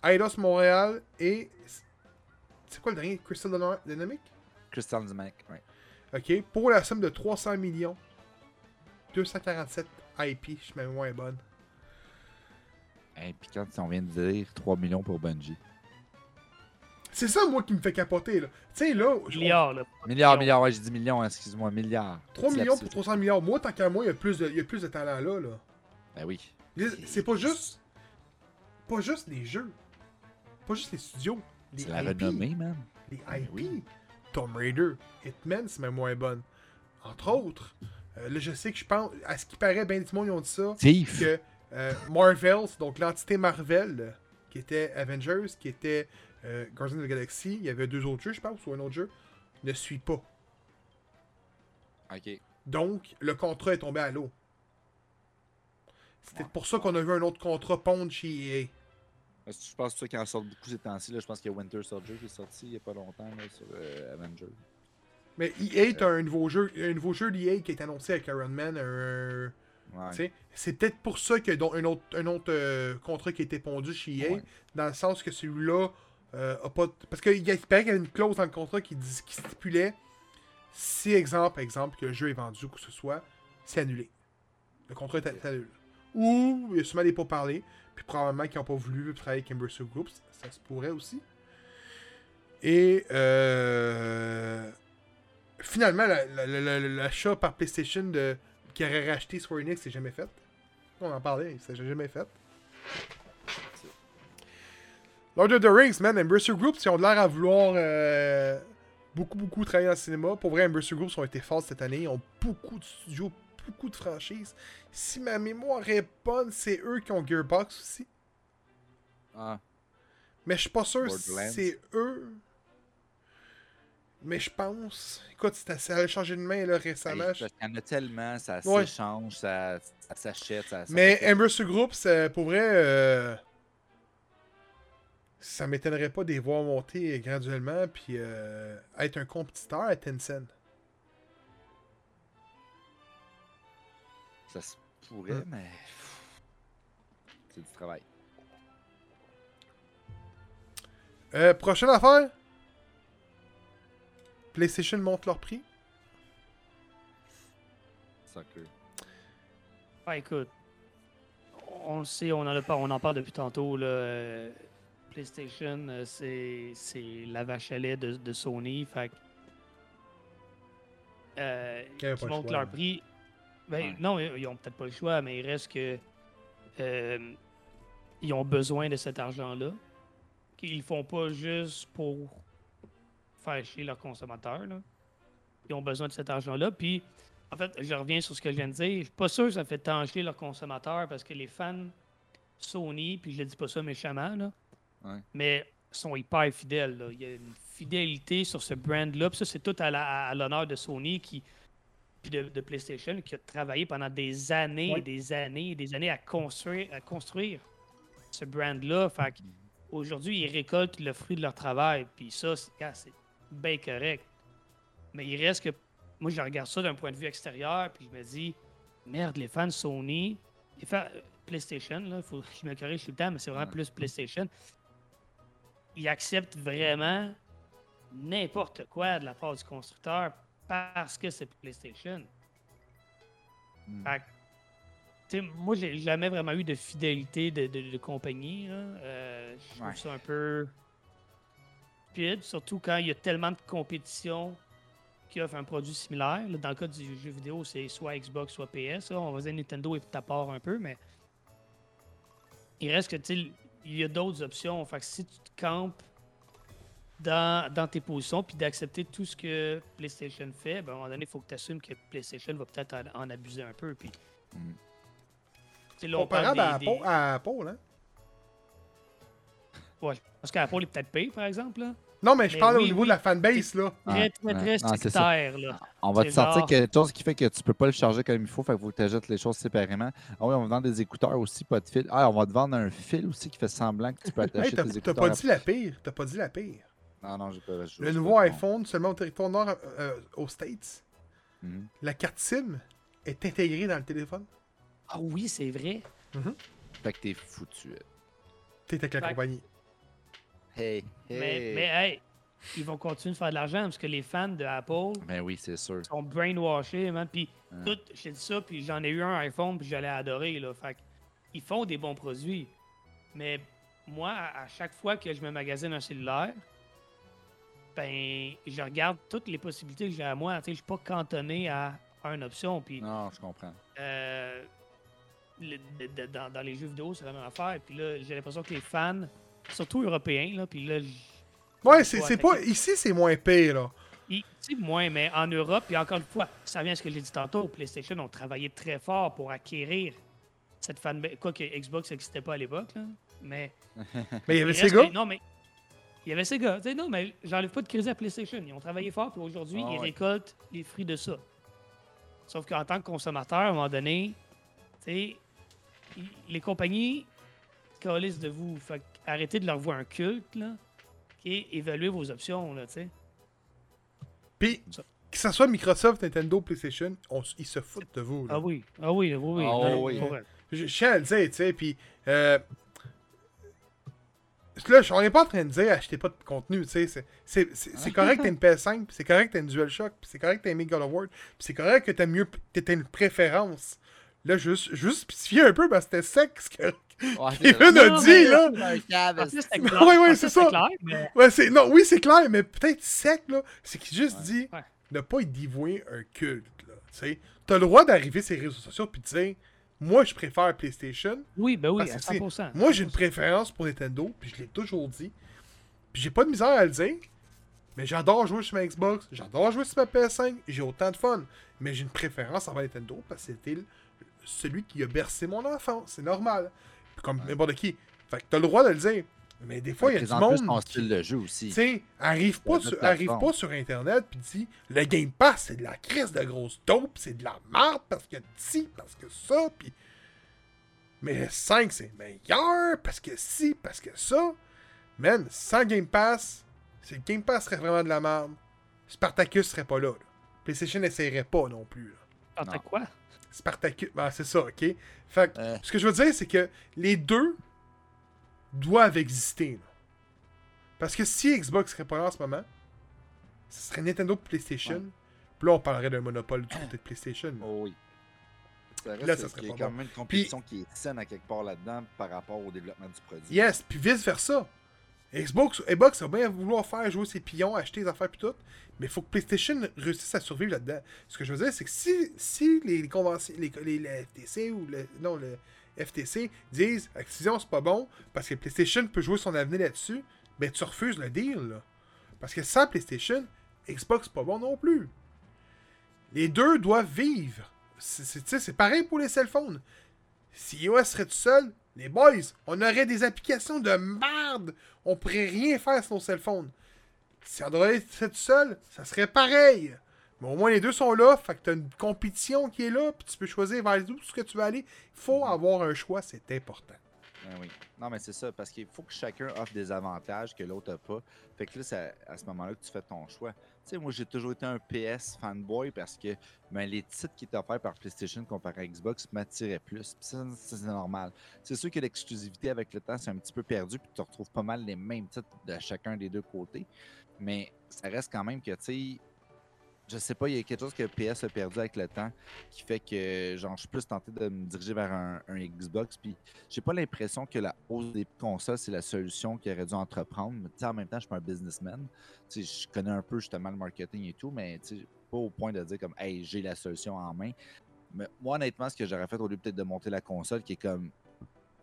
Eidos Montréal et. C'est quoi le dernier Crystal Dyna- Dynamic? Crystal Dynamic, ouais. OK, pour la somme de 300 millions, 247 IP, je mets moins bonne. Hey, puis quand on vient de dire 3 millions pour Bungie. C'est ça, moi, qui me fait capoter, là. Tu sais, là, Milliards, là. Milliard, Millions. milliard, ouais, j'ai dit millions, excuse-moi, milliard. 3 Petit millions pour lapsus. 300 millions. Moi, tant qu'à moi, il y a plus de, il y a plus de talent là, là. Ben oui. C'est pas juste... Pas juste les jeux. Pas juste les studios. C'est la IP. renommée, man. Les Ben IP. oui. Tomb Raider, Hitman, c'est même moins bonne. Entre autres. Euh, là, je sais que je pense... À ce qui paraît, ben du monde, ils ont dit ça. Thief. que euh, Marvels, donc l'entité Marvel, qui était Avengers, qui était euh, Guardians of the Galaxy, il y avait deux autres jeux, je pense, ou un autre jeu, ne suit pas. Ok. Donc, le contrat est tombé à l'eau. C'était pour ça qu'on a vu un autre contrat pondre chez EA. Je pense que ça qui en sort beaucoup ces temps-ci. là. Je pense qu'il y a Winter Soldier qui est sorti il y a pas longtemps là, sur euh, Avengers. Mais EA, t'as un nouveau jeu, un nouveau jeu d'EA qui est annoncé avec Iron Man. Ouais. C'est peut-être pour ça qu'il y a un autre, un autre euh, contrat qui a été pondu chez EA, Ouais. dans le sens que celui-là euh, a pas. Parce qu'il y a- il paraît qu'il y a une clause dans le contrat qui, dit, qui stipulait si, exemple, exemple, que le jeu est vendu ou que ce soit, c'est annulé. Le contrat est est annulé. Ou il y a sûrement des pourparlers, puis probablement qu'ils n'ont pas voulu travailler avec Embracer Groups, ça se pourrait aussi. Et euh, finalement, la- la- la- la- l'achat par PlayStation de, qui aurait racheté Square Enix, c'est jamais fait. On en parlait, c'est jamais fait. Lord of the Rings, man, Embracer Groups, ils ont l'air à vouloir euh, beaucoup, beaucoup travailler dans le cinéma. Pour vrai, Embracer Groups ont été forts cette année. Ils ont beaucoup de studios, beaucoup de franchises. Si ma mémoire est bonne, c'est eux qui ont Gearbox aussi. Ah, Mais je suis pas sûr si c'est eux. Mais je pense. Écoute, ça a changé de main là, récemment. qu'il y en a tellement, ça Ouais. s'échange, ça, ça s'achète. Ça, ça Mais Groups, euh, pour vrai, euh, ça m'étonnerait pas de les voir monter graduellement puis euh, être un compétiteur à Tencent. Ça se pourrait, mais. C'est du travail. Euh, prochaine affaire. PlayStation monte leur prix. Soccer. Ah, écoute, on le sait, on en, a pas, on en parle depuis tantôt. Là, euh, PlayStation, euh, c'est c'est la vache à lait de, de Sony. Fait que, euh, qui montent leur prix. Ben, Ouais. Non, ils ont peut-être pas le choix, mais il reste que. euh, ils ont besoin de cet argent-là. Qu'ils font pas juste pour faire chier leurs consommateurs. là. Ils ont besoin de cet argent-là. Puis, en fait, je reviens sur ce que je viens de dire. Je suis pas sûr que ça fait tant chier leurs consommateurs parce que les fans Sony, puis je ne dis pas ça méchamment, là, Ouais. mais sont hyper fidèles. là. Il y a une fidélité sur ce brand-là. Puis ça, c'est tout à l'honneur de Sony qui puis de, de PlayStation qui a travaillé pendant des années Ouais. et des années et des années à construire, à construire ce brand-là. Fait aujourd'hui, ils récoltent le fruit de leur travail. Puis ça, c'est bien correct. Mais il reste que. Moi, je regarde ça d'un point de vue extérieur, puis je me dis, merde, les fans Sony, les fans euh, PlayStation, là, faut que je me corrige tout le temps, mais c'est vraiment Ouais. plus PlayStation. Ils acceptent vraiment n'importe quoi de la part du constructeur parce que c'est PlayStation. Hmm. Fait moi, j'ai jamais vraiment eu de fidélité de, de- de compagnie. là. Euh, je trouve Ouais. ça un peu stupide, surtout quand il y a tellement de compétition qui offre un produit similaire. Là, dans le cas du jeu vidéo, c'est soit Xbox, soit PS. là. On va dire Nintendo est à part un peu, mais il reste que, il y a d'autres options. Fait que si tu te campes dans, dans tes positions puis d'accepter tout ce que PlayStation fait, ben, à un moment donné, il faut que tu assumes que PlayStation va peut-être en, en abuser un peu. Puis, Mm. tu sais, là, on parle Comparable à, des- Apple, à Apple, hein? Ouais, parce qu'Apple est peut-être payé, par exemple. Là. Non, mais je Mais parle au niveau oui. de la fanbase, là. Très, très, ouais. très Non, sectaire. Là. On va te C'est sortir genre- quelque chose qui fait que tu peux pas le charger comme il faut, fait que tu achètes les choses séparément. Ah oui, on va vendre des écouteurs aussi, pas de fil. Ah, on va te vendre un fil aussi qui fait semblant que tu peux Hey, attacher t'as tes t'as écouteurs. pas à- dit la pire. T'as pas dit la pire. Non, non, j'ai pas. j'ai- Le j'ai nouveau pas- iPhone, seulement au territoire nord, euh, aux States, Mhm. la carte SIM est intégrée dans le téléphone. Ah oui, c'est vrai. Fait que t'es foutu. T'es avec la Fait- compagnie. Hey, hey. Mais, mais hey, ils vont continuer de faire de l'argent parce que les fans de Apple Ben oui, c'est sûr. sont brainwashés, man. Puis Hein. tout, t'ai dit ça, puis j'en ai eu un iPhone, puis j'allais adorer, là. Fait ils font des bons produits. Mais moi, à à chaque fois que je me magasine un cellulaire, ben, je regarde toutes les possibilités que j'ai à moi. Tu sais, je suis pas cantonné à une option. Puis Non, je comprends. euh, le- de- de- dans, dans les jeux vidéo, c'est la même affaire. Puis là, j'ai l'impression que les fans, surtout européens, là, puis là, Ouais, c'est pas. Ici, c'est moins pire, là. Ici, moins, mais en Europe, puis encore une fois, ça vient à ce que j'ai dit tantôt, PlayStation ont travaillé très fort pour acquérir cette fanbase. Quoi que Xbox n'existait pas à l'époque, là, mais. Mais il y avait Non, mais. Il y avait ces gars. Tu sais, non, mais j'enlève pas de crédit à PlayStation. Ils ont travaillé fort, puis aujourd'hui, Ah ils ouais. récoltent les fruits de ça. Sauf qu'en tant que consommateur, à un moment donné, tu sais, ils- les compagnies calissent de vous. Fait que arrêtez de leur voir un culte, là. Et évaluez vos options, là, tu sais. Puis, que ce soit Microsoft, Nintendo, PlayStation, on ils se foutent de vous. là. Ah oui, ah oui, oui, oui. Ah Non, oui. je tiens à le dire, tu sais, puis... Euh, là, on n'est pas en train de dire achetez pas de contenu, tu sais. c'est- C'est c'est- c'est correct que t'aies une PS5, puis c'est correct que t'aies une DualShock, c'est correct que t'aies une God of War, puis c'est correct que t'aies mieux... t'aies une préférence. Là, juste, juste spécifier un peu, parce que c'était sec, ce que... Ouais, Kevin a non, dit, là! Plus, c'est ça. clair, mais- Ouais. Non, oui, c'est clair, mais peut-être sec, là. C'est qu'il juste Ouais. dit Ouais. ne pas y dévouer un culte, là. Tu sais, t'as le droit d'arriver sur les réseaux sociaux puis de dire moi, je préfère PlayStation. Oui, ben oui, à que, tu sais, 100%. Moi, j'ai une préférence pour Nintendo, puis je l'ai toujours dit. Puis j'ai pas de misère à le dire. Mais j'adore jouer sur ma Xbox, j'adore jouer sur ma PS5, j'ai autant de fun. Mais j'ai une préférence envers Nintendo parce que c'était celui qui a bercé mon enfance, c'est normal. Puis comme n'importe qui. Fait que t'as le droit de le dire. Mais des fois, il y a du monde. qui- style de jeu aussi. tu sais, arrive pas, sur, arrive pas sur Internet puis dit le Game Pass, c'est de la crise de grosse dope, c'est de la merde parce que ci, parce que ça, puis. Mais 5, c'est meilleur parce que ci, parce que ça. Man, sans Game Pass, si le Game Pass serait vraiment de la merde, Spartacus serait pas là. là. PlayStation n'essayerait pas non plus. Non. quoi? Spartacus, ben, c'est ça, ok? Fait que, Euh. ce que je veux dire, c'est que les deux doivent exister. là. Parce que si Xbox serait pas là en ce moment, ce serait Nintendo PlayStation. Ouais. Puis là, on parlerait d'un monopole du côté de PlayStation. Oh oui. Ça reste Là, ça serait y a pas quand même une compétition qui est saine à quelque part là-dedans par rapport au développement du produit. Yes, puis vice-versa. Xbox, Xbox va bien vouloir faire jouer ses pions, acheter des affaires puis tout, mais il faut que PlayStation réussisse à survivre là-dedans. Ce que je veux dire, c'est que si, si les, conventions, les, les- le FTC ou le, non, le FTC disent Activision c'est pas bon parce que PlayStation peut jouer son avenir là-dessus, ben tu refuses le deal. Parce que sans PlayStation, Xbox c'est pas bon non plus. Les deux doivent vivre. C'est- pareil pour les cell phones. Si iOS serait tout seul, les boys, on aurait des applications de merde. On pourrait rien faire sur nos cell. Si Android serait tout seul, ça serait pareil. Mais au moins les deux sont là, fait que t'as une compétition qui est là, puis tu peux choisir vers où ce que tu veux aller. Il faut avoir un choix, c'est important. Ben oui. Non, mais c'est ça, parce qu'il faut que chacun offre des avantages que l'autre n'a pas. Fait que là, c'est à, ce moment-là que tu fais ton choix. Tu sais, moi, j'ai toujours été un PS fanboy parce que ben, les titres qui étaient offerts par PlayStation comparé à Xbox m'attiraient plus. Puis ça, c'est normal. C'est sûr que l'exclusivité avec le temps, c'est un petit peu perdu, puis tu retrouves pas mal les mêmes titres de chacun des deux côtés. Mais ça reste quand même que, tu sais, je sais pas, il y a quelque chose que PS a perdu avec le temps qui fait que, genre, je suis plus tenté de me diriger vers un, Xbox. Puis j'ai pas l'impression que la hausse des consoles, c'est la solution qu'il aurait dû entreprendre. Mais en même temps, je suis pas un businessman. Je connais un peu justement le marketing et tout, mais pas au point de dire comme, hey, j'ai la solution en main. Mais moi, honnêtement, ce que j'aurais fait au lieu peut-être de monter la console, qui est comme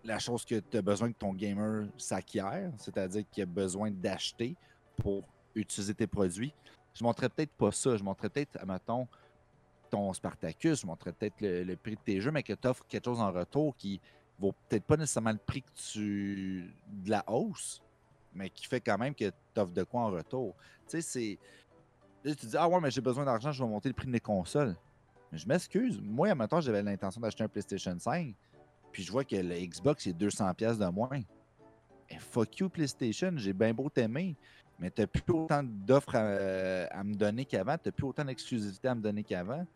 la chose que tu as besoin que ton gamer s'acquiert, c'est-à-dire qu'il a besoin d'acheter pour utiliser tes produits. Je montrerais peut-être pas ça. Je montrerais peut-être, mettons, ton Spartacus, je montrerais peut-être le, prix de tes jeux, mais que tu offres quelque chose en retour qui vaut peut-être pas nécessairement le prix que tu. de la hausse, mais qui fait quand même que tu offres de quoi en retour. Tu sais, c'est. Là, tu dis, ah ouais, mais j'ai besoin d'argent, je vais monter le prix de mes consoles. Mais je m'excuse. Moi, maintenant, j'avais l'intention d'acheter un PlayStation 5, puis je vois que le Xbox est 200$ de moins. Fuck you, PlayStation, j'ai bien beau t'aimer, mais t'as plus autant d'offres à, me donner qu'avant, t'as plus autant d'exclusivité à me donner qu'avant.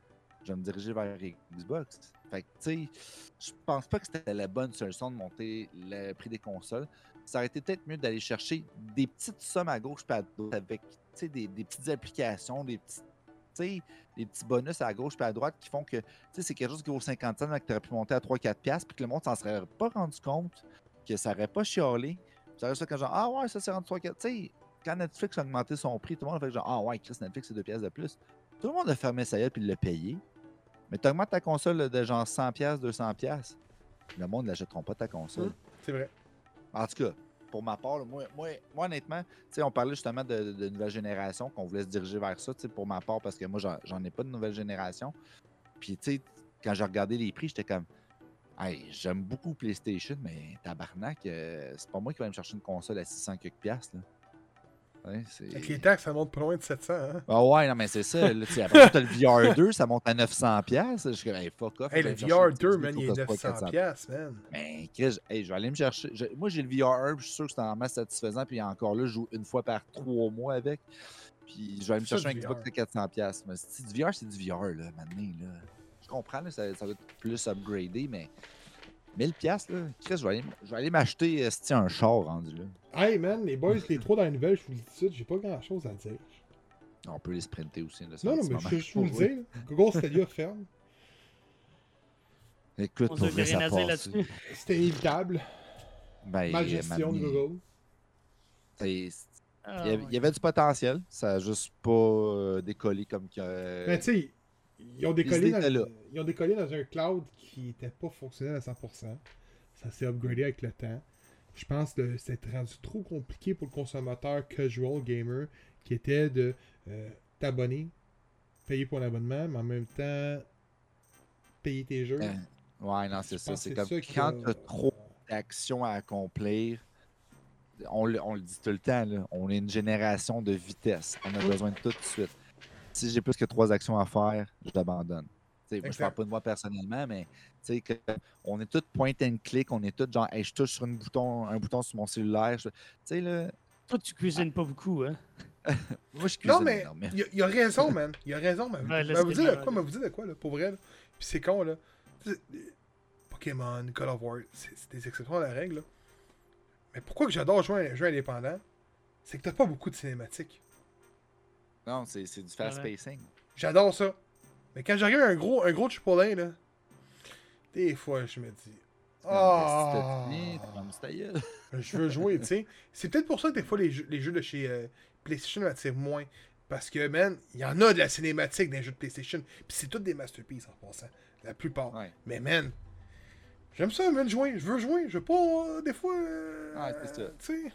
Je vais me diriger vers Xbox. Fait que, tu sais, je pense pas que c'était la bonne solution de monter le prix des consoles. Ça aurait été peut-être mieux d'aller chercher des petites sommes à gauche et à droite avec, tu des, des petites applications, des tu des petits bonus à gauche et à droite qui font que, tu c'est quelque chose qui vaut 50 cents, que tu aurais pu monter à 3-4 piastres, puis que le monde s'en serait pas rendu compte, que ça aurait pas chialé. Ça aurait juste comme genre, ah ouais, ça s'est rendu 3-4. Tu sais, quand Netflix a augmenté son prix, tout le monde a fait genre, ah ouais, Chris, Netflix, c'est 2 piastres de plus. Tout le monde a fermé sa gueule puis l'a payé. Mais tu augmentes ta console de genre 100 piastres, 200 piastres. Le monde ne l'achètera pas ta console. C'est vrai. En tout cas, pour ma part, là, moi, moi, moi, honnêtement, on parlait justement de, de nouvelle génération, qu'on voulait se diriger vers ça, pour ma part, parce que moi, j'en- j'en ai pas de nouvelle génération. Puis, tu sais, quand j'ai regardé les prix, j'étais comme, hey, j'aime beaucoup PlayStation, mais tabarnak, euh, c'est pas moi qui vais me chercher une console à 600 quelques piastres, là. Ouais, Avec les taxes, ça monte pas loin de 700. Hein? Ah ouais, non, mais c'est ça. Là, après, t'as le VR2, ça monte à 900$. piastres. Je suis comme, hey, fuck off. Hey, le vais chercher un petit VR2, disque man, il est que ça soit 900 400$. piastres, man. Mais Chris, hey, je vais aller me chercher. je- Moi, j'ai le VR1, puis je suis sûr que c'est en masse satisfaisant. Puis encore là, je joue une fois par trois mois avec. Puis je vais aller me chercher un Xbox de 400$. piastres. Mais c'est du VR, c'est du VR, là, maintenant. Là. Je comprends, là, ça, ça va être plus upgradé, mais 1000$, piastres, là. Chris, je vais aller, aller m'acheter euh, un char rendu là. Hey, man, les boys, les trois dans la nouvelle, je vous le dis tout de suite, j'ai pas grand chose à dire. On peut les sprinter aussi. Là, Non, non, mais je je vous le dis. Google Stadia ferme. Écoute, On pour vrai, ça passe. C'était inévitable. Ben, Mal gestion de Google. Ah, Il y, avait, ouais. il y avait du potentiel, ça a juste pas euh, décollé comme que. Mais tu sais, ils ont décollé dans, là. ils ont décollé dans un cloud qui était pas fonctionnel à 100%. Ça s'est upgradé avec le temps. Je pense que c'est rendu trop compliqué pour le consommateur casual gamer qui était de euh, t'abonner, payer pour l'abonnement, mais en même temps payer tes jeux. Euh, ouais, non, c'est ça. C'est que comme ça quand tu as trop d'actions à accomplir, on, le- on le dit tout le temps, là, on est une génération de vitesse. On a besoin de tout de suite. Si j'ai plus que trois actions à faire, je l'abandonne. Moi, je parle pas de moi personnellement, mais tu sais que on est tous point and click, on est tous genre, Hey, je touche sur une bouton, un bouton sur mon cellulaire. je- Tu sais, là, Toi, tu cuisines pas beaucoup, hein? moi, je cuisine Non, mais il a, il a raison, man. Il a raison, man. Ouais, mais vous c'est dites de quoi, mais vous dites de quoi, là, pour vrai, là? Puis c'est con, là. Pokémon, Call of War, c'est des exceptions à la règle, là. Mais pourquoi que j'adore jouer à un jeu indépendant, c'est que t'as pas beaucoup de cinématiques. Non, c'est c'est du fast Ouais. pacing. J'adore ça. Mais quand j'arrive à un gros, un gros là, des fois, je me dis... Ah, je veux jouer, tu sais. C'est peut-être pour ça que des fois, les jeux, les jeux de chez euh, PlayStation m'attirent moins. Parce que, man, il y en a de la cinématique dans les jeux de PlayStation. Puis c'est toutes des masterpieces en passant. La plupart. Ouais. Mais, man, j'aime ça, man, jouer. Je veux jouer. Je veux pas, euh, des fois. euh, Ouais, c'est ça. Tu sais.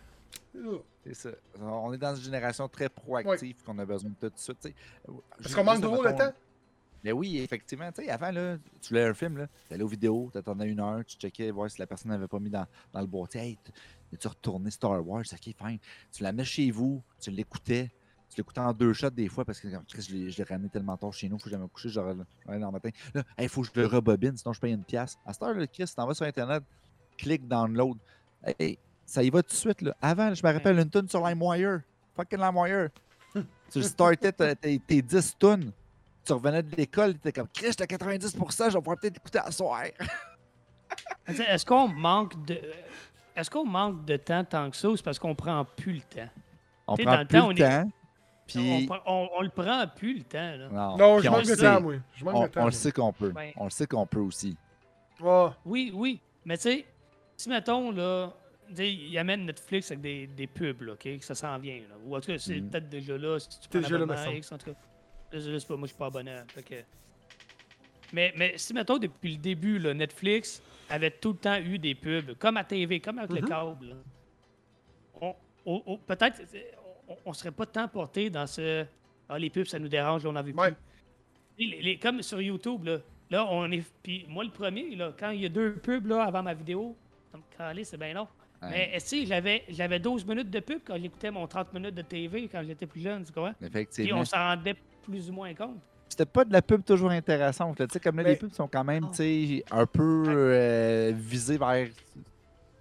c'est ça. Ça. On est dans une génération très proactive qu'on a besoin de tout de suite. tu sais. Parce qu'on manque de mettons, temps. Mais oui, effectivement. Tu sais, avant, là, tu voulais un film, là, tu allais aux vidéos, tu attendais une heure, tu checkais, voir si la personne n'avait pas mis dans, dans le boîtier. Hey, tu retourné Star Wars? Ok, fine. Tu la mets chez vous, tu l'écoutais. Tu l'écoutais en deux shots des fois parce que comme, Chris, je l'ai ramené tellement tard chez nous, faut que j'aille me coucher, j'aurais le matin. Là, il faut que je le rebobine, sinon je paye une pièce. À cette heure, là, Chris, tu t'en vas sur Internet, clique download. Hey, ça y va tout de suite. Là. Avant, je me rappelle une tune sur LimeWire. Fucking LimeWire. tu startais ta- tes, tes 10 tunes. Tu revenais de l'école, tu étais comme Chris, à 90%, je vais pouvoir peut-être écouter à soir. Est-ce qu'on manque de. Est-ce qu'on manque de temps tant que ça ou c'est parce qu'on prend plus le temps? On prend dans le plus temps, le on est- temps. Puis, On, on, on le prend plus le temps, là. non, je on manque le de sait. temps. Je manque On, de temps. on le sait qu'on peut. Ouais. On le sait qu'on peut aussi. Ah, Oui, oui. Mais tu sais, si mettons, là, ils amènent Netflix avec des, des pubs, là, OK? Que ça s'en vient, là. Ou en tout cas, c'est Mhm. peut-être déjà là. Si tu prends déjà là, en tout cas. Je je sais pas, moi, je suis pas abonné. fait que- Mais, mais si, mettons, depuis le début, là, Netflix avait tout le temps eu des pubs, comme à TV, comme avec le câble, là. On, on- on- peut-être, on, on serait pas tant porté dans ce... Ah, les pubs, ça nous dérange, là, on en veut Ouais. plus. Les- les- comme sur YouTube, là, là, on est. Puis moi, le premier, là, quand il y a deux pubs là, avant ma vidéo, ça me calait, c'est bien long. Ouais. Mais si j'avais, j'avais 12 minutes de pub quand j'écoutais mon 30 minutes de TV quand j'étais plus jeune, tu comprends? Puis Effectivement. on s'en rendait plus ou moins compte. C'était pas de la pub toujours intéressante. là. Tu sais, comme là, Mais- les pubs sont quand même sais, un peu euh, visées vers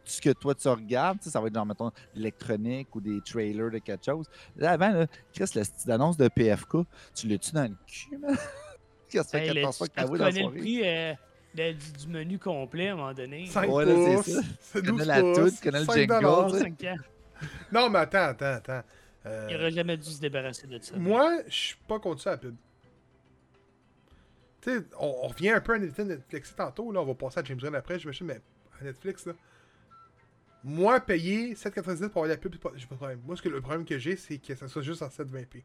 ce que toi tu regardes. Ça va être genre, mettons, l'électronique ou des trailers de quelque chose. Là, avant, là, Chris, la petite annonce de PFK, tu l'as-tu dans le cul, man? Qu'est-ce que ça fait Hey, le- 14 fois que tu dans la le prix euh, de- du, du menu complet à un moment donné. 5 Ouais, là, c'est ça. C'est Tu 12 connais la toune, tu connais le 5 jingle, dollars. tu sais. 5 ans. Non, mais attends, attends, attends. Euh, Il aurait jamais dû se débarrasser de ça. Moi, je suis pas contre ça, la pub. Tu sais, on, on revient un peu à Netflix tantôt, là, on va passer à James Gunn après, j'imagine, mais à Netflix, là. Moi, payer 7,99 pour avoir la pub, j'ai pas de problème. Moi, ce que, le problème que j'ai, c'est que ça soit juste en 720p.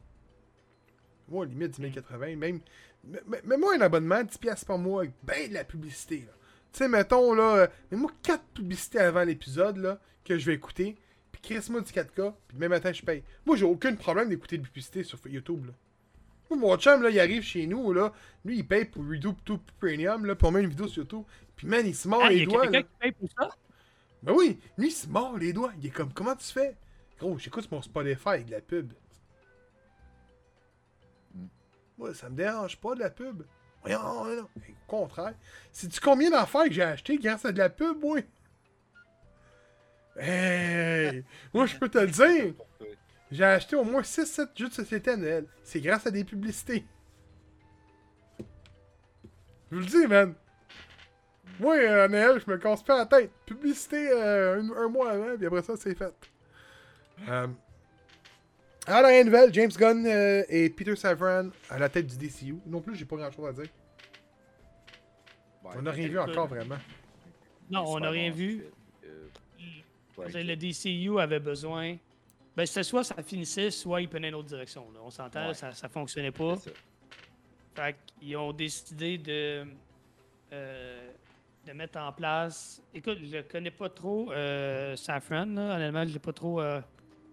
Moi, limite 10 080, même. mais- mais- Mets-moi un abonnement, 10$ piastres par mois, avec ben de la publicité, là. Tu sais, mettons, là, euh, mets-moi 4 publicités avant l'épisode, là, que je vais écouter, puis crisse-moi du 4K, puis demain matin, je paye. Moi, j'ai aucun problème d'écouter de publicité sur YouTube, là. Moi, mon chum, là, il arrive chez nous, là, lui, il paye pour YouTube tout Premium, là, puis on met une vidéo sur YouTube, puis man, il se mord Ah, il y les a doigts, là. qui paye pour ça? Ben oui, lui, il se mord les doigts. Il est comme, comment tu fais? Gros, j'écoute mon Spotify avec de la pub. Hmm. Moi, ça me dérange pas de la pub. Voyons, voyons. Au contraire. Sais-tu combien d'affaires que j'ai acheté grâce à de la pub, moi? Hey! Moi, je peux te le dire. J'ai acheté au moins 6-7 jeux de société à Noël. C'est grâce à des publicités. Je vous le dis, man. Moi, euh, à Noël, je me casse pas la tête. Publicité euh, un, un mois avant, puis après ça, c'est fait. Euh, alors, la nouvelle, James Gunn euh, et Peter Savran à la tête du DCU. Non plus, j'ai pas grand chose à dire. On n'a rien vu encore vraiment. Non, on n'a rien vu. Le DCU avait besoin. Ben, c'était soit ça finissait, soit il prenait une autre direction. là. On s'entend, Ouais. ça, ça fonctionnait pas. Fait qu'ils ont décidé de, euh, de mettre en place. Écoute, je connais pas trop euh, Safran, là. honnêtement, je l'ai pas trop. euh,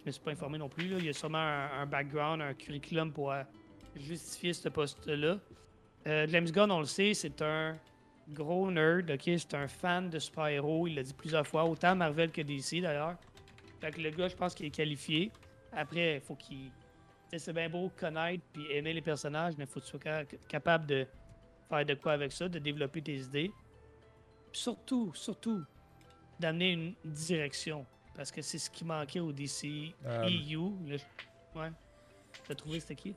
je me suis pas informé non plus. là. Il y a sûrement un, un background, un curriculum pour euh, justifier ce poste-là. James Gunn, on le sait, c'est un gros nerd, ok? C'est un fan de super-héros, il l'a dit plusieurs fois, autant Marvel que DC d'ailleurs. Fait que le gars, je pense qu'il est qualifié. Après, il faut qu'il. C'est bien beau connaître puis aimer les personnages, mais il faut que tu sois ca- capable de faire de quoi avec ça, de développer tes idées. Puis surtout, surtout, d'amener une direction. Parce que c'est ce qui manquait au DC. EU. là. Ouais. T'as trouvé c'était qui?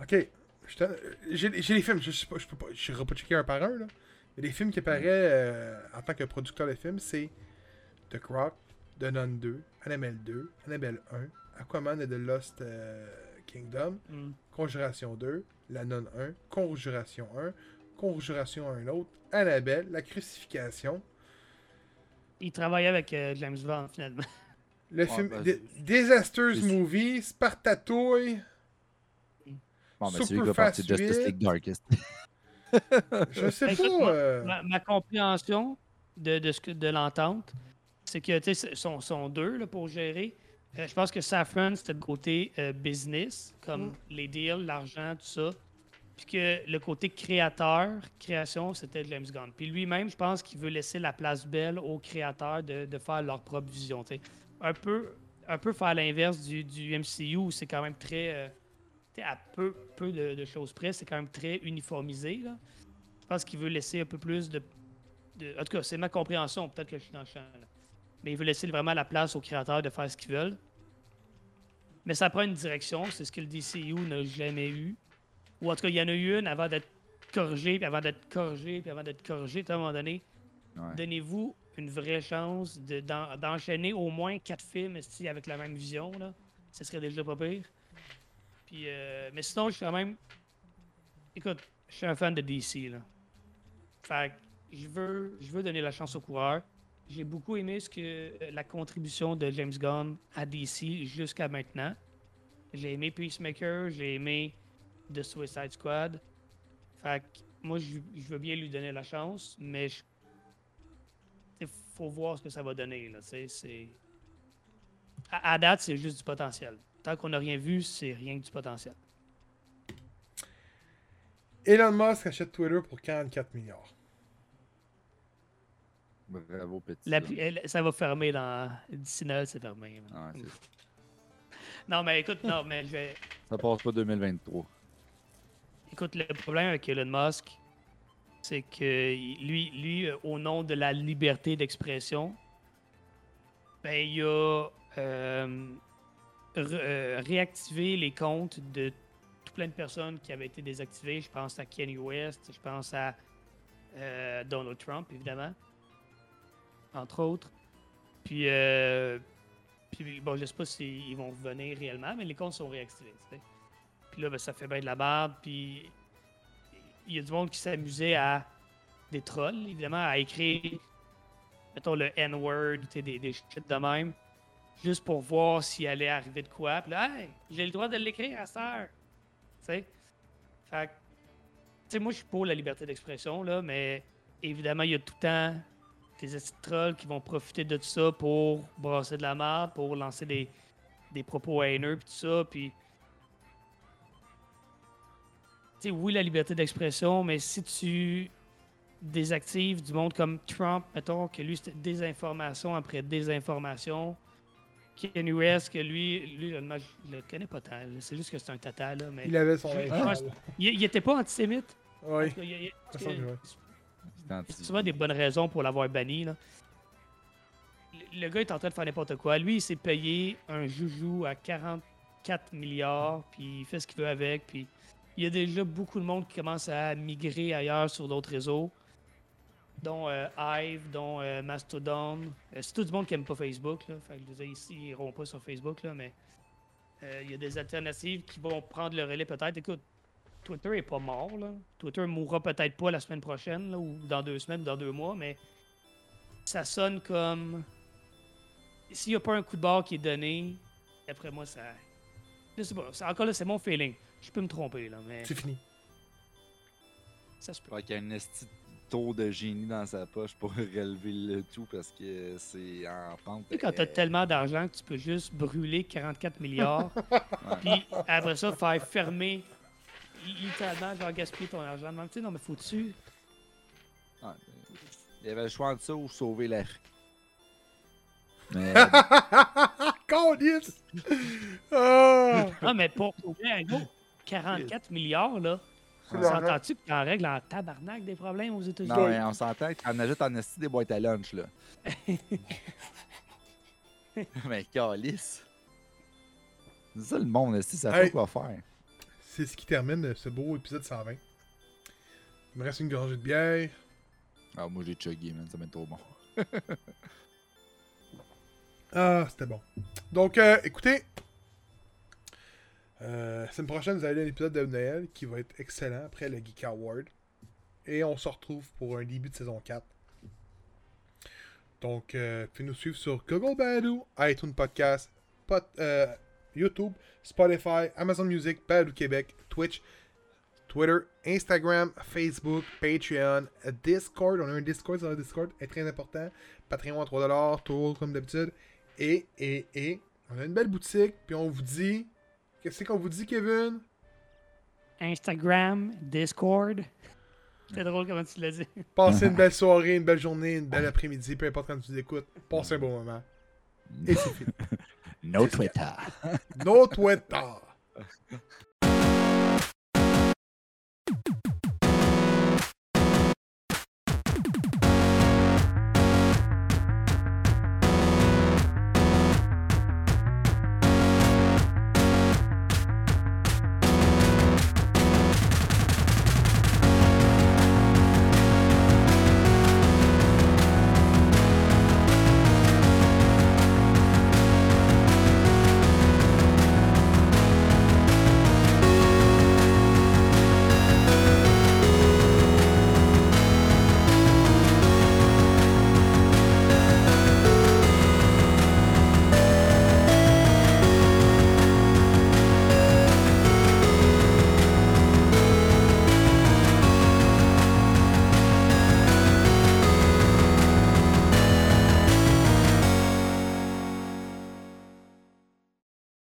Ok. Te- J'ai j'ai les films, je sais pas, je peux pas, je pas checker un par un, là. Mais les films qui apparaissent euh, en tant que producteur de films, c'est The Croc, The Nun 2, Annabelle 2, Annabelle 1, Aquaman et The Lost euh, Kingdom, Hmm. Conjuration 2, La Nun 1, Conjuration 1, Conjuration 1 autre, Annabelle, La Crucifixion, Il travaillait avec euh, James Bond finalement. le Ouais, film ben, D- c'est- Disastrous c'est- Movie, Spartatouille, Bon, ben, c'est lui qui Super va partir Fast Justice 8. League Darkest. je sais Écoute, pas. moi, euh, ma, ma compréhension de, de, ce que, de l'entente, c'est que, tu sais, sont, sont deux là, pour gérer. Euh, je pense que Safran, c'était le côté euh, business, comme Mm. les deals, l'argent, tout ça. Puis que le côté créateur, création, c'était James Gunn. Puis lui-même, je pense qu'il veut laisser la place belle aux créateurs de, de faire leur propre vision. tu sais. Un peu, un peu faire l'inverse du, du MCU, où c'est quand même très. À peu, peu de, de choses près, c'est quand même très uniformisé. Là. Je pense qu'il veut laisser un peu plus de, de- En tout cas, c'est ma compréhension. Peut-être que je suis dans le champ. là. Mais il veut laisser vraiment la place aux créateurs de faire ce qu'ils veulent. Mais ça prend une direction. C'est ce que le DCU n'a jamais eu. Ou en tout cas, il y en a eu une avant d'être corrigé, puis avant d'être corrigé, puis avant d'être corrigé. À un moment donné, Ouais. donnez-vous une vraie chance de- d'en- d'enchaîner au moins quatre films avec la même vision. Là. Ce serait déjà pas pire. Euh, mais sinon, je suis quand même. Écoute, je suis un fan de DC. Fait que je veux, je veux donner la chance aux coureurs. J'ai beaucoup aimé ce que euh, la contribution de James Gunn à DC jusqu'à maintenant. J'ai aimé Peacemaker, j'ai aimé The Suicide Squad. Fait que moi, je, veux bien lui donner la chance, mais il faut voir ce que ça va donner. Là, à date, c'est juste du potentiel. Tant qu'on n'a rien vu, c'est rien que du potentiel. Elon Musk achète Twitter pour 44 milliards. Bravo, petit. La- ça va fermer dans. D'ici Noël, c'est fermé. Non, mais écoute, non, mais je vais. ça passe pas 2023. Écoute, le problème avec Elon Musk, c'est que lui, lui euh, au nom de la liberté d'expression, ben, il a euh, euh, réactivé les comptes de tout plein de personnes qui avaient été désactivées. Je pense à Kanye West, je pense à euh, Donald Trump, évidemment, entre autres. Puis, euh, bon, je sais pas s'ils vont revenir réellement, mais les comptes sont réactivés. Puis là, ben, ça fait bien de la merde. Puis il y a du monde qui s'amusait à des trolls, évidemment, à écrire, mettons, le N-word, des, des shit de même, juste pour voir s'il allait arriver de quoi. Puis là, hey, j'ai le droit de l'écrire à cette heure. Tu sais? Fait que, tu sais, moi, je suis pour la liberté d'expression, là, mais évidemment, il y a tout le temps des trolls qui vont profiter de tout ça pour brasser de la merde, pour lancer des, des propos haineux, puis tout ça. Puis tu sais, oui, la liberté d'expression, mais si tu désactives du monde comme Trump, mettons que lui, c'était désinformation après désinformation, Kenny West, que lui, lui je le connais pas tant. C'est juste que c'est un tata, là. Mais Il avait son Je- il, il était pas antisémite? Oui. C'est souvent des bonnes raisons pour l'avoir banni. Là. Le, le gars est en train de faire n'importe quoi. Lui, il s'est payé un joujou à 44 milliards, puis il fait ce qu'il veut avec. Puis il y a déjà beaucoup de monde qui commence à migrer ailleurs sur d'autres réseaux, dont euh, Hive, dont euh, Mastodon. Euh, c'est tout le monde qui aime pas Facebook. Là. Fait que, je veux dire, ici, ils iront pas sur Facebook, là, mais euh, il y a des alternatives qui vont prendre le relais peut-être. Écoute, Twitter est pas mort. Là. Twitter mourra peut-être pas la semaine prochaine, là, ou dans deux semaines, dans deux mois, mais ça sonne comme. S'il n'y a pas un coup de barre qui est donné, après moi, ça. Je sais pas. Encore là, c'est mon feeling. Je peux me tromper, là, mais C'est fini. ça se peut. Qu'il y a de taux de génie dans sa poche pour relever le tout parce que c'est en pente. Tu sais, quand t'as tellement d'argent que tu peux juste brûler 44 milliards, puis après ça, faire fermer littéralement, genre gaspiller ton argent. Non, tu sais, non, mais faut-tu? il y avait le choix entre ça ou sauver l'Afrique. Mais Câlisse! Ah! Ah, mais pour trouver un gros 44 milliards, là. On s'entend-tu que t'en règles en tabarnak des problèmes aux États-Unis? non, mais on s'entend qu'on ajoute en esti des boîtes à lunch là. mais calice. C'est ça le monde, esti, ça Hey. fait quoi faire? C'est ce qui termine ce beau épisode 120. Il me reste une gorgée de bière. Ah, moi j'ai chuggé, man, ça m'est trop bon. Ah, c'était bon. Donc, euh, écoutez. Euh, semaine prochaine, vous avez un épisode de Noël qui va être excellent après le Geek Award. Et on se retrouve pour un début de saison 4. Donc, euh, puis nous suivre sur Google Badoo, iTunes Podcast, euh, YouTube, Spotify, Amazon Music, Badoo Québec, Twitch, Twitter, Instagram, Facebook, Patreon, euh, Discord. On a un Discord sur le Discord, est très important. Patreon à 3$, toujours comme d'habitude. Et, et, et, on a une belle boutique, puis on vous dit. Qu'est-ce qu'on vous dit, Kevin? Instagram, Discord. C'était drôle comment tu l'as dit. Passez une belle soirée, une belle journée, une belle après-midi, peu importe quand tu nous écoutes. Passez un bon moment. Et c'est fini. No Twitter. No Twitter!